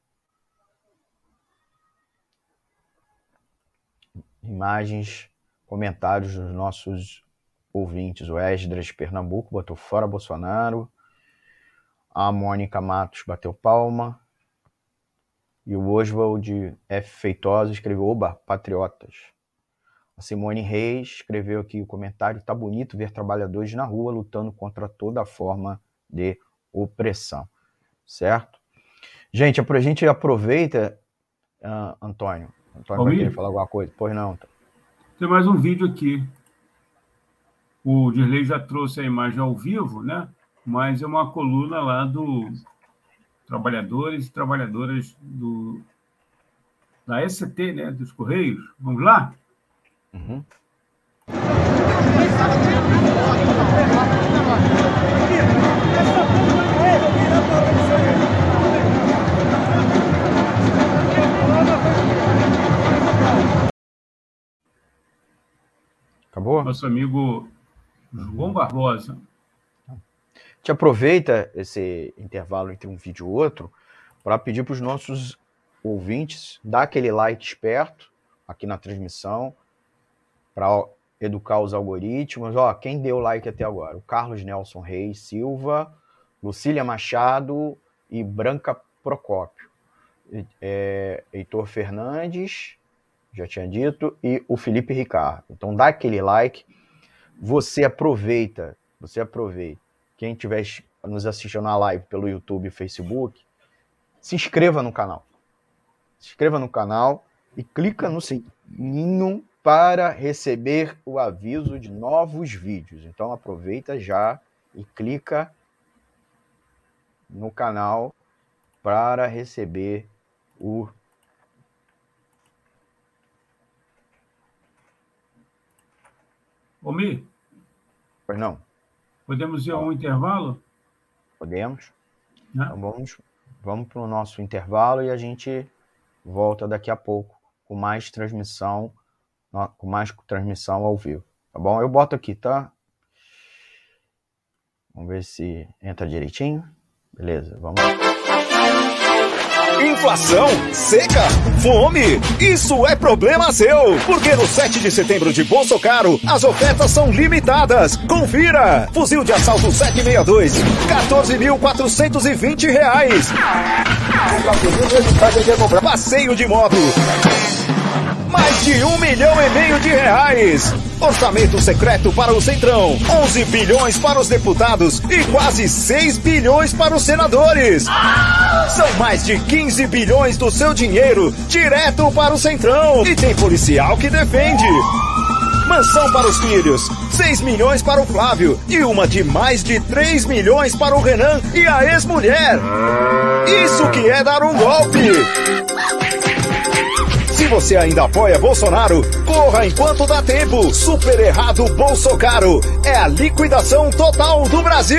imagens, comentários dos nossos ouvintes. O Esdras Pernambuco botou fora Bolsonaro. A Mônica Matos bateu palma. E o Oswald F. Feitosa escreveu: Oba, patriotas. A Simone Reis escreveu aqui o comentário: tá bonito ver trabalhadores na rua lutando contra toda forma de opressão. Certo? Gente, a gente aproveita, uh, Antônio. Antônio vai querer falar alguma coisa? Pois não. Tem mais um vídeo aqui. O Dirley já trouxe a imagem ao vivo, né? mas é uma coluna lá do trabalhadores e trabalhadoras do, da ST, né? dos Correios. Vamos lá? Uhum. Acabou? Nosso amigo João Barbosa. A gente aproveita esse intervalo entre um vídeo e outro para pedir para os nossos ouvintes dar aquele like esperto aqui na transmissão para educar os algoritmos. Ó, quem deu like até agora? O Carlos Nelson Reis Silva, Lucília Machado e Branca Procópio. É, Heitor Fernandes, já tinha dito, e o Felipe Ricardo. Então dá aquele like. Você aproveita, você aproveita. Quem estiver nos assistindo na live pelo YouTube e Facebook, se inscreva no canal. Se inscreva no canal e clica no sininho para receber o aviso de novos vídeos. Então aproveita já e clica no canal para receber o Omi? Pois não. Podemos ir a um intervalo? Podemos. Então vamos, vamos para o nosso intervalo e a gente volta daqui a pouco com mais transmissão, com mais transmissão ao vivo. Tá bom? Eu boto aqui, tá? Vamos ver se entra direitinho. Beleza, vamos lá. Inflação, seca, fome, isso é problema seu. Porque no 7 de setembro de Bolso Caro, as ofertas são limitadas. Confira! Fuzil de assalto 762, 14.420 reais. Passeio de moto, mais de um milhão e meio de reais. Orçamento secreto para o Centrão, 11 bilhões para os deputados e quase 6 bilhões para os senadores. São mais de 15 bilhões do seu dinheiro direto para o Centrão. E tem policial que defende. Mansão para os filhos, 6 milhões para o Flávio e uma de mais de 3 milhões para o Renan e a ex-mulher. Isso que é dar um golpe! Você ainda apoia Bolsonaro, corra enquanto dá tempo. Super errado Bolsocaro. É a liquidação total do Brasil.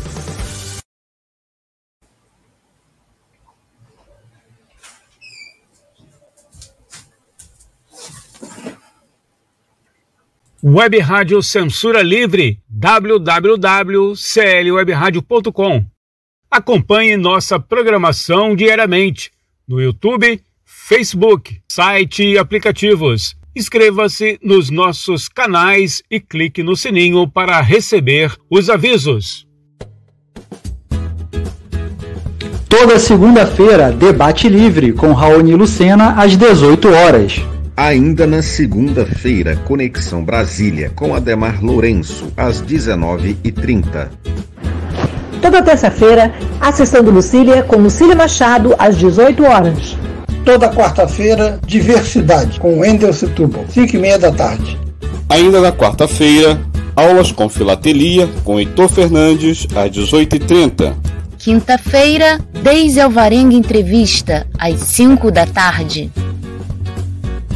Web Rádio Censura Livre, www.clwebradio.com. Acompanhe nossa programação diariamente no YouTube, Facebook, site e aplicativos. Inscreva-se nos nossos canais e clique no sininho para receber os avisos. Toda segunda-feira, debate livre com Raoni Lucena às 18 horas. Ainda na segunda-feira, Conexão Brasília com Ademar Lourenço, às 19h30. Toda terça-feira, a sessão do Lucília com Lucília Machado, às 18 horas. toda quarta-feira, Diversidade, com Wendel Setúbal, 5 e meia da tarde. Ainda na quarta-feira, aulas com filatelia com Heitor Fernandes, às 18h30. Quinta-feira, Deise Alvarenga Entrevista, às 5 da tarde.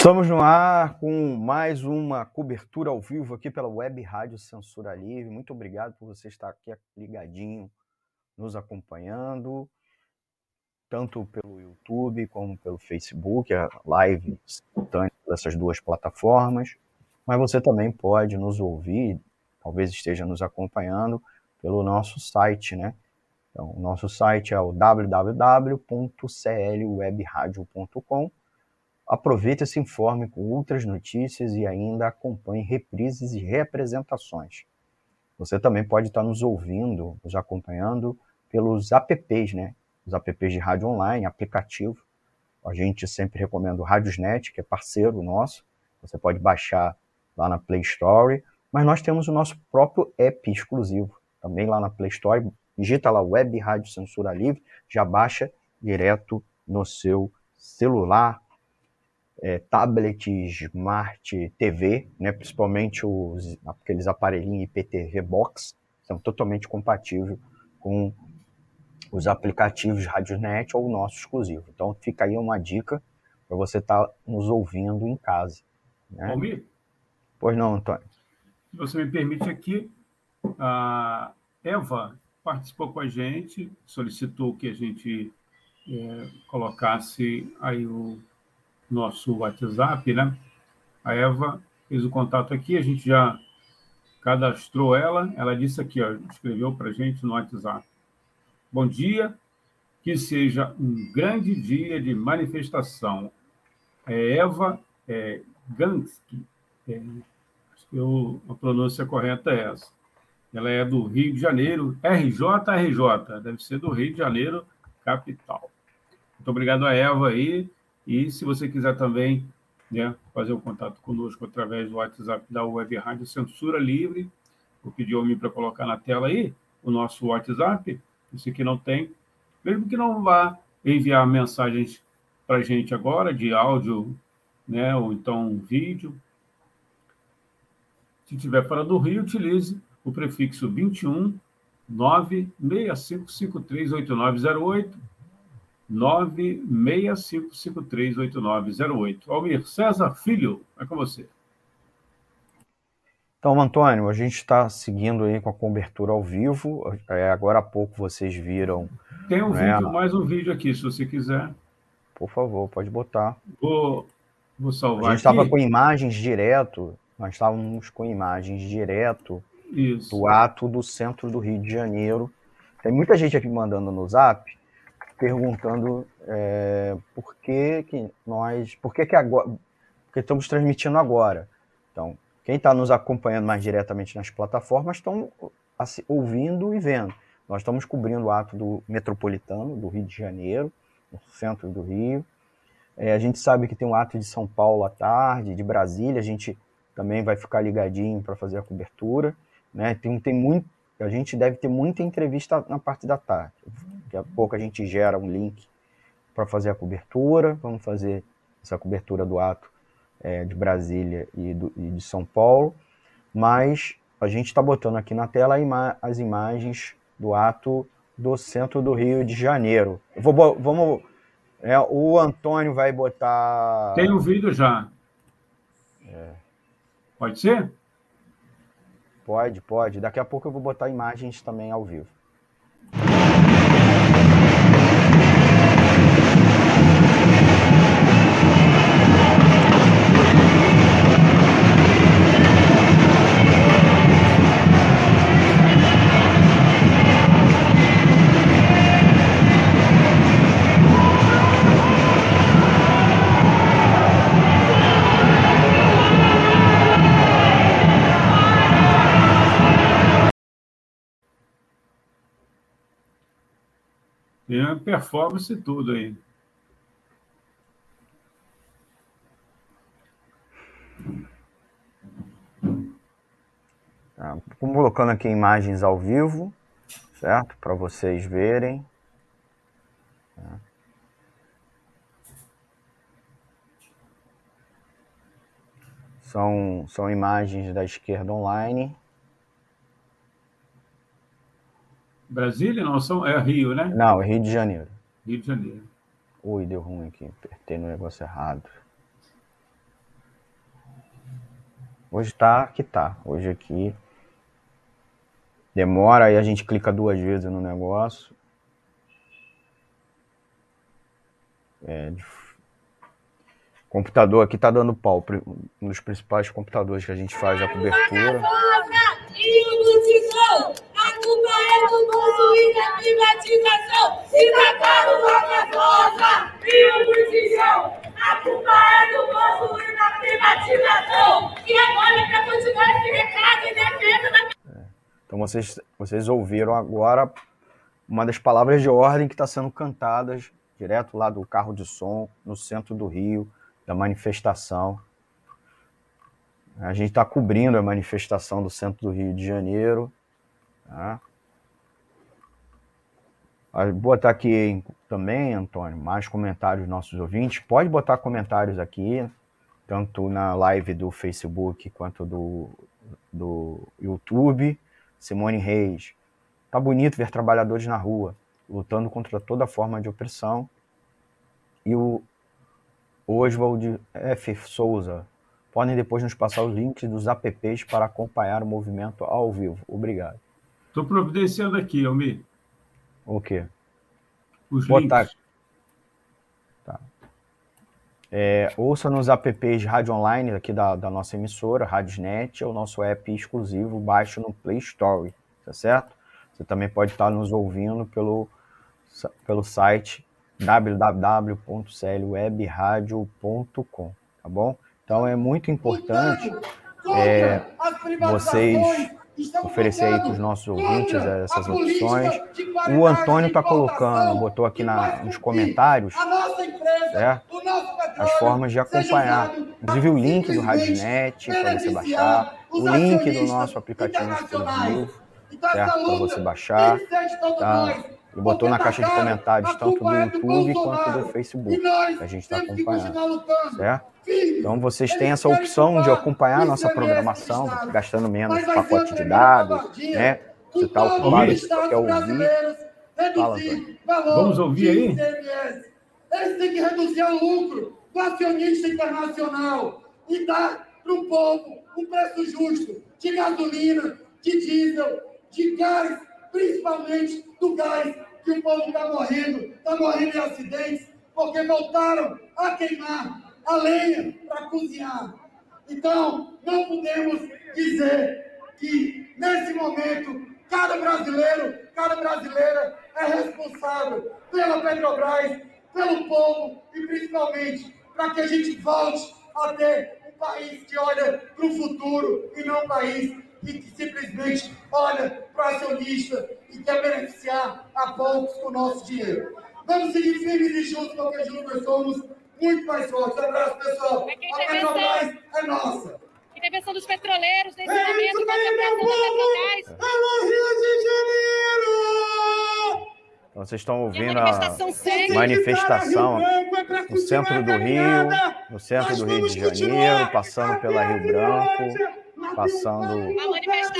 Estamos no ar com mais uma cobertura ao vivo aqui pela Web Rádio Censura Livre. Muito obrigado por você estar aqui ligadinho, nos acompanhando, tanto pelo YouTube como pelo Facebook, a live simultânea dessas duas plataformas. Mas você também pode nos ouvir, talvez esteja nos acompanhando pelo nosso site, né? Então, o nosso site é o www.clwebradio.com Aproveite e se informe com outras notícias e ainda acompanhe reprises e reapresentações. Você também pode estar nos ouvindo, nos acompanhando pelos apps, né? Os apps de rádio online, aplicativo. A gente sempre recomenda o Radiosnet, que é parceiro nosso. Você pode baixar lá na Play Store, mas nós temos o nosso próprio app exclusivo, também lá na Play Store. Digita lá Web Rádio Censura Livre, já baixa direto no seu celular, é, tablet, smart TV, né, principalmente os, aqueles aparelhinhos IPTV Box, são totalmente compatíveis com os aplicativos RadioNet ou o nosso exclusivo. Então fica aí uma dica para você estar tá nos ouvindo em casa. Né? Pois não, Antônio. Se você me permite aqui, a Eva participou com a gente, solicitou que a gente é, colocasse aí o nosso WhatsApp, né? A Eva fez o contato aqui, a gente já cadastrou ela. Ela disse aqui, ó, escreveu para a gente no WhatsApp. Bom dia, que seja um grande dia de manifestação. É Eva é, Gansky, é, acho que eu, a pronúncia correta é essa. Ela é do Rio de Janeiro, RJ, RJ, deve ser do Rio de Janeiro, capital. Muito obrigado a Eva aí. E se você quiser também né, fazer o um contato conosco através do WhatsApp da Web Rádio Censura Livre, vou pedir ao mim para colocar na tela aí o nosso WhatsApp, você que não tem, mesmo que não vá enviar mensagens para a gente agora, de áudio, né, ou então vídeo. Se estiver fora do Rio, utilize o prefixo 21 965538908 965538908. Almir César Filho, é com você. Então, Antônio, a gente está seguindo aí com a cobertura ao vivo. É, agora há pouco vocês viram. Tem um né, vídeo, mais um vídeo aqui, se você quiser. Por favor, pode botar. Vou, vou salvar. A gente estava com imagens direto. Nós estávamos com imagens direto Isso. do ato do centro do Rio de Janeiro. Tem muita gente aqui mandando no Zap perguntando é, por que, que nós, por que, que agora, porque estamos transmitindo agora. Então, quem está nos acompanhando mais diretamente nas plataformas estão assim, ouvindo e vendo. Nós estamos cobrindo o ato do metropolitano do Rio de Janeiro, no centro do Rio. É, a gente sabe que tem um ato de São Paulo à tarde, de Brasília. A gente também vai ficar ligadinho para fazer a cobertura. Né? Tem, tem muito, a gente deve ter muita entrevista na parte da tarde. Daqui a pouco a gente gera um link para fazer a cobertura. Vamos fazer essa cobertura do ato é, de Brasília e, do, e, de São Paulo. Mas a gente está botando aqui na tela ima as imagens do ato do centro do Rio de Janeiro. Vou, vamos. É, o Antônio vai botar. Tem o um vídeo já. É. Pode ser? Pode, pode. Daqui a pouco eu vou botar imagens também ao vivo. Tem performance e tudo aí. Tá, colocando aqui imagens ao vivo, certo? Para vocês verem. Tá. São, são imagens da esquerda online. Brasília? Não, são, é Rio, né? Não, é Rio de Janeiro. Rio de Janeiro. Ui, deu ruim aqui. Apertei no negócio errado. Hoje tá que tá. Hoje aqui demora, aí a gente clica duas vezes no negócio. É, computador aqui tá dando pau, um dos principais computadores que a gente faz a cobertura. A do bolso e da privatização. Se tacaram Roca Rosa e o Botijão. A culpa é do bolso e da privatização. E agora, para continuar esse recado em defesa da. Então vocês, vocês ouviram agora uma das palavras de ordem que está sendo cantadas direto lá do carro de som, no centro do Rio, da manifestação. A gente está cobrindo a manifestação do centro do Rio de Janeiro. Tá? Vou botar aqui também, Antônio, mais comentários dos nossos ouvintes. Pode botar comentários aqui, tanto na live do Facebook quanto do, do YouTube. Simone Reis. Tá bonito ver trabalhadores na rua, lutando contra toda forma de opressão. E o Oswald F. Souza. Podem depois nos passar os links dos apps para acompanhar o movimento ao vivo. Obrigado. Estou providenciando aqui, Almir. O quê? Os Botar... links. Tá. É, ouça nos apps Rádio Online aqui da, da nossa emissora, Radiosnet, é o nosso app exclusivo, baixe no Play Store, tá certo? Você também pode estar nos ouvindo pelo, pelo site www.clwebradio.com, tá bom? Então é muito importante é, vocês oferecer aí para os nossos ouvintes essas opções. O Antônio está colocando, botou aqui na, nos comentários, certo? As formas de acompanhar. Inclusive o link do Radionet para você baixar, o link do nosso aplicativo exclusivo, certo? Para você baixar. Tá? Ele botou na caixa de comentários tanto do YouTube quanto do Facebook, a gente está acompanhando, certo? Então vocês têm essa opção de acompanhar a nossa programação, gastando menos pacote de dados, né? Você está ocupado, você quer ouvir. Fala. Vamos ouvir aí? Eles têm que reduzir o lucro do acionista internacional e dar para o povo um preço justo de gasolina, de diesel, de gás, principalmente do gás, que o povo está morrendo, está morrendo em acidentes, porque voltaram a queimar a lenha para cozinhar. Então, não podemos dizer que, nesse momento, cada brasileiro, cada brasileira é responsável pela Petrobras, pelo povo e principalmente para que a gente volte a ter um país que olha para o futuro e não um país que, que simplesmente olha para o acionista e quer beneficiar a poucos com o nosso dinheiro. Vamos seguir firmes e juntos, porque juntos somos muito mais fortes. Um abraço, pessoal. A Petrobras é nossa. Intervenção dos petroleiros nesse é momento contra a pressão da Petrobras. Alô, Rio de Janeiro! Então, vocês estão ouvindo a manifestação no centro do Rio, no centro do Rio de Janeiro, passando pela Rio Branco, passando,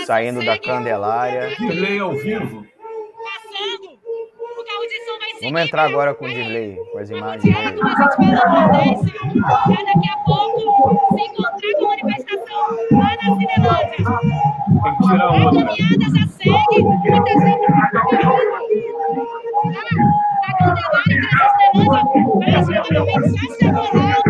saindo da Candelária. Dirley ao vivo. Vamos entrar agora com o Dirley, com as imagens aí. daqui a pouco se encontrar com a manifestação lá na Cinelândia. Tem que tirar A caminhada já segue, muita gente da Candelária para a Cinelândia, mas realmente já chegou lá.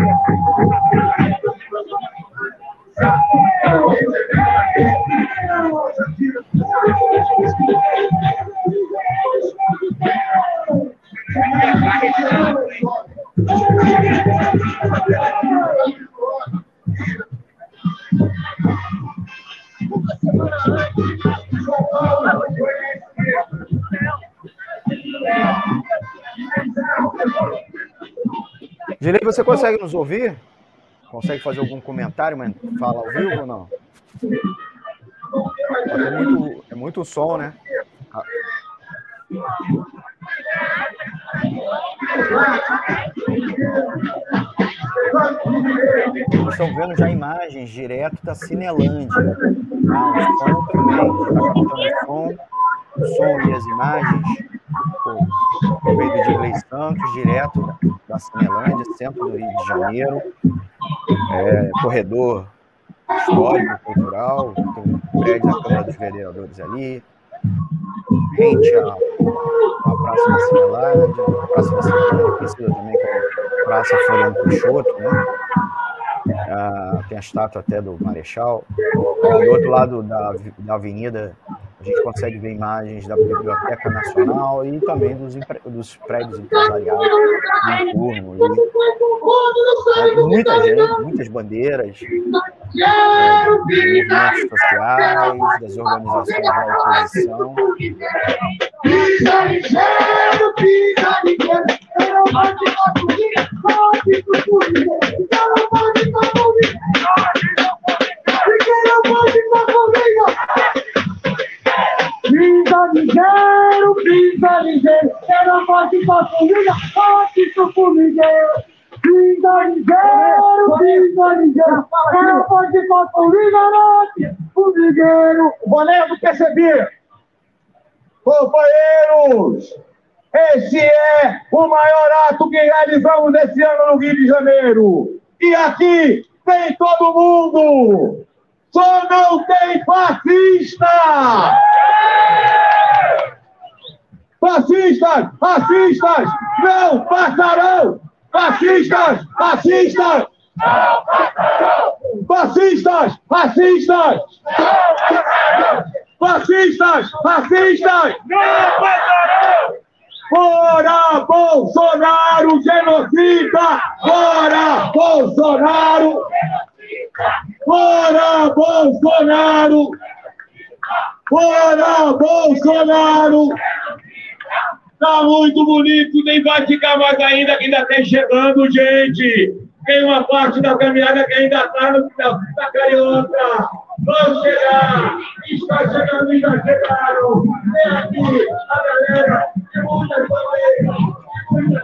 Dilei, você consegue nos ouvir? Consegue fazer algum comentário, mas fala ao vivo ou não? É muito, é muito som, né? Ah. Estão vendo já imagens direto da Cinelândia. Ah, o som também, o som, o som e as imagens por meio do Digley Santos, direto da Cinelândia, centro do Rio de Janeiro. É, corredor histórico, cultural, tem um prédio da Câmara dos Vereadores ali, rente à, à Praça da a Praça da Cinelândia, conhecida também como Praça Floriano Peixoto, né? Ah, tem a estátua até do Marechal. Do outro lado da, da avenida, a gente consegue ver imagens da Biblioteca Nacional e também dos, dos prédios empresariais do entorno. E, muita gente, muitas bandeiras, é, movimentos sociais, das organizações da oposição. Pinta ligeiro, pinta ligeiro, quero mais uma comida, antes do formigueiro. Pinta ligeiro, pinta ligeiro, quero mais uma comida, antes do formigueiro. Boné do PCB. Companheiros, esse é o maior ato que realizamos esse ano no Rio de Janeiro. E aqui tem todo mundo. Só não tem fascista! Fascistas! Fascistas! Não passarão! Fascistas! Fascistas! Não passarão! Fascistas! Fascistas! Fascistas! Fascistas! Não passarão! Fora Bolsonaro, genocida! Fora Bolsonaro! Fora Bolsonaro! Fora Bolsonaro! Tá muito bonito, nem vai ficar mais ainda, que ainda tem chegando, gente! Tem uma parte da caminhada que ainda está no final da carioca! Vamos chegar! Está chegando, já chegaram! Vem aqui, a galera de muitas famílias, muitas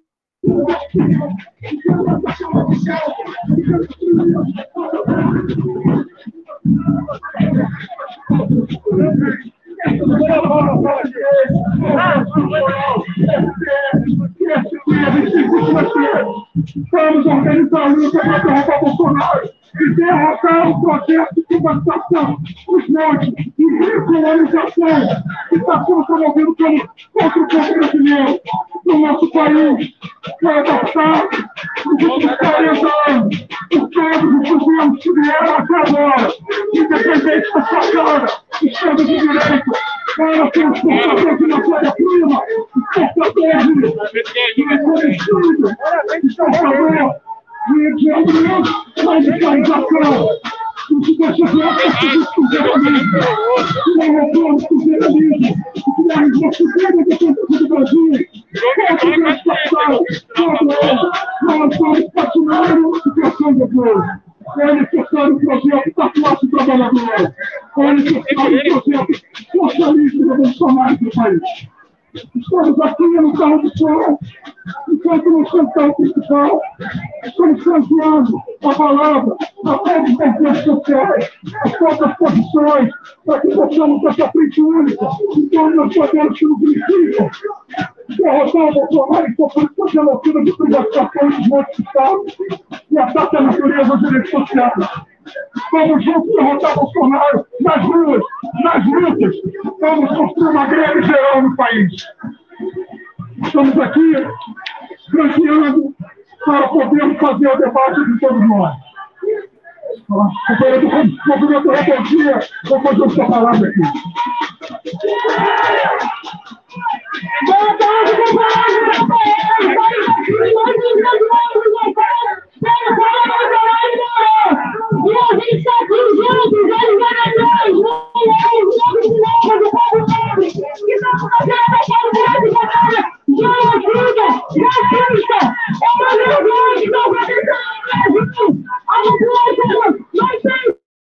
Vamos organizar a luta para derrubar Bolsonaro e derrotar o projeto de privatização, os montes e recolonização que está sendo promovido pelo contra o povo brasileiro no nosso país. Foi adaptado nos últimos 40 anos por todos os governos que vieram até agora, independente da sua cara, Estado de Direito, para ser exportador de matéria-prima, exportador de combustível, exportador alimentos, radicalização. Isso deixa claro que isso é governo, que é retorno do governismo, que é a investigação do centro do Brasil, contra a administração, contra a relação estacionária e criação de apoio. É um projeto da. É um projeto socialista revolucionário para o Estamos aqui no carro do som, enquanto no central principal, estamos transformando a palavra a todos os movimentos sociais, a todas as posições, para que possamos essa frente única, então nós podemos que no princípio, derrotar o Bolsonaro e fazer a loucura de privatização de Estado e ataque à natureza dos direitos sociais. Vamos juntos derrotar Bolsonaro nas ruas, nas lutas. Vamos construir uma greve geral no país. Estamos aqui franqueando para podermos fazer o debate de todos nós. Companheiro do movimento Rebeldia, vou fazer essa palavra aqui. Boa tarde,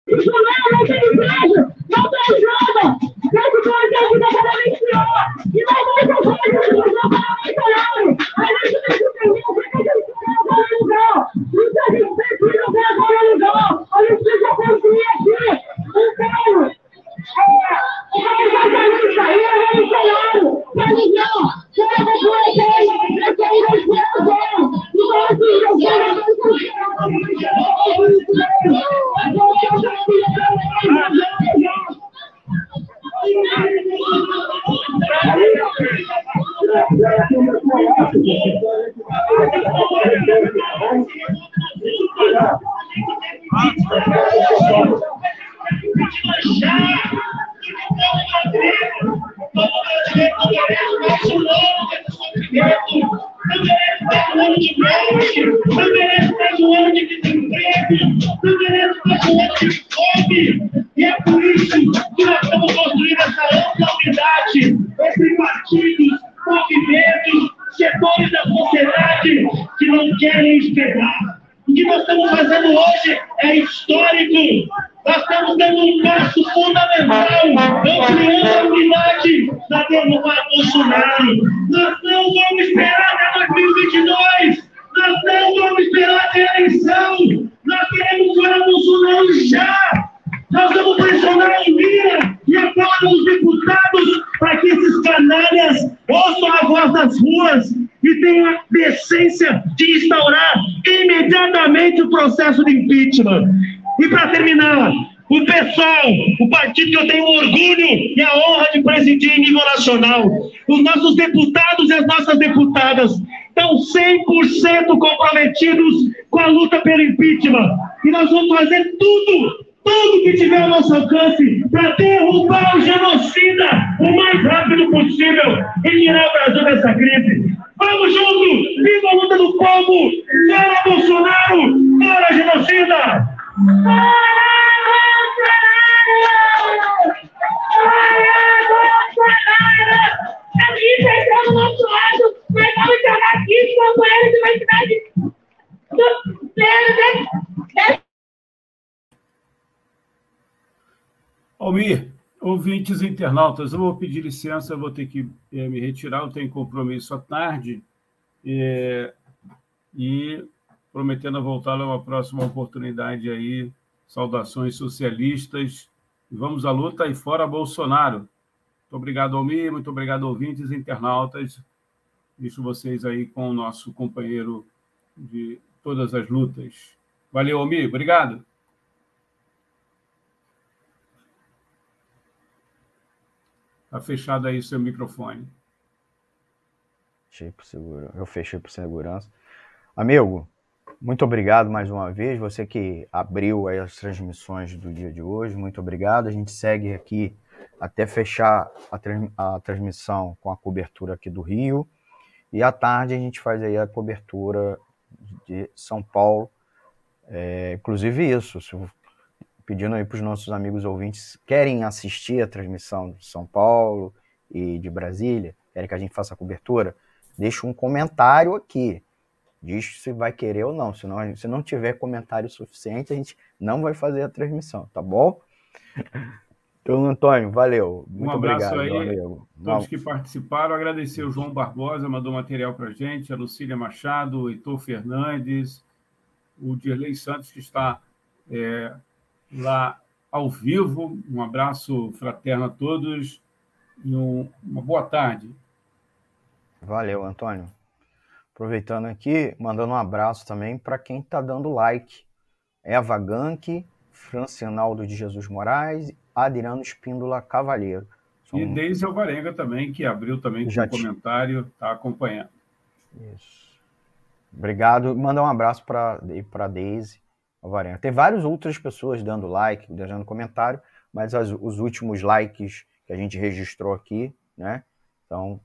e a gente está aqui juntos, eles vão atrás, que estamos fazendo a qualidade da é uma vergonha que nós organizamos no Brasil. A não tem isolar, não tem igreja, não tem nada. Esse projeto da cada vez pior. E nós não conseguimos resolver o salário. A gente tem que entender o que a gente quer lugar. Isso a gente precisa ver agora lugar. A gente precisa construir aqui um plano. É, é exatamente isso aí, é o salário. Pra ligar. Para a população. Esse aí nós queremos. Então, assim, eu quero E é por isso que nós estamos construindo essa ampla unidade entre partidos, movimentos, setores da sociedade que não querem esperar. O que nós estamos fazendo hoje é histórico. Nós estamos dando um passo fundamental, ampliando a unidade da derrubada Bolsonaro. Nós não vamos esperar até 2022. Nós não vamos esperar até a eleição. Nós queremos fora Bolsonaro já. Nós vamos pressionar a Lira e a Câmara dos Deputados para que esses canalhas ouçam a voz das ruas e tenham a decência de instaurar imediatamente o processo de impeachment. E para terminar, o PSOL, o partido que eu tenho orgulho e a honra de presidir em nível nacional, os nossos deputados e as nossas deputadas estão 100% comprometidos com a luta pelo impeachment. E nós vamos fazer tudo tudo que tiver ao nosso alcance para derrubar o genocida o mais rápido possível e tirar o Brasil dessa crise. Vamos juntos! Viva a luta do povo! Fora Bolsonaro! Fora genocida! Aqui, fechando do nosso lado, nós vamos jogar aqui os companheiros de uma cidade do Almir, ouvintes internautas, eu vou pedir licença, vou ter que é, me retirar, eu tenho compromisso à tarde, é, e prometendo voltar a uma próxima oportunidade aí. Saudações socialistas. Vamos à luta e fora Bolsonaro. Muito obrigado, Almir, muito obrigado, ouvintes internautas. Deixo vocês aí com o nosso companheiro de todas as lutas. Valeu, Almir, obrigado. Está fechado aí seu microfone. Fechei por segurança. Eu fechei por segurança. Amigo, muito obrigado mais uma vez. Você que abriu as transmissões do dia de hoje, muito obrigado. A gente segue aqui até fechar a, a transmissão com a cobertura aqui do Rio. E à tarde a gente faz aí a cobertura de São Paulo. É, inclusive isso, se pedindo aí para os nossos amigos ouvintes querem assistir a transmissão de São Paulo e de Brasília, querem que a gente faça a cobertura, deixa um comentário aqui. Diz se vai querer ou não. Se não, se não tiver comentário suficiente, a gente não vai fazer a transmissão, tá bom? Então, Antônio, valeu. Muito um abraço obrigado, aí, amigo. todos que participaram. Agradecer o João Barbosa, mandou material para a gente, a Lucília Machado, o Heitor Fernandes, o Dirley Santos, que está é, lá ao vivo. Um abraço fraterno a todos e um, uma boa tarde. Valeu, Antônio. Aproveitando aqui, mandando um abraço também para quem está dando like. Eva Gank, Francinaldo de Jesus Moraes, Adriano Espíndola Cavalheiro. São... E Deise Alvarenga também, que abriu também com um comentário, está acompanhando. Isso. Obrigado. Manda um abraço para a Daisy Alvarenga. Tem várias outras pessoas dando like, deixando comentário, mas as, os últimos likes que a gente registrou aqui, né? Então,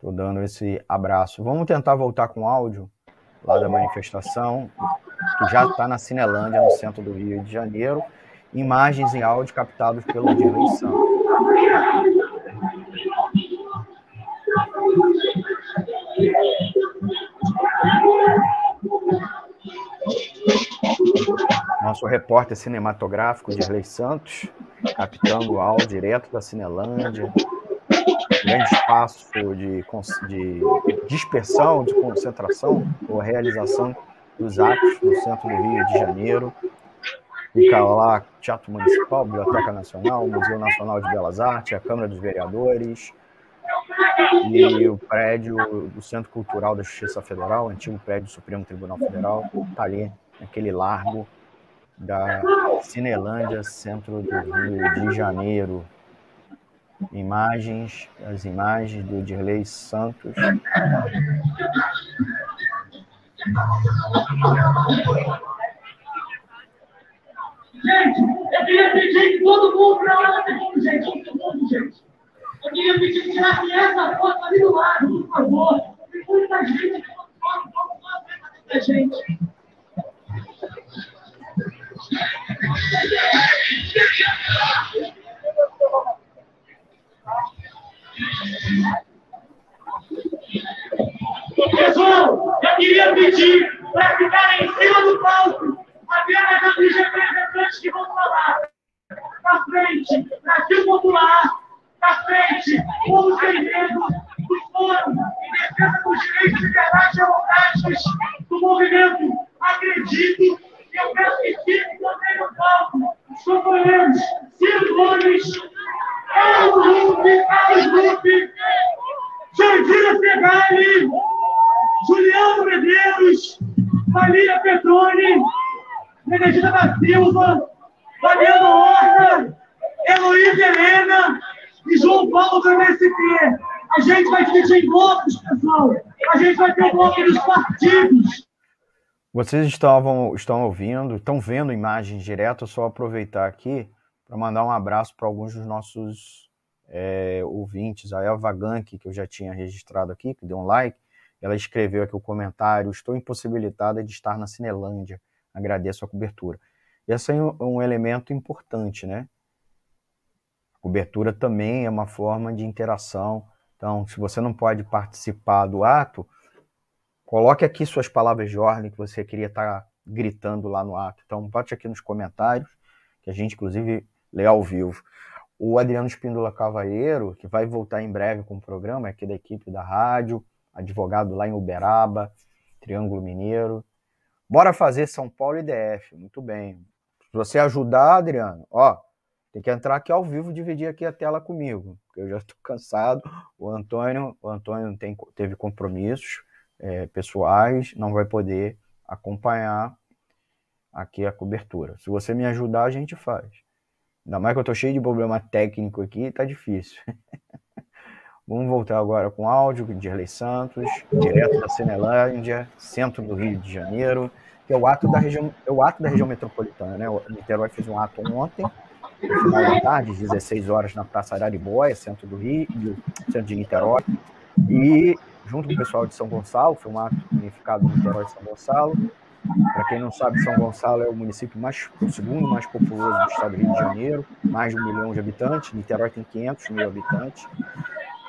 tô dando esse abraço. Vamos tentar voltar com áudio lá da manifestação, que já está na Cinelândia, no centro do Rio de Janeiro. Imagens e áudio captados pelo Dirley Santos. Nosso repórter cinematográfico Dirley Santos, captando o áudio direto da Cinelândia. Grande espaço de, de dispersão, de concentração ou realização dos atos no centro do Rio de Janeiro. Fica lá Teatro Municipal, Biblioteca Nacional, Museu Nacional de Belas Artes, a Câmara dos Vereadores, e o prédio do Centro Cultural da Justiça Federal, antigo prédio do Supremo Tribunal Federal, está ali, naquele largo da Cinelândia, centro do Rio de Janeiro. Imagens, as imagens do Dirley Santos. Gente, eu queria pedir que todo mundo, não, não, gente, todo mundo, gente. Eu queria pedir que tirasse essa foto ali do lado, por favor. Tem muita gente que não pode, não pode ver a gente. Pessoal, eu queria pedir para ficar em cima do palco apenas aqueles representantes que vão falar. Na frente, Brasil Popular, na frente, povo sem medo, do fórum em defesa dos direitos e liberdades democráticos do movimento. Acredito eu fiquem também no palco os companheiros Ciro Gomes, Carlos Lupe, Carlos Lupe, Jandira Segali, Juliano Medeiros, Maria Petroni, Benedita da Silva, Fabiano Horta, Heloísa Helena, e João Paulo do MST. A gente vai dividir em blocos, pessoal. A gente vai ter o bloco dos partidos. Vocês estavam, estão ouvindo, estão vendo imagens direto, só aproveitar aqui para mandar um abraço para alguns dos nossos é, ouvintes. A Eva Gank, que eu já tinha registrado aqui, que deu um like, ela escreveu aqui o comentário: Estou impossibilitada de estar na Cinelândia. Agradeço a cobertura. Esse é um, um elemento importante, né? Cobertura também é uma forma de interação. Então, se você não pode participar do ato, coloque aqui suas palavras de ordem que você queria estar gritando lá no ato. Então, bote aqui nos comentários, que a gente, inclusive, lê ao vivo. O Adriano Espíndola Cavalheiro, que vai voltar em breve com o programa, é aqui da equipe da rádio, advogado lá em Uberaba, Triângulo Mineiro. Bora fazer São Paulo e DF. Muito bem. Se você ajudar, Adriano, ó, tem que entrar aqui ao vivo, dividir aqui a tela comigo, porque eu já estou cansado. O Antônio, o Antônio tem, teve compromissos é, pessoais, não vai poder acompanhar aqui a cobertura. Se você me ajudar, a gente faz. Ainda mais que eu estou cheio de problema técnico aqui, tá difícil. Vamos voltar agora com áudio de Dirley Santos, direto da Cinelândia, centro do Rio de Janeiro, que é o ato da região, é o ato da região metropolitana, né? O Niterói fez um ato ontem, no final da tarde, 16 horas, na Praça Araribóia, centro do Rio, centro de Niterói. E, junto com o pessoal de São Gonçalo, foi um ato unificado no Niterói e São Gonçalo. Para quem não sabe, São Gonçalo é o município mais, o segundo mais populoso do estado do Rio de Janeiro, mais de um milhão de habitantes. Niterói tem 500 mil habitantes.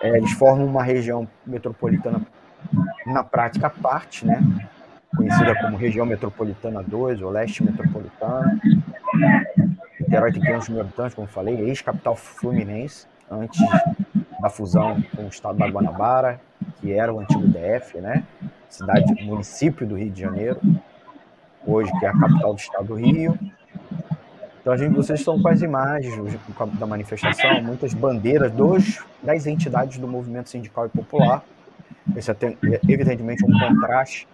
É, eles formam uma região metropolitana, na prática, à parte, né? conhecida como região metropolitana 2, ou leste metropolitano. Niterói tem 500 mil habitantes, como falei, ex-capital fluminense, antes da fusão com o estado da Guanabara, que era o antigo DF, né? Cidade, município do Rio de Janeiro, hoje que é a capital do estado do Rio. Então, a gente, vocês estão com as imagens da manifestação, muitas bandeiras dos, das entidades do movimento sindical e popular. Esse é, evidentemente, um contraste,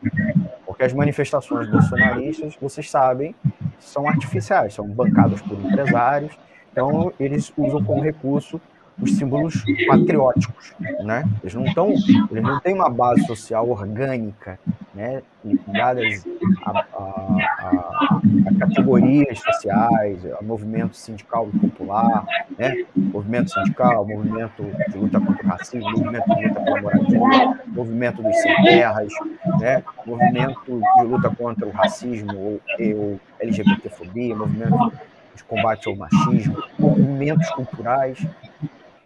porque as manifestações bolsonaristas, vocês sabem, são artificiais, são bancadas por empresários, então eles usam como recurso os símbolos patrióticos, né? Eles não estão, eles não têm uma base social orgânica, né? Ligadas a, a, a, a, categorias sociais, a movimento sindical e popular, né? Movimento sindical, movimento de luta contra o racismo, movimento de luta pela moradia, movimento dos sem terras, né? Movimento de luta contra o racismo ou, ou LGBTfobia, movimento de combate ao machismo, movimentos culturais.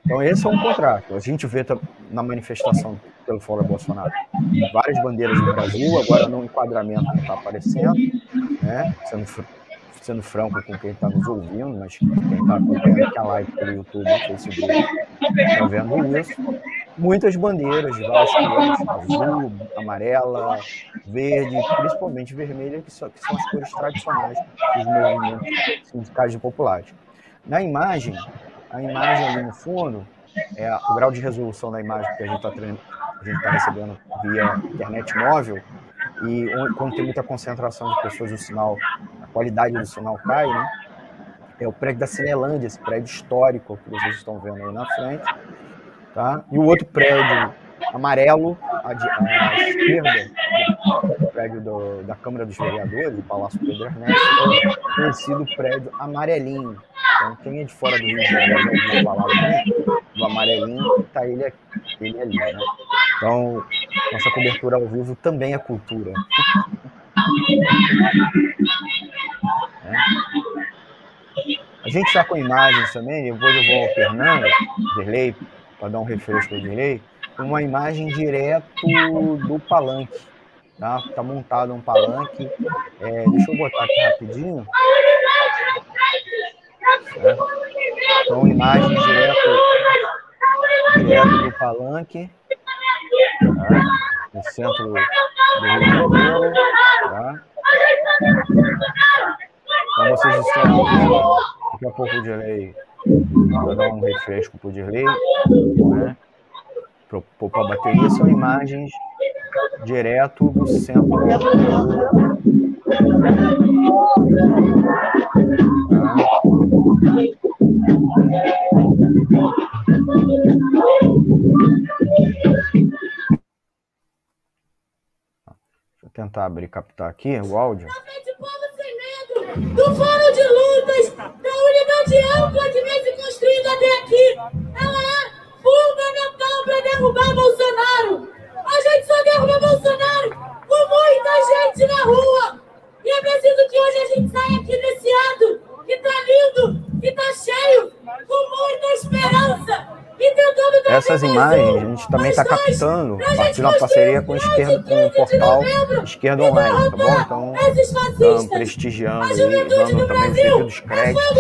Então, esse é um contrato. A gente vê na manifestação pelo Fora Bolsonaro várias bandeiras do Brasil, agora no enquadramento não está aparecendo, né? sendo, sendo franco com quem está nos ouvindo, mas quem está acompanhando aqui a live pelo YouTube e Facebook está vendo isso. Muitas bandeiras de várias cores, azul, amarela, verde, principalmente vermelha, que são, que são as cores tradicionais dos movimentos sindicais populares. Na imagem, a imagem ali no fundo, é o grau de resolução da imagem que a gente está tá recebendo via internet móvel, e quando tem muita concentração de pessoas, o sinal, a qualidade do sinal cai, né? É o prédio da Cinelândia, esse prédio histórico que vocês estão vendo aí na frente. Tá? E o outro prédio amarelo, à, à esquerda, o prédio do, da Câmara dos Vereadores, o Palácio Pedro Ernesto, é conhecido prédio amarelinho. Então, quem é de fora do Rio de Janeiro falar do, do amarelinho, está ele, ele ali. Né? Então, nossa cobertura ao vivo também é cultura. é. A gente está com imagens também, depois eu vou ao Fernando, Verlei, para dar um refresco ao Verlei uma imagem direto do palanque. Tá, tá montado um palanque. É, deixa eu botar aqui rapidinho. É. Então, imagem direto, direto do palanque. Tá, no centro do Rio de Janeiro. Tá. Então, vocês estão vendo. Daqui a pouco o Dirley. Vou dar um refresco pro Dirley. Né? Para a bateria são imagens direto do centro. Eu tentar abrir captar aqui o áudio. Do fórum de lutas, da unidade ampla que vem se construindo até aqui. Ela é fundamental para derrubar Bolsonaro. A gente só derruba Bolsonaro com muita gente na rua. E é preciso que hoje a gente saia aqui desse ato, que tá lindo, que tá cheio, com muita esperança. Essas imagens a gente também está captando a partir de uma parceria com, esquerda, com o portal Esquerda Online, tá bom? Então, estamos prestigiando e dando também os devidos créditos,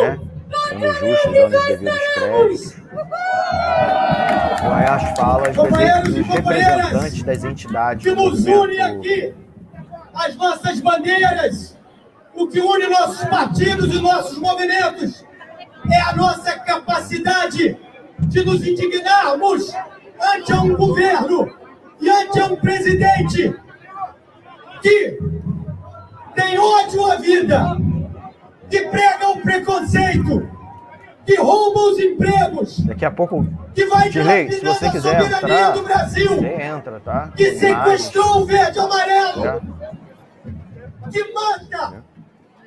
né? sendo justos, dando os devidos créditos. É as falas dos representantes das entidades que nos unem aqui, as nossas bandeiras, o que une nossos partidos e nossos movimentos é a nossa capacidade de nos indignarmos ante um governo e ante um presidente que tem ódio à vida, que prega o preconceito, que rouba os empregos. Daqui a pouco, que vai Dirley, se você quiser entrar, do Brasil, você entra, tá? Que sequestrou o verde e amarelo, Já. que mata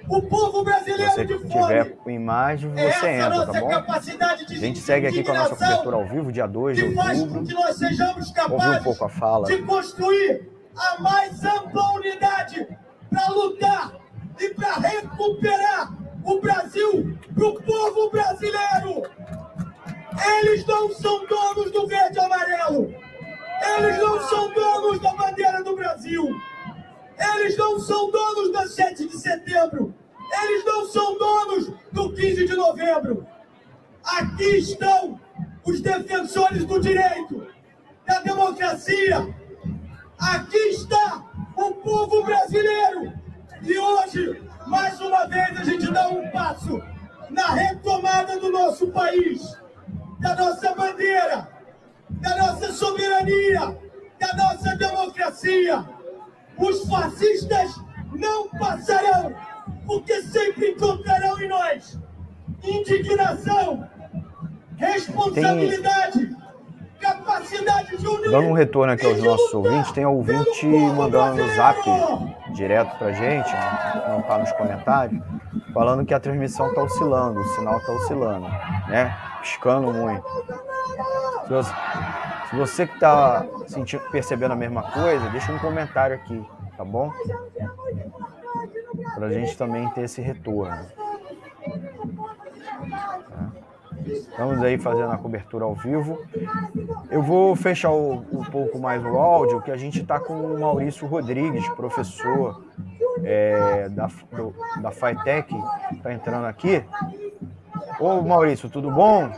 o povo brasileiro se de fome. Tiver imagem, é você é entra, tá bom? A gente segue aqui com a nossa cobertura ao vivo, dia 2 de outubro. Que nós sejamos capazes um pouco a fala. de construir a mais ampla unidade para lutar e para recuperar o Brasil para o povo brasileiro. Eles não são donos do verde e amarelo. Eles não são donos da bandeira do Brasil. Eles não são donos da 7 de setembro. Eles não são donos do 15 de novembro. Aqui estão os defensores do direito, da democracia. Aqui está o povo brasileiro. E hoje mais uma vez a gente dá um passo na retomada do nosso país, da nossa bandeira, da nossa soberania, da nossa democracia. Os fascistas não passarão, porque sempre encontrarão em nós indignação, responsabilidade. Dando um retorno aqui aos nossos ouvintes, tem ouvinte mandando no zap direto pra gente, não tá nos comentários, falando que a transmissão tá oscilando, o sinal tá oscilando, né? Piscando muito. Se você, se você que tá sentindo, percebendo a mesma coisa, deixa um comentário aqui, tá bom? Pra gente também ter esse retorno. Estamos aí fazendo a cobertura ao vivo. Eu vou fechar o, um pouco mais o áudio, que a gente está com o Maurício Rodrigues, professor é, da, do, da FITEC, está entrando aqui. Ô Maurício, tudo bom?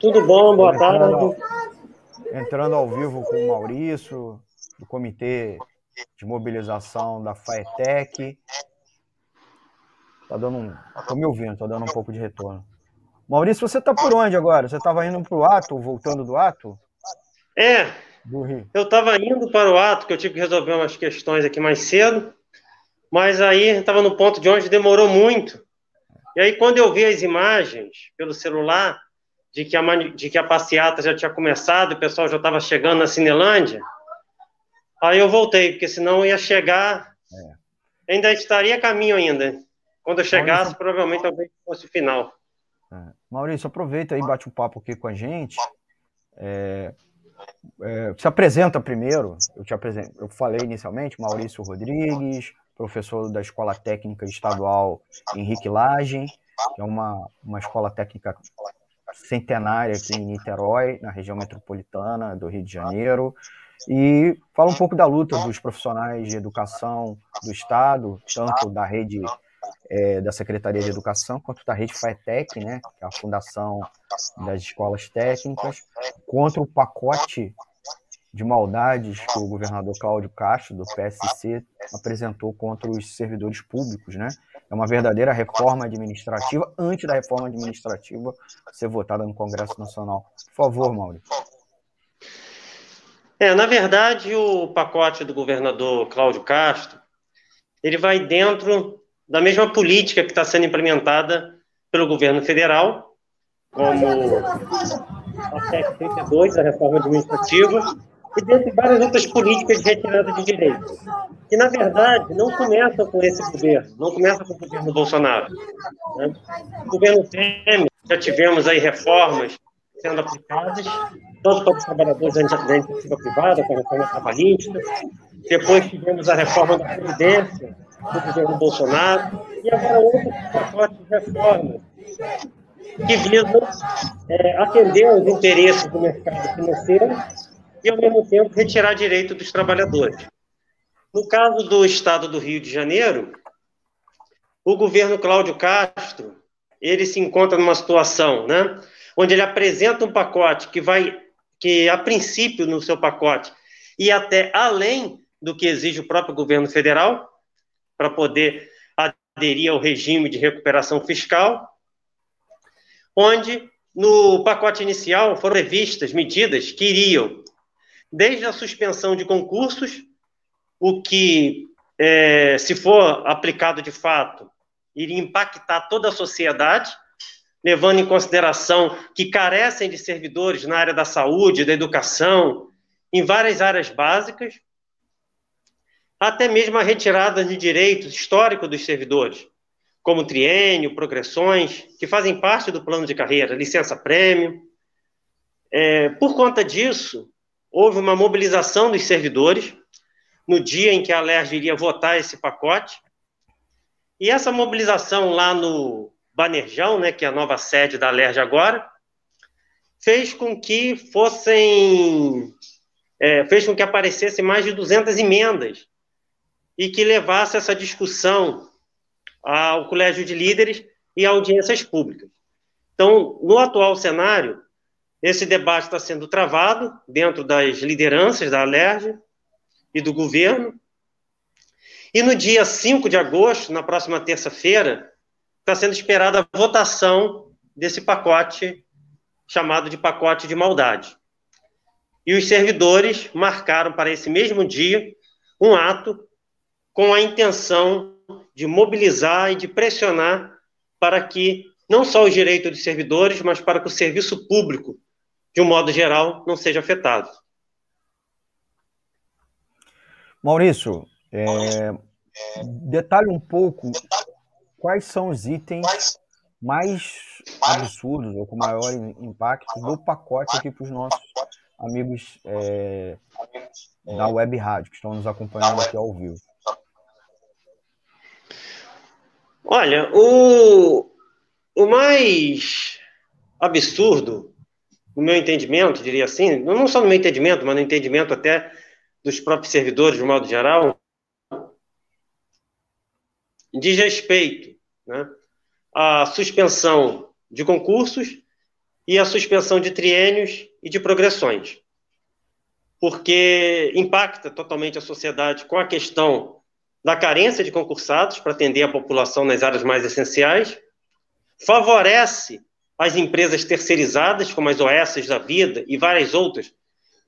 Tudo bom, boa entrando tarde. Ao, entrando ao vivo com o Maurício, do Comitê de Mobilização da FAETEC. Tá dando um. Tô me ouvindo, tô dando um pouco de retorno. Maurício, você tá por onde agora? Você estava indo para o ato, voltando do ato? É. Eu estava indo para o ato, que eu tive que resolver umas questões aqui mais cedo, mas aí estava no ponto de onde demorou muito. E aí, quando eu vi as imagens pelo celular de que a, de que a passeata já tinha começado, o pessoal já estava chegando na Cinelândia, aí eu voltei, porque senão eu ia chegar, é. ainda estaria a caminho ainda. Quando eu chegasse, Maurício... provavelmente talvez fosse o final. É. Maurício, aproveita aí, bate um papo aqui com a gente. É, é, se apresenta primeiro. Eu te apresento. Eu falei inicialmente, Maurício Rodrigues, professor da Escola Técnica Estadual Henrique Lagem, que é uma, uma escola técnica centenária aqui em Niterói, na região metropolitana do Rio de Janeiro. E fala um pouco da luta dos profissionais de educação do Estado, tanto da rede é, da Secretaria de Educação, quanto da Rede FAETEC, né, que é a Fundação das Escolas Técnicas, contra o pacote de maldades que o governador Cláudio Castro, do PSC, apresentou contra os servidores públicos, né? É uma verdadeira reforma administrativa antes da reforma administrativa ser votada no Congresso Nacional. Por favor, Maurício. É, na verdade, o pacote do governador Cláudio Castro, ele vai dentro da mesma política que está sendo implementada pelo governo federal, como a PEC 32, a reforma administrativa, e dentre várias outras políticas de retirada de direitos, que, na verdade, não começam com esse governo, não começam com o governo Bolsonaro. Né? O governo Temer, já tivemos aí reformas sendo aplicadas, tanto para os trabalhadores da iniciativa privada, com a reforma trabalhista, depois tivemos a reforma da Previdência, do governo Bolsonaro, e agora outros pacotes de reformas que visam é, atender aos interesses do mercado financeiro e, ao mesmo tempo, retirar direito dos trabalhadores. No caso do Estado do Rio de Janeiro, o governo Cláudio Castro ele se encontra numa situação, né, onde ele apresenta um pacote que vai, que a princípio no seu pacote e até além do que exige o próprio governo federal, para poder aderir ao regime de recuperação fiscal, onde no pacote inicial foram previstas medidas que iriam desde a suspensão de concursos, o que, é, se for aplicado de fato, iria impactar toda a sociedade, levando em consideração que carecem de servidores na área da saúde, da educação, em várias áreas básicas, até mesmo a retirada de direitos históricos dos servidores, como triênio, progressões, que fazem parte do plano de carreira, licença-prêmio. É, por conta disso, houve uma mobilização dos servidores no dia em que a LERJ iria votar esse pacote. E essa mobilização lá no Banerjão, né, que é a nova sede da LERJ agora, fez com que fossem. É, fez com que aparecessem mais de 200 emendas e que levasse essa discussão ao colégio de líderes e a audiências públicas. Então, no atual cenário, esse debate está sendo travado dentro das lideranças da Alerj e do governo. E no dia 5 de agosto, na próxima terça-feira, está sendo esperada a votação desse pacote chamado de pacote de maldade. E os servidores marcaram para esse mesmo dia um ato com a intenção de mobilizar e de pressionar para que não só os direitos dos servidores, mas para que o serviço público, de um modo geral, não seja afetado. Maurício, é, detalhe um pouco quais são os itens mais absurdos ou com maior impacto do pacote aqui para os nossos amigos é, da Web Rádio que estão nos acompanhando aqui ao vivo. Olha, o, o mais absurdo, no meu entendimento, diria assim, não só no meu entendimento, mas no entendimento até dos próprios servidores, de modo geral, diz respeito né, à suspensão de concursos e à suspensão de triênios e de progressões. Porque impacta totalmente a sociedade com a questão da carência de concursados para atender a população nas áreas mais essenciais, favorece as empresas terceirizadas, como as OS da vida e várias outras,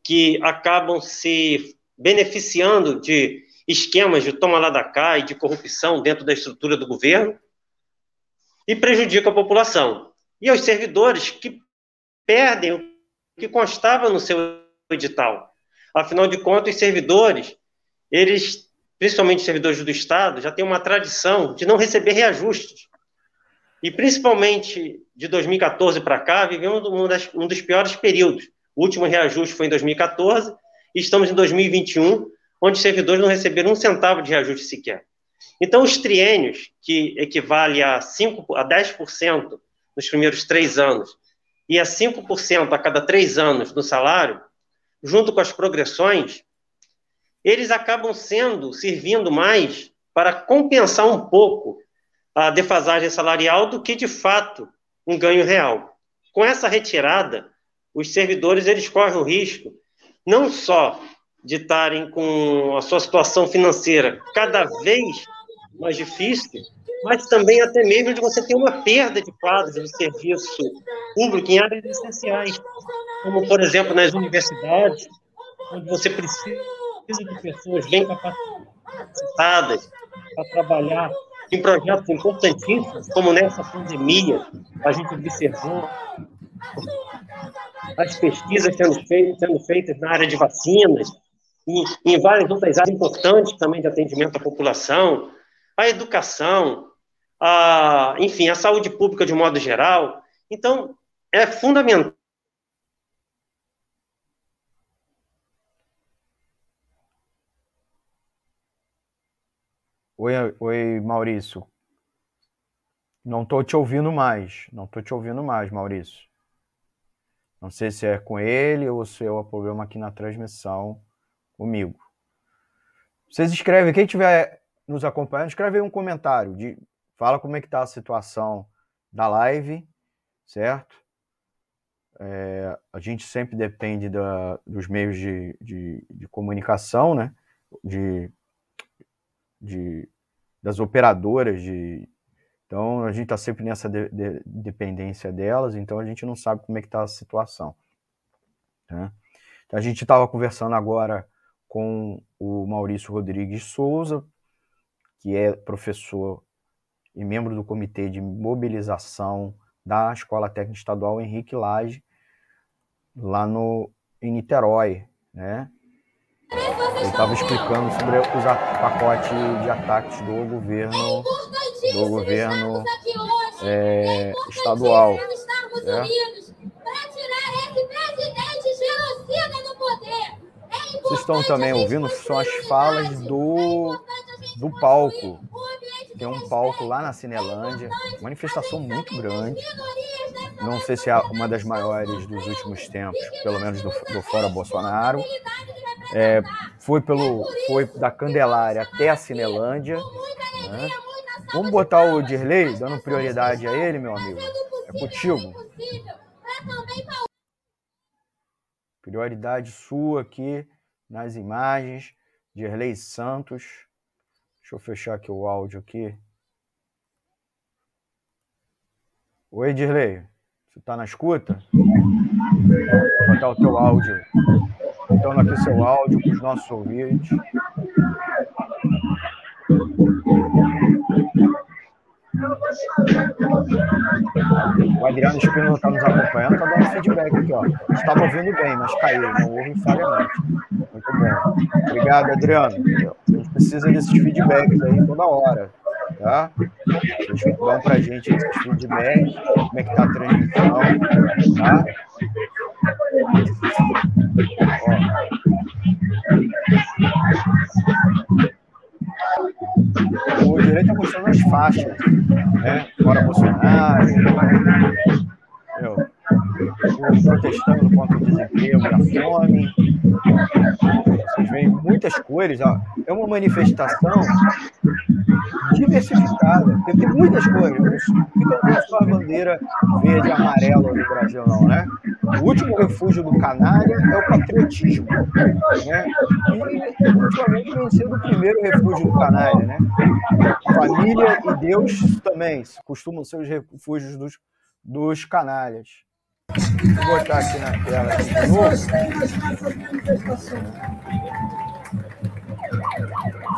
que acabam se beneficiando de esquemas de toma lá da cá e de corrupção dentro da estrutura do governo, e prejudica a população. E aos servidores que perdem o que constava no seu edital. Afinal de contas, os servidores, eles principalmente servidores do Estado, já tem uma tradição de não receber reajustes. E principalmente de 2014 para cá, vivemos um, das, um dos piores períodos. O último reajuste foi em 2014 e estamos em 2021, onde servidores não receberam um centavo de reajuste sequer. Então, os triênios, que equivale a, 5, a 10% nos primeiros três anos e a 5% a cada três anos no salário, junto com as progressões, eles acabam sendo, servindo mais para compensar um pouco a defasagem salarial do que, de fato, um ganho real. Com essa retirada, os servidores eles correm o risco não só de estarem com a sua situação financeira cada vez mais difícil, mas também até mesmo de você ter uma perda de quadros de serviço público em áreas essenciais, como, por exemplo, nas universidades, onde você precisa precisa de pessoas bem capacitadas para trabalhar. Em projetos importantíssimos, como nessa pandemia, a gente observou as pesquisas sendo feitas, sendo feitas na área de vacinas, e em várias outras áreas importantes também de atendimento à população, a educação, a, enfim, a saúde pública de modo geral. Então, é fundamental Oi, oi, Maurício. Não estou te ouvindo mais. Não estou te ouvindo mais, Maurício. Não sei se é com ele ou se é o problema aqui na transmissão comigo. Vocês escrevem, quem estiver nos acompanhando, escreve aí um comentário. De, fala como é que está a situação da live, certo? É, a gente sempre depende da, dos meios de, de, de comunicação, né? De, de, das operadoras de. Então a gente está sempre nessa de, de, dependência delas, então a gente não sabe como é que está a situação. Né? Então, a gente estava conversando agora com o Maurício Rodrigues Souza, que é professor e membro do comitê de mobilização da Escola Técnica Estadual Henrique Lage, lá no, em Niterói, né? Ele estava explicando sobre os pacotes de ataques do governo do governo é, estadual. É. Vocês estão também ouvindo? São as falas do, do palco. Tem um palco lá na Cinelândia, manifestação muito grande. Não sei se é uma das maiores dos últimos tempos, pelo menos do, do Fora Bolsonaro. É, foi, pelo, foi da Candelária até a Cinelândia. Né? Vamos botar o Dirley, dando prioridade a ele, meu amigo. É contigo. Prioridade sua aqui nas imagens. Dirley Santos. Deixa eu fechar aqui o áudio aqui. Oi, Dirley. Você tá na escuta? Vou botar o teu áudio. Então, aqui seu áudio para os nossos ouvintes. O Adriano Espino está nos acompanhando, está dando feedback aqui, ó. Estava ouvindo bem, mas caiu, não ouve falhamente. Muito bom. Obrigado, Adriano. A gente precisa desses feedbacks aí toda hora, tá? Vocês dão pra gente esses feedbacks, como é que tá a transmissão, tá? Ó. O direito está mostrando as faixas, né? Fora Bolsonaro, protestando contra o desemprego a fome. Vocês veem muitas cores, ó. É uma manifestação diversificada, tem muitas cores. Não fica só a bandeira verde e amarela no Brasil, não, né? O último refúgio do canalha é o patriotismo, né? E ultimamente vem sendo o primeiro refúgio do canalha, né? Família e Deus também costumam ser os refúgios dos, dos canalhas. Vou botar aqui na tela de novo.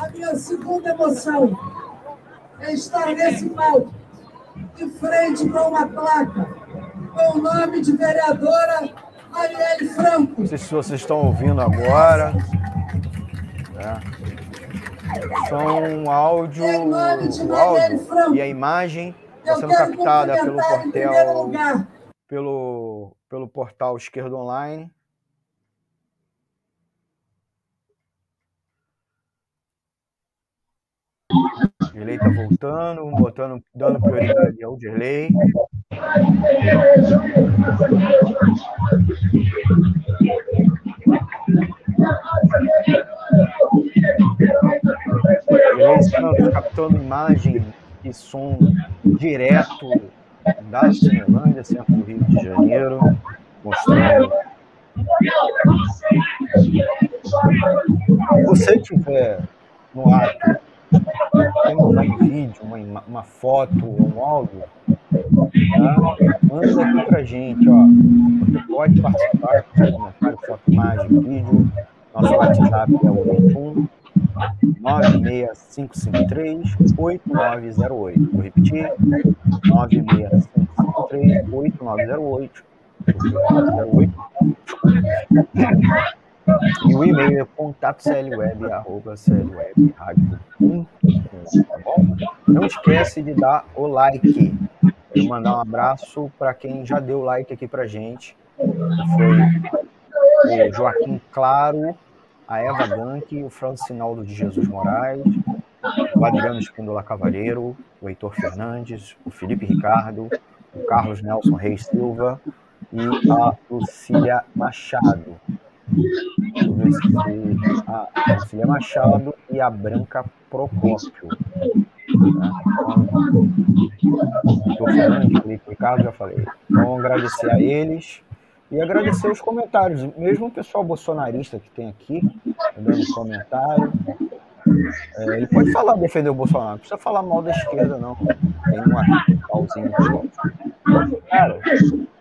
A minha segunda emoção é estar nesse palco, de frente para uma placa, com o nome de vereadora Marielle Franco. Não sei se vocês estão ouvindo agora. Tá? São um áudio, o áudio e a imagem está sendo captada pelo portal, pelo, pelo portal Esquerdo Online. Dirley tá voltando, botando, dando prioridade ao Dirley. Dirley está captando imagem e som direto da Cinelândia, centro do Rio de Janeiro, mostrando. Se você tiver no ato um vídeo, uma, uma foto, um áudio, tá? manda aqui pra gente, ó. Você pode participar comentário, foto, imagem, vídeo. Nosso WhatsApp é o 81 96553 8908. Vou repetir: 96553 8908. 8908. E o e-mail é contato clweb, arroba clweb, rádio, tá bom? Não esquece de dar o like. Eu mandar um abraço para quem já deu like aqui pra gente. Foi o Joaquim Claro, a Eva Gank, o Francinaldo de Jesus Moraes, o Adriano Espíndola Cavaleiro, o Heitor Fernandes, o Felipe Ricardo, o Carlos Nelson Reis Silva e a Lucília Machado a Cecília Machado e a Branca Procópio. Estou falando, Felipe Ricardo, já falei. Então, agradecer a eles e agradecer os comentários. Mesmo o pessoal bolsonarista que tem aqui, dando comentário. É, ele pode falar, defender o Bolsonaro, não precisa falar mal da esquerda, não. Tem um pauzinho aqui. Cara,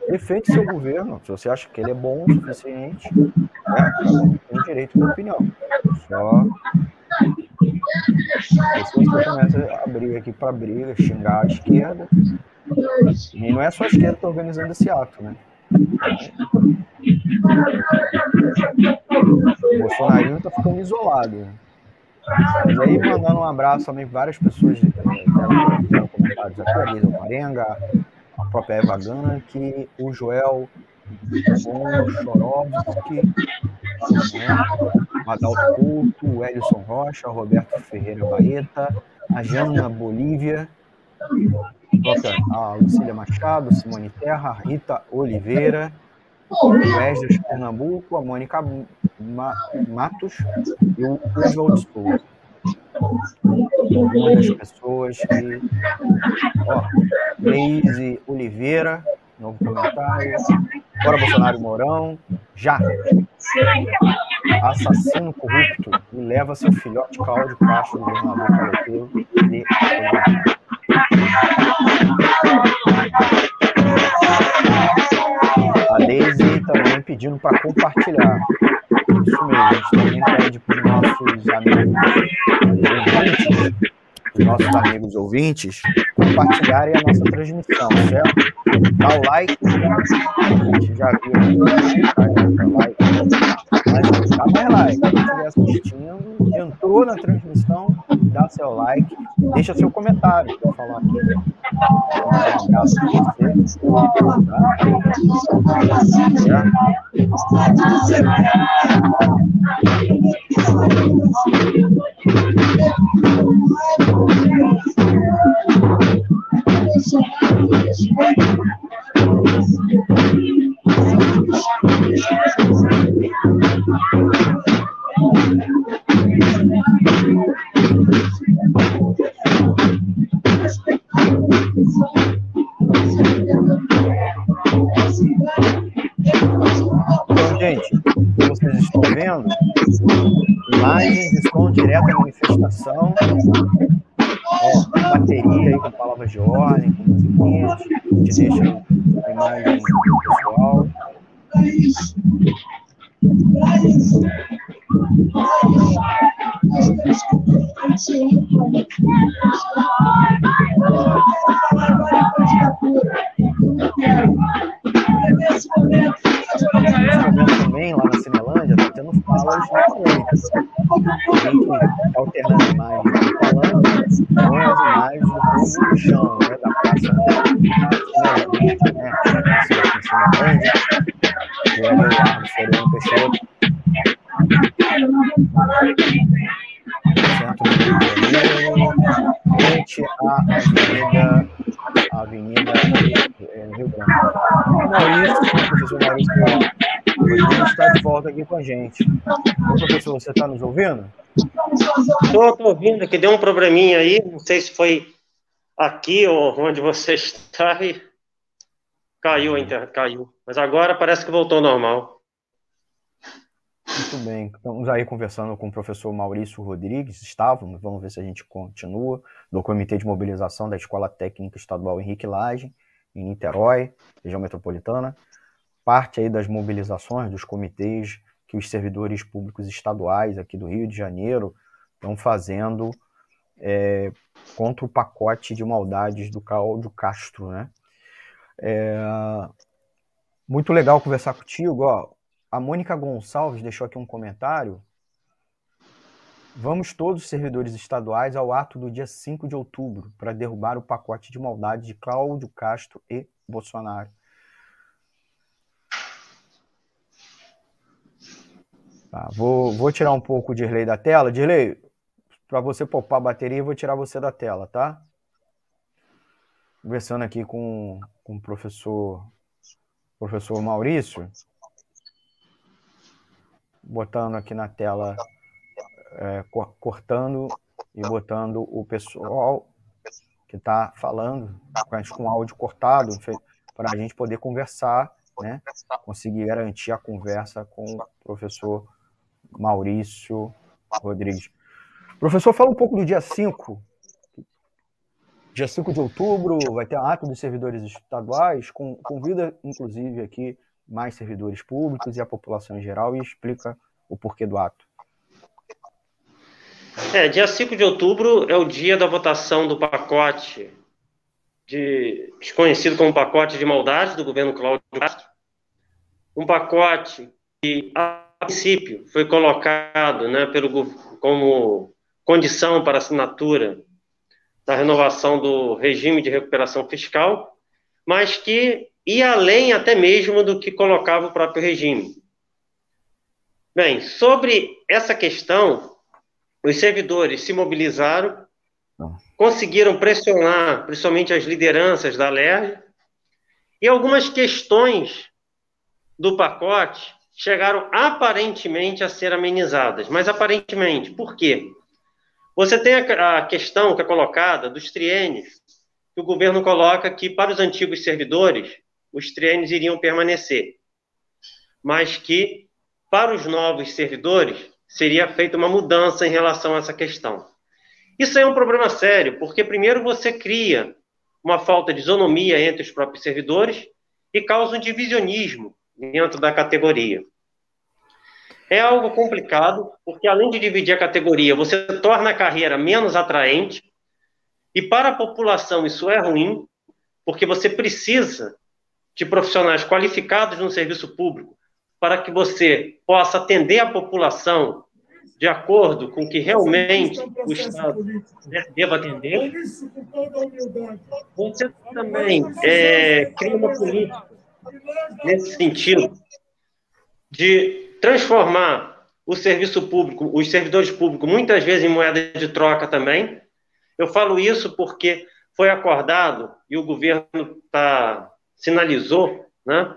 defende seu governo. Se você acha que ele é bom o suficiente, né, tem direito de opinião. Só se você começa a briga aqui para briga, xingar a esquerda, e não é só a esquerda que está organizando esse ato, né? O Bolsonaro está ficando isolado. E aí, mandando um abraço também para várias pessoas que fizeram comentários aqui, a Lisa Marenga, a própria Eva Gank, o Joel o Chorovski, né, o Adalto Couto, o Elison Rocha, o Roberto Ferreira Baeta, a Jana Bolívia, a Lucília Machado, Simone Terra, Rita Oliveira, Esdras Pernambuco, a Mônica Matos e o Oswald Souza das pessoas que. Ó, Leise Oliveira, novo comentário. Fora Bolsonaro Mourão. Já. Assassino corrupto e leva seu filhote Cláudio Castro, governador caloteiro, de A Deise também pedindo para compartilhar. Isso mesmo, a gente também pede para os nossos amigos ouvintes, os nossos amigos ouvintes, compartilharem a nossa transmissão, certo? Dá o like, a gente já viu aqui, dá like, mas dá mais like, quem estiver assistindo, entrou na transmissão, dá seu like, deixa seu comentário para falar aqui. Um abraço Então, gente, como vocês estão vendo, imagens som direto da manifestação. Bateria aí com palavras de ordem, com musiquinhas. Gente deixa gente. Professor, você está nos ouvindo? Estou ouvindo que deu um probleminha aí, não sei se foi aqui ou onde você está e caiu a internet, caiu. Mas agora parece que voltou ao normal. Muito bem, estamos aí conversando com o professor Maurício Rodrigues, estávamos, vamos ver se a gente continua, do Comitê de Mobilização da Escola Técnica Estadual Henrique Lage, em Niterói, região metropolitana. Parte aí das mobilizações dos comitês que os servidores públicos estaduais aqui do Rio de Janeiro estão fazendo é, contra o pacote de maldades do Cláudio Castro, né? É, muito legal conversar contigo, ó. A Mônica Gonçalves deixou aqui um comentário. Vamos todos, servidores estaduais, ao ato do dia 5 de outubro para derrubar o pacote de maldade de Cláudio Castro e Bolsonaro. Tá, vou, vou tirar um pouco o Dirley da tela. Dirley, para você poupar a bateria, eu vou tirar você da tela, tá? Conversando aqui com, com o professor, professor Maurício botando aqui na tela, é, cortando e botando o pessoal que está falando com áudio cortado para a gente poder conversar, né? Conseguir garantir a conversa com o professor Maurício Rodrigues. Professor, fala um pouco do dia 5. Dia 5 de outubro vai ter ato dos servidores estaduais, com, convida inclusive aqui mais servidores públicos e a população em geral e explica o porquê do ato. É, dia 5 de outubro é o dia da votação do pacote de, desconhecido como pacote de maldade do governo Cláudio Castro. Um pacote que, princípio, foi colocado né, pelo, como condição para assinatura da renovação do regime de recuperação fiscal, mas que ia além até mesmo do que colocava o próprio regime. Bem, sobre essa questão, os servidores se mobilizaram, conseguiram pressionar principalmente as lideranças da LERJ, e algumas questões do pacote chegaram aparentemente a ser amenizadas. Mas aparentemente, por quê? Você tem a questão que é colocada dos triênios, que o governo coloca que para os antigos servidores os triênios iriam permanecer, mas que para os novos servidores seria feita uma mudança em relação a essa questão. Isso é um problema sério, porque primeiro você cria uma falta de isonomia entre os próprios servidores e causa um divisionismo dentro da categoria. É algo complicado, porque além de dividir a categoria, você torna a carreira menos atraente E para a população isso é ruim, porque você precisa de profissionais qualificados no serviço público para que você possa atender a população de acordo com o que realmente o Estado deva atender. Você também é, cria uma política nesse sentido de transformar o serviço público, os servidores públicos, muitas vezes em moeda de troca também. Eu falo isso porque foi acordado e o governo tá, sinalizou, né,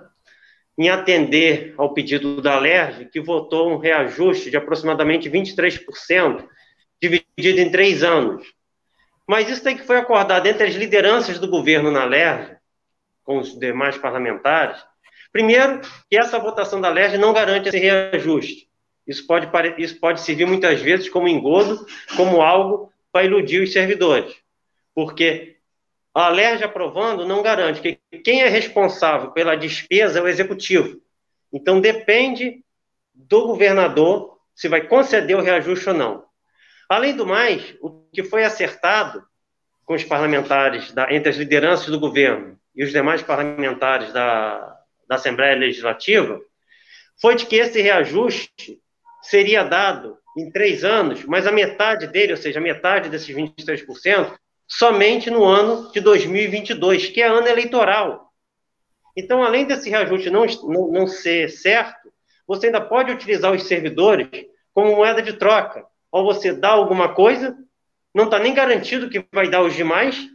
em atender ao pedido da LERJ, que votou um reajuste de aproximadamente 23%, dividido em três anos. Mas isso tem que foi acordado entre as lideranças do governo na LERJ, com os demais parlamentares. Primeiro, que essa votação da LERJ não garante esse reajuste. Isso pode, isso pode servir muitas vezes como engodo, como algo para iludir os servidores. Porque a LERJ aprovando não garante que quem é responsável pela despesa é o executivo. Então depende do governador se vai conceder o reajuste ou não. Além do mais, o que foi acertado com os parlamentares, da, entre as lideranças do governo e os demais parlamentares da, da Assembleia Legislativa, foi de que esse reajuste seria dado em três anos, mas a metade dele, ou seja, metade desses 23%, somente no ano de 2022, que é ano eleitoral. Então, além desse reajuste não, não, não ser certo, você ainda pode utilizar os servidores como moeda de troca. Ou você dá alguma coisa, não está nem garantido que vai dar os demais,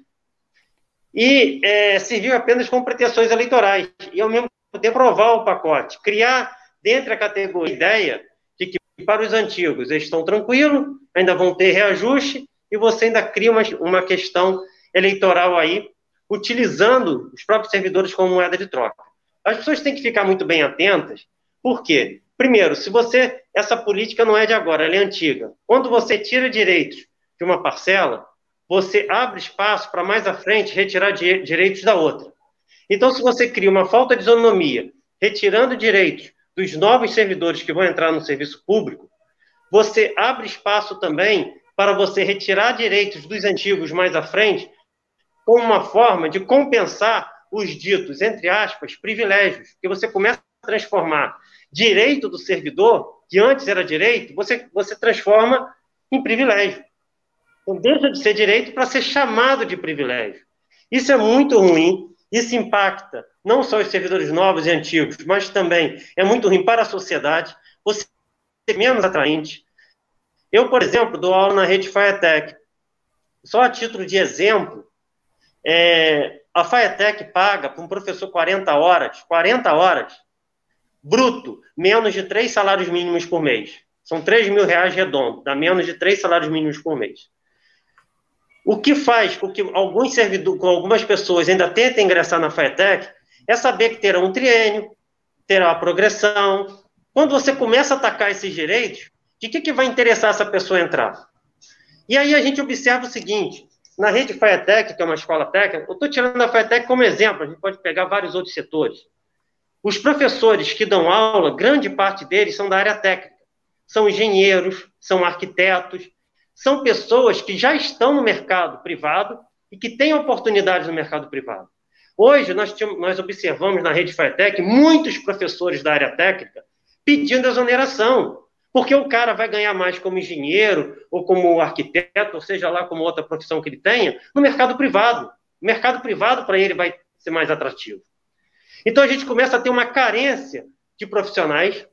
e é, serviu apenas como pretensões eleitorais. E, ao mesmo tempo, aprovar o pacote, criar dentro da categoria ideia de que para os antigos eles estão tranquilos, ainda vão ter reajuste, e você ainda cria uma, uma questão eleitoral aí, utilizando os próprios servidores como moeda de troca. As pessoas têm que ficar muito bem atentas, por quê? Primeiro, se você. Essa política não é de agora, ela é antiga. Quando você tira direitos de uma parcela, você abre espaço para mais à frente retirar direitos da outra. Então, se você cria uma falta de isonomia, retirando direitos dos novos servidores que vão entrar no serviço público, você abre espaço também para você retirar direitos dos antigos mais à frente, como uma forma de compensar os ditos, entre aspas, privilégios, que você começa a transformar direito do servidor, que antes era direito, você, você transforma em privilégio. Então, deixa de ser direito para ser chamado de privilégio. Isso é muito ruim, isso impacta não só os servidores novos e antigos, mas também é muito ruim para a sociedade, você é menos atraente, eu, por exemplo, dou aula na rede FireTech. Só a título de exemplo, é, a FireTech paga para um professor 40 horas, 40 horas, bruto, menos de três salários mínimos por mês. São 3 mil reais redondo, dá menos de três salários mínimos por mês. O que faz com que alguns servidores, com algumas pessoas ainda tentem ingressar na FireTech é saber que terá um triênio, terá a progressão. Quando você começa a atacar esses direitos, de que, que vai interessar essa pessoa entrar? E aí a gente observa o seguinte: na rede FireTech, que é uma escola técnica, eu estou tirando a FireTech como exemplo, a gente pode pegar vários outros setores. Os professores que dão aula, grande parte deles são da área técnica. São engenheiros, são arquitetos, são pessoas que já estão no mercado privado e que têm oportunidades no mercado privado. Hoje, nós, nós observamos na rede FireTech muitos professores da área técnica pedindo exoneração, porque o cara vai ganhar mais como engenheiro, ou como arquiteto, ou seja lá como outra profissão que ele tenha, no mercado privado. O mercado privado, para ele, vai ser mais atrativo. Então, a gente começa a ter uma carência de profissionais.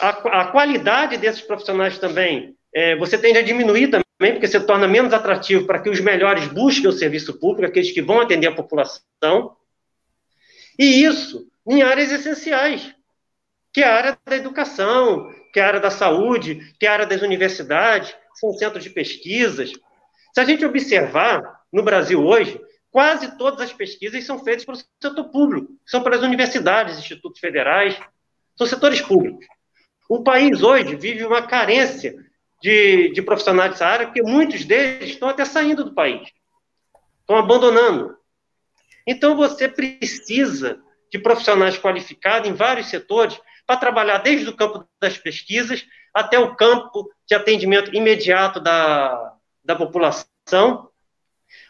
A, a qualidade desses profissionais também, é, você tende a diminuir também, porque você torna menos atrativo para que os melhores busquem o serviço público, aqueles que vão atender a população. E isso em áreas essenciais, que é a área da educação, que é a área da saúde, que é a área das universidades, são centros de pesquisas. Se a gente observar, no Brasil hoje, quase todas as pesquisas são feitas pelo setor público, são pelas universidades, institutos federais, são setores públicos. O país hoje vive uma carência de, de profissionais dessa área, porque muitos deles estão até saindo do país, estão abandonando. Então, você precisa de profissionais qualificados em vários setores para trabalhar desde o campo das pesquisas até o campo de atendimento imediato da, da população.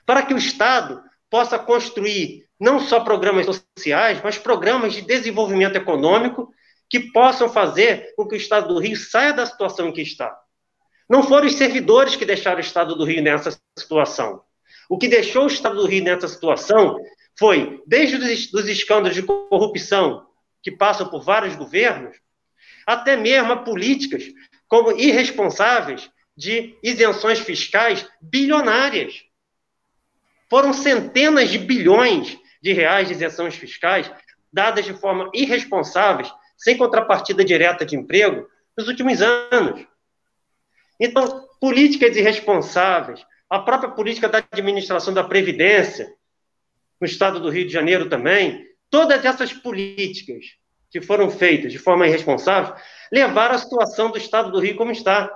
para que o Estado possa construir não só programas sociais, mas programas de desenvolvimento econômico que possam fazer com que o Estado do Rio saia da situação em que está. Não foram os servidores que deixaram o Estado do Rio nessa situação. O que deixou o Estado do Rio nessa situação foi, desde os escândalos de corrupção que passam por vários governos, até mesmo a políticas como irresponsáveis de isenções fiscais bilionárias. Foram centenas de bilhões de reais de isenções fiscais dadas de forma irresponsáveis, sem contrapartida direta de emprego, nos últimos anos. Então, políticas irresponsáveis, a própria política da administração da Previdência, no estado do Rio de Janeiro também, todas essas políticas que foram feitas de forma irresponsável levaram a situação do estado do Rio como está.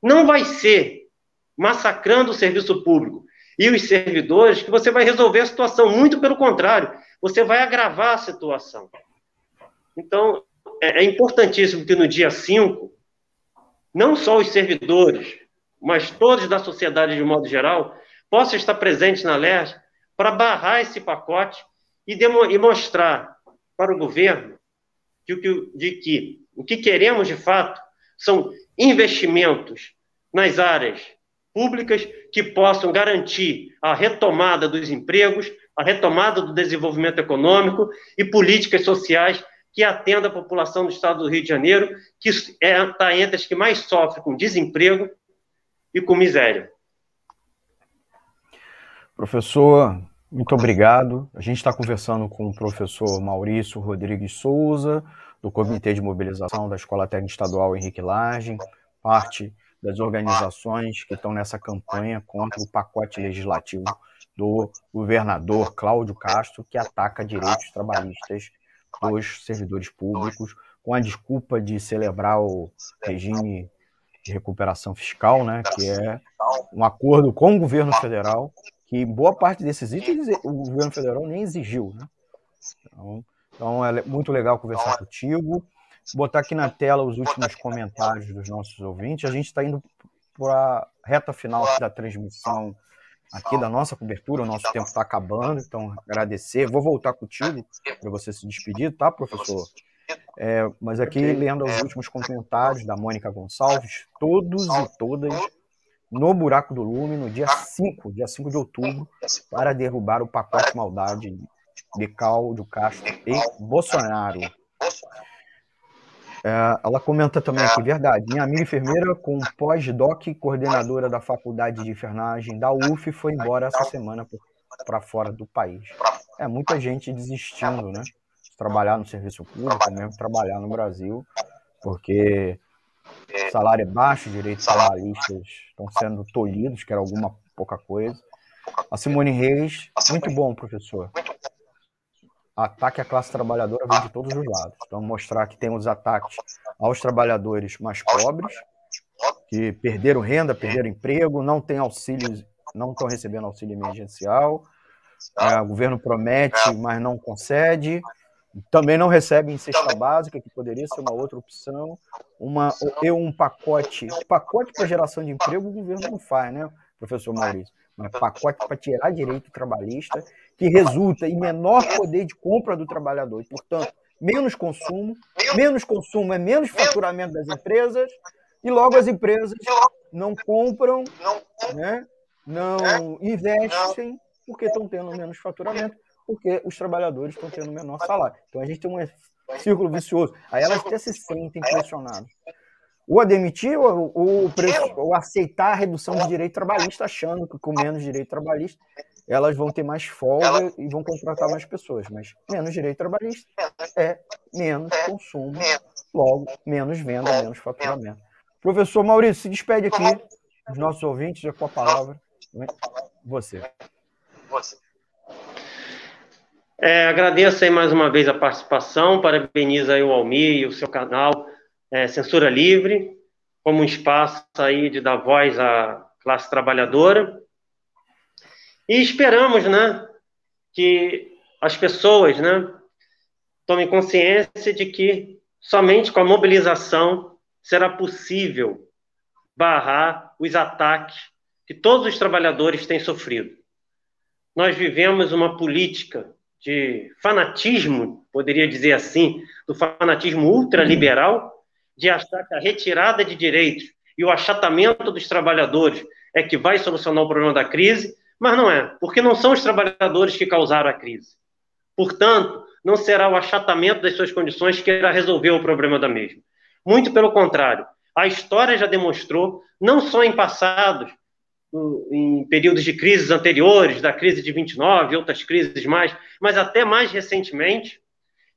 Não vai ser massacrando o serviço público e os servidores que você vai resolver a situação, muito pelo contrário, você vai agravar a situação. Então, é, é importantíssimo que no dia 5, não só os servidores, mas todos da sociedade de modo geral, possam estar presentes na LERJ para barrar esse pacote e, e mostrar para o governo de que, de que o que queremos de fato são investimentos nas áreas públicas que possam garantir a retomada dos empregos, a retomada do desenvolvimento econômico e políticas sociais que atenda a população do estado do Rio de Janeiro, que está é, tá entre as que mais sofrem com desemprego e com miséria. Professor, muito obrigado. A gente está conversando com o professor Maurício Rodrigues Souza, do Comitê de Mobilização da Escola Técnica Estadual Henrique Lage, parte das organizações que estão nessa campanha contra o pacote legislativo do governador Cláudio Castro, que ataca direitos trabalhistas dos servidores públicos, com a desculpa de celebrar o regime de recuperação fiscal, né, que é um acordo com o governo federal, que boa parte desses itens o governo federal nem exigiu. Né? Então, então é muito legal conversar contigo. Vou botar aqui na tela os últimos comentários dos nossos ouvintes. A gente está indo para a reta final da transmissão aqui da nossa cobertura. O nosso tempo está acabando, então agradecer. Vou voltar contigo para você se despedir, tá, professor? É, mas aqui, lendo os últimos comentários da Mônica Gonçalves, todos e todas no Buraco do Lume, no dia 5, dia 5 de outubro, para derrubar o pacote maldade de Cláudio Castro e Bolsonaro. É, ela comenta também aqui, verdade, minha amiga enfermeira com pós-doc, coordenadora da faculdade de enfermagem da UF, foi embora essa semana para fora do país. É, muita gente desistindo, né? De trabalhar no serviço público, mesmo trabalhar no Brasil, porque salário é baixo, direitos trabalhistas estão sendo tolhidos, que era alguma pouca coisa. A Simone Reis, muito bom, professor ataque à classe trabalhadora vem de todos os lados. Então, mostrar que temos ataques aos trabalhadores mais pobres, que perderam renda, perderam emprego, não têm auxílio, não estão recebendo auxílio emergencial. É, o governo promete, mas não concede. Também não recebe em cesta básica, que poderia ser uma outra opção. Uma, eu um pacote, pacote para geração de emprego o governo não faz, né, professor Maurício? Mas pacote para tirar direito trabalhista que resulta em menor poder de compra do trabalhador. E, portanto, menos consumo, menos consumo é menos faturamento das empresas, e logo as empresas não compram, né? não investem, porque estão tendo menos faturamento, porque os trabalhadores estão tendo menor salário. Então a gente tem um círculo vicioso. Aí elas até se sentem pressionadas. Ou a demitir, ou, ou, ou aceitar a redução de direito trabalhista, achando que com menos direito trabalhista elas vão ter mais folga e vão contratar mais pessoas, mas menos direito trabalhista é menos consumo, logo menos venda, menos faturamento. Professor Maurício, se despede aqui, os nossos ouvintes, já com a palavra. Você. Você. É, agradeço aí mais uma vez a participação, parabenizo aí o Almir e o seu canal é, Censura Livre, como um espaço aí de dar voz à classe trabalhadora. E esperamos, né, que as pessoas, né, tomem consciência de que somente com a mobilização será possível barrar os ataques que todos os trabalhadores têm sofrido. nós vivemos uma política de fanatismo, poderia dizer assim, do fanatismo ultraliberal, de achar que a retirada de direitos e o achatamento dos trabalhadores é que vai solucionar o problema da crise, mas não é, porque não são os trabalhadores que causaram a crise. Portanto, não será o achatamento das suas condições que irá resolver o problema da mesma. Muito pelo contrário, a história já demonstrou, não só em passados, em períodos de crises anteriores, da crise de 29 e outras crises mais, mas até mais recentemente,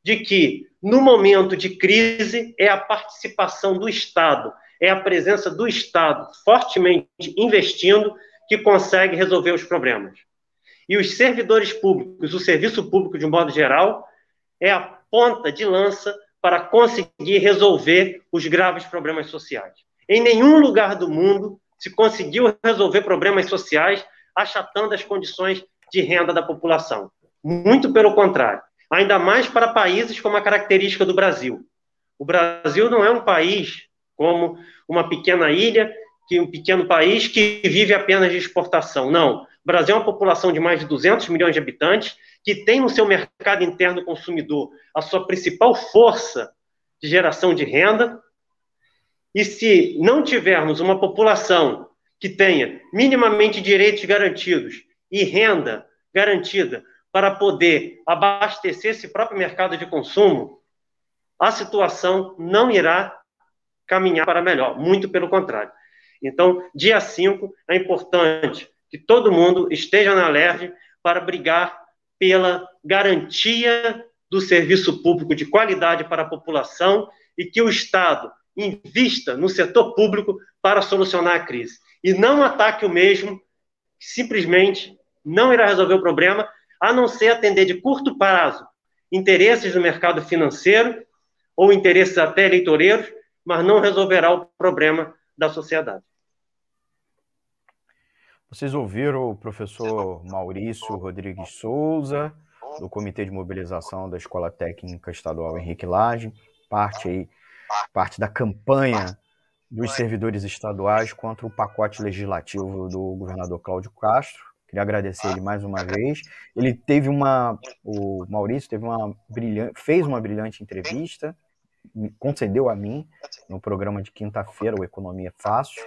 de que no momento de crise é a participação do Estado, é a presença do Estado fortemente investindo que consegue resolver os problemas. E os servidores públicos, o serviço público de um modo geral, é a ponta de lança para conseguir resolver os graves problemas sociais. Em nenhum lugar do mundo se conseguiu resolver problemas sociais achatando as condições de renda da população. Muito pelo contrário. Ainda mais para países como a característica do Brasil. O Brasil não é um país como uma pequena ilha, que um pequeno país que vive apenas de exportação. Não. O Brasil é uma população de mais de 200 milhões de habitantes que tem no seu mercado interno consumidor a sua principal força de geração de renda. E se não tivermos uma população que tenha minimamente direitos garantidos e renda garantida para poder abastecer esse próprio mercado de consumo, a situação não irá caminhar para melhor, muito pelo contrário. Então, dia 5, é importante que todo mundo esteja na alerta para brigar pela garantia do serviço público de qualidade para a população e que o Estado invista no setor público para solucionar a crise. E não ataque o mesmo, simplesmente não irá resolver o problema, a não ser atender de curto prazo interesses do mercado financeiro ou interesses até eleitoreiros, mas não resolverá o problema da sociedade. Vocês ouviram o professor Maurício Rodrigues Souza, do Comitê de Mobilização da Escola Técnica Estadual Henrique Lage, parte aí, parte da campanha dos servidores estaduais contra o pacote legislativo do governador Cláudio Castro. Queria agradecer ele mais uma vez. Ele teve uma, o Maurício teve uma brilhante, fez uma brilhante entrevista, concedeu a mim no programa de quinta-feira, o Economia Fácil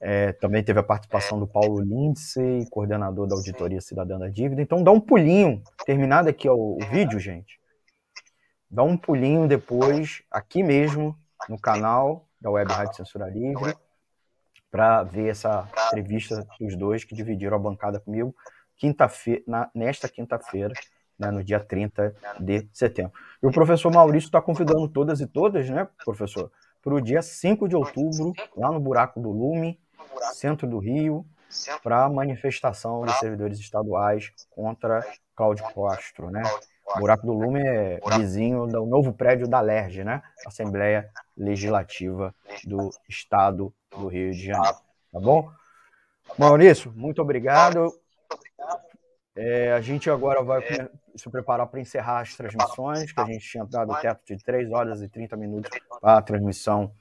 é, também teve a participação do Paulo Lindsay, coordenador da Auditoria Cidadã da Dívida. Então dá um pulinho, terminado aqui o, vídeo, gente. Dá um pulinho depois, aqui mesmo, no canal da Web Rádio Censura Livre, para ver essa entrevista dos dois que dividiram a bancada comigo quinta-feira, nesta quinta-feira, né, no dia 30 de setembro. E o professor Maurício está convidando todas e todas, né, professor, para o dia 5 de outubro, lá no Buraco do Lume, centro do Rio, para a manifestação dos servidores estaduais contra Cláudio Castro, né? O Buraco do Lume é vizinho do novo prédio da LERJ, né? Assembleia Legislativa do Estado do Rio de Janeiro. Tá bom? Maurício, muito obrigado. É, a gente agora vai se preparar para encerrar as transmissões, que a gente tinha dado o teto de 3 horas e 30 minutos para a transmissão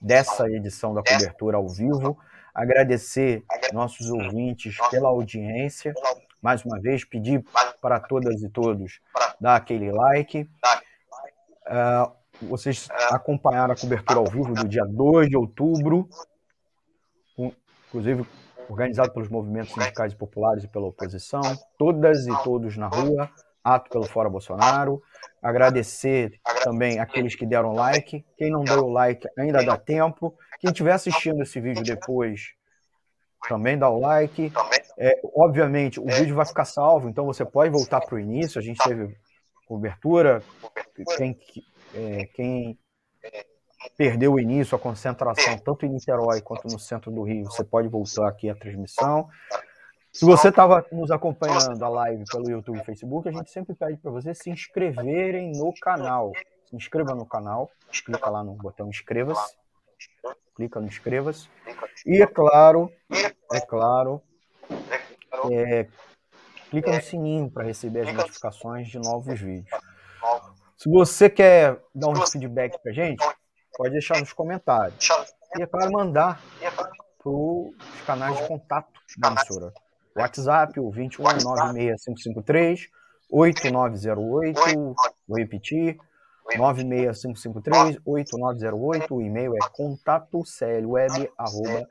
dessa edição da cobertura ao vivo. Agradecer nossos ouvintes pela audiência. Mais uma vez, pedir para todas e todos dar aquele like. Uh, vocês acompanharam a cobertura ao vivo do dia 2 de outubro, inclusive organizado pelos movimentos sindicais populares e pela oposição, todas e todos na rua, ato pelo Fora Bolsonaro. Agradecer também aqueles que deram like. Quem não deu like ainda dá tempo. Quem estiver assistindo esse vídeo depois, também dá o like. É, obviamente, o vídeo vai ficar salvo, então você pode voltar para o início. A gente teve cobertura. Quem, é, quem perdeu o início, a concentração, tanto em Niterói quanto no centro do Rio, você pode voltar aqui à transmissão. Se você estava nos acompanhando a live pelo YouTube e Facebook, a gente sempre pede para vocês se inscreverem no canal. Se inscreva no canal, clica lá no botão inscreva-se, clica no inscreva-se. E é claro, é claro, é, clica no sininho para receber as notificações de novos vídeos. Se você quer dar um feedback para a gente, pode deixar nos comentários. E é claro, mandar para os canais de contato da emissora. WhatsApp, o 21 96553 8908, vou repetir, 96553 8908, o e-mail é contato clweb, arroba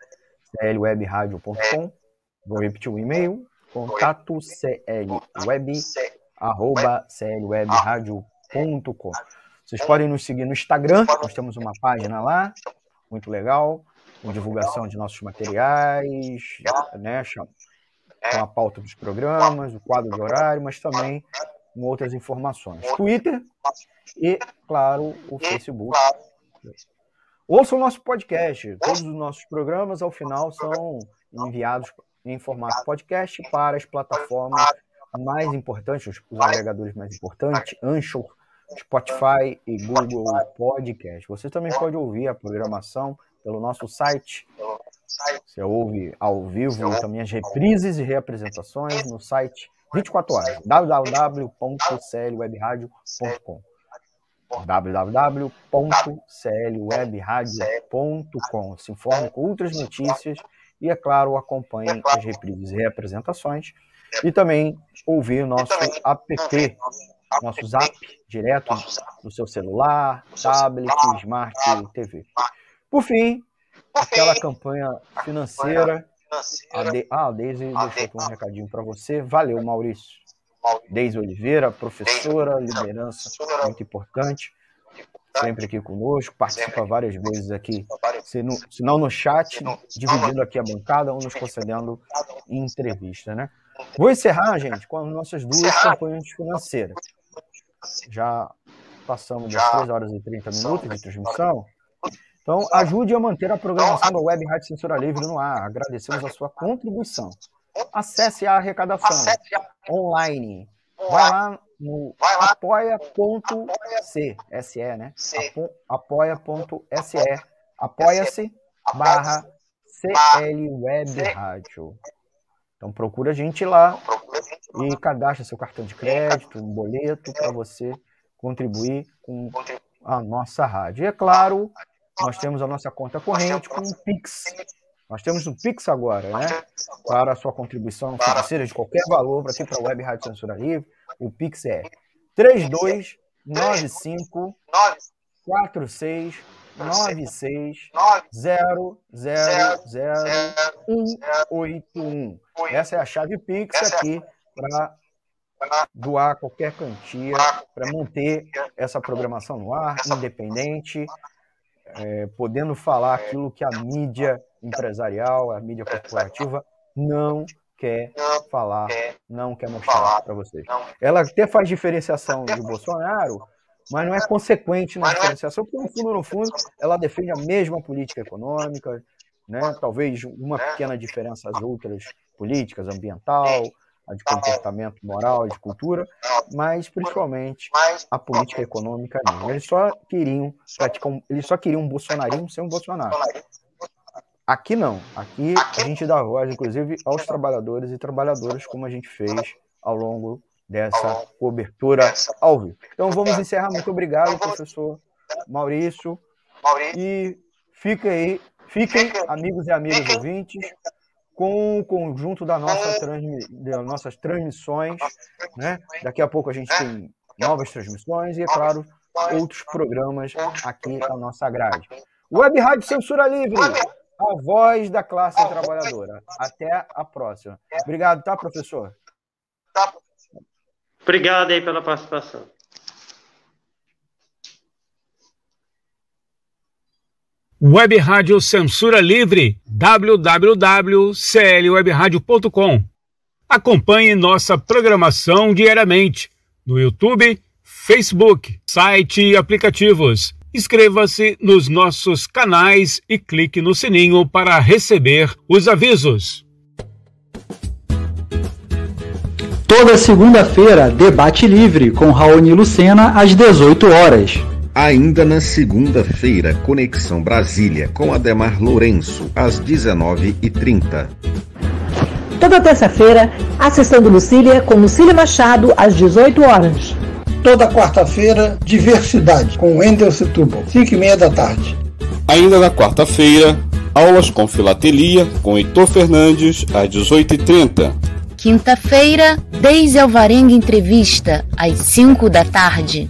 clwebradio.com, vou repetir o e-mail, contato clweb, arroba clwebradio.com. Vocês podem nos seguir no Instagram, nós temos uma página lá, muito legal, com divulgação de nossos materiais, né, com a pauta dos programas, o quadro de horário, mas também com outras informações. Twitter e, claro, o Facebook. Ouça o nosso podcast. Todos os nossos programas, ao final, são enviados em formato podcast para as plataformas mais importantes, os agregadores mais importantes, Anchor, Spotify e Google Podcast. Você também pode ouvir a programação pelo nosso site você ouve ao vivo também as reprises e reapresentações no site 24 horas, www.clwebradio.com www.clwebradio.com Se informe com outras notícias e, é claro, acompanhe as reprises e reapresentações e também ouvir o nosso app, nosso zap direto do seu celular, tablet, smart TV. Por fim, aquela campanha financeira. A de... Ah, a Deise deixou aqui um recadinho para você. Valeu, Maurício. Deise Oliveira, professora, liderança muito importante, sempre aqui conosco, participa várias vezes aqui, se, no, se não no chat, dividindo aqui a bancada ou nos concedendo entrevista, né? Vou encerrar, gente, com as nossas duas campanhas financeiras. Já passamos das 3 horas e 30 minutos de transmissão. Então, ajude a manter a programação da Web Rádio Censura Livre no ar. Agradecemos a sua contribuição. Acesse a arrecadação online. Vai lá no apoia.se, SE, né? Apoia.se, apoia-se barra CL Web Rádio. Então procura a gente lá e cadastra seu cartão de crédito, um boleto para você contribuir com a nossa rádio. E é claro, nós temos a nossa conta corrente com o Pix. Nós temos um Pix agora, né? Para a sua contribuição financeira de qualquer valor para aqui para a Web Rádio Censura Livre. O Pix é 3295 46 96 181. Essa é a chave Pix aqui para doar qualquer quantia para manter essa programação no ar, independente, é, podendo falar aquilo que a mídia empresarial, a mídia corporativa não quer falar, não quer mostrar para vocês. Ela até faz diferenciação de Bolsonaro, mas não é consequente na diferenciação, porque no fundo, no fundo, ela defende a mesma política econômica, né? talvez uma pequena diferença às outras políticas, ambiental, a de comportamento moral, de cultura, mas principalmente a política econômica não. Eles só queriam praticar, eles só queriam um bolsonarismo sem um Bolsonaro. Aqui não. Aqui a gente dá voz, inclusive, aos trabalhadores e trabalhadoras, como a gente fez ao longo dessa cobertura ao vivo. Então vamos encerrar. Muito obrigado, professor Maurício. E fiquem aí, fiquem, amigos e amigas ouvintes, com o conjunto da nossa transmi das nossas transmissões. Né? Daqui a pouco a gente tem novas transmissões e, é claro, outros programas aqui na nossa grade. Web Rádio Censura Livre, a voz da classe trabalhadora. Até a próxima. Obrigado, tá, professor? Obrigado aí pela participação. Web Rádio Censura Livre, www.clwebradio.com. Acompanhe nossa programação diariamente no YouTube, Facebook, site e aplicativos. Inscreva-se nos nossos canais e clique no sininho para receber os avisos. Toda segunda-feira, debate livre com Raoni Lucena às 18 horas. Ainda na segunda-feira, Conexão Brasília com Ademar Lourenço, às 19h30. Toda terça-feira, a sessão do Lucília com Lucília Machado, às 18 horas. Toda quarta-feira, Diversidade com Wendel Setúbal, 5 e meia da tarde. Ainda na quarta-feira, aulas com filatelia com Heitor Fernandes, às 18h30. Quinta-feira, Deise Alvarenga Entrevista, às 5 da tarde.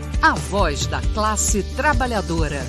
a voz da classe trabalhadora.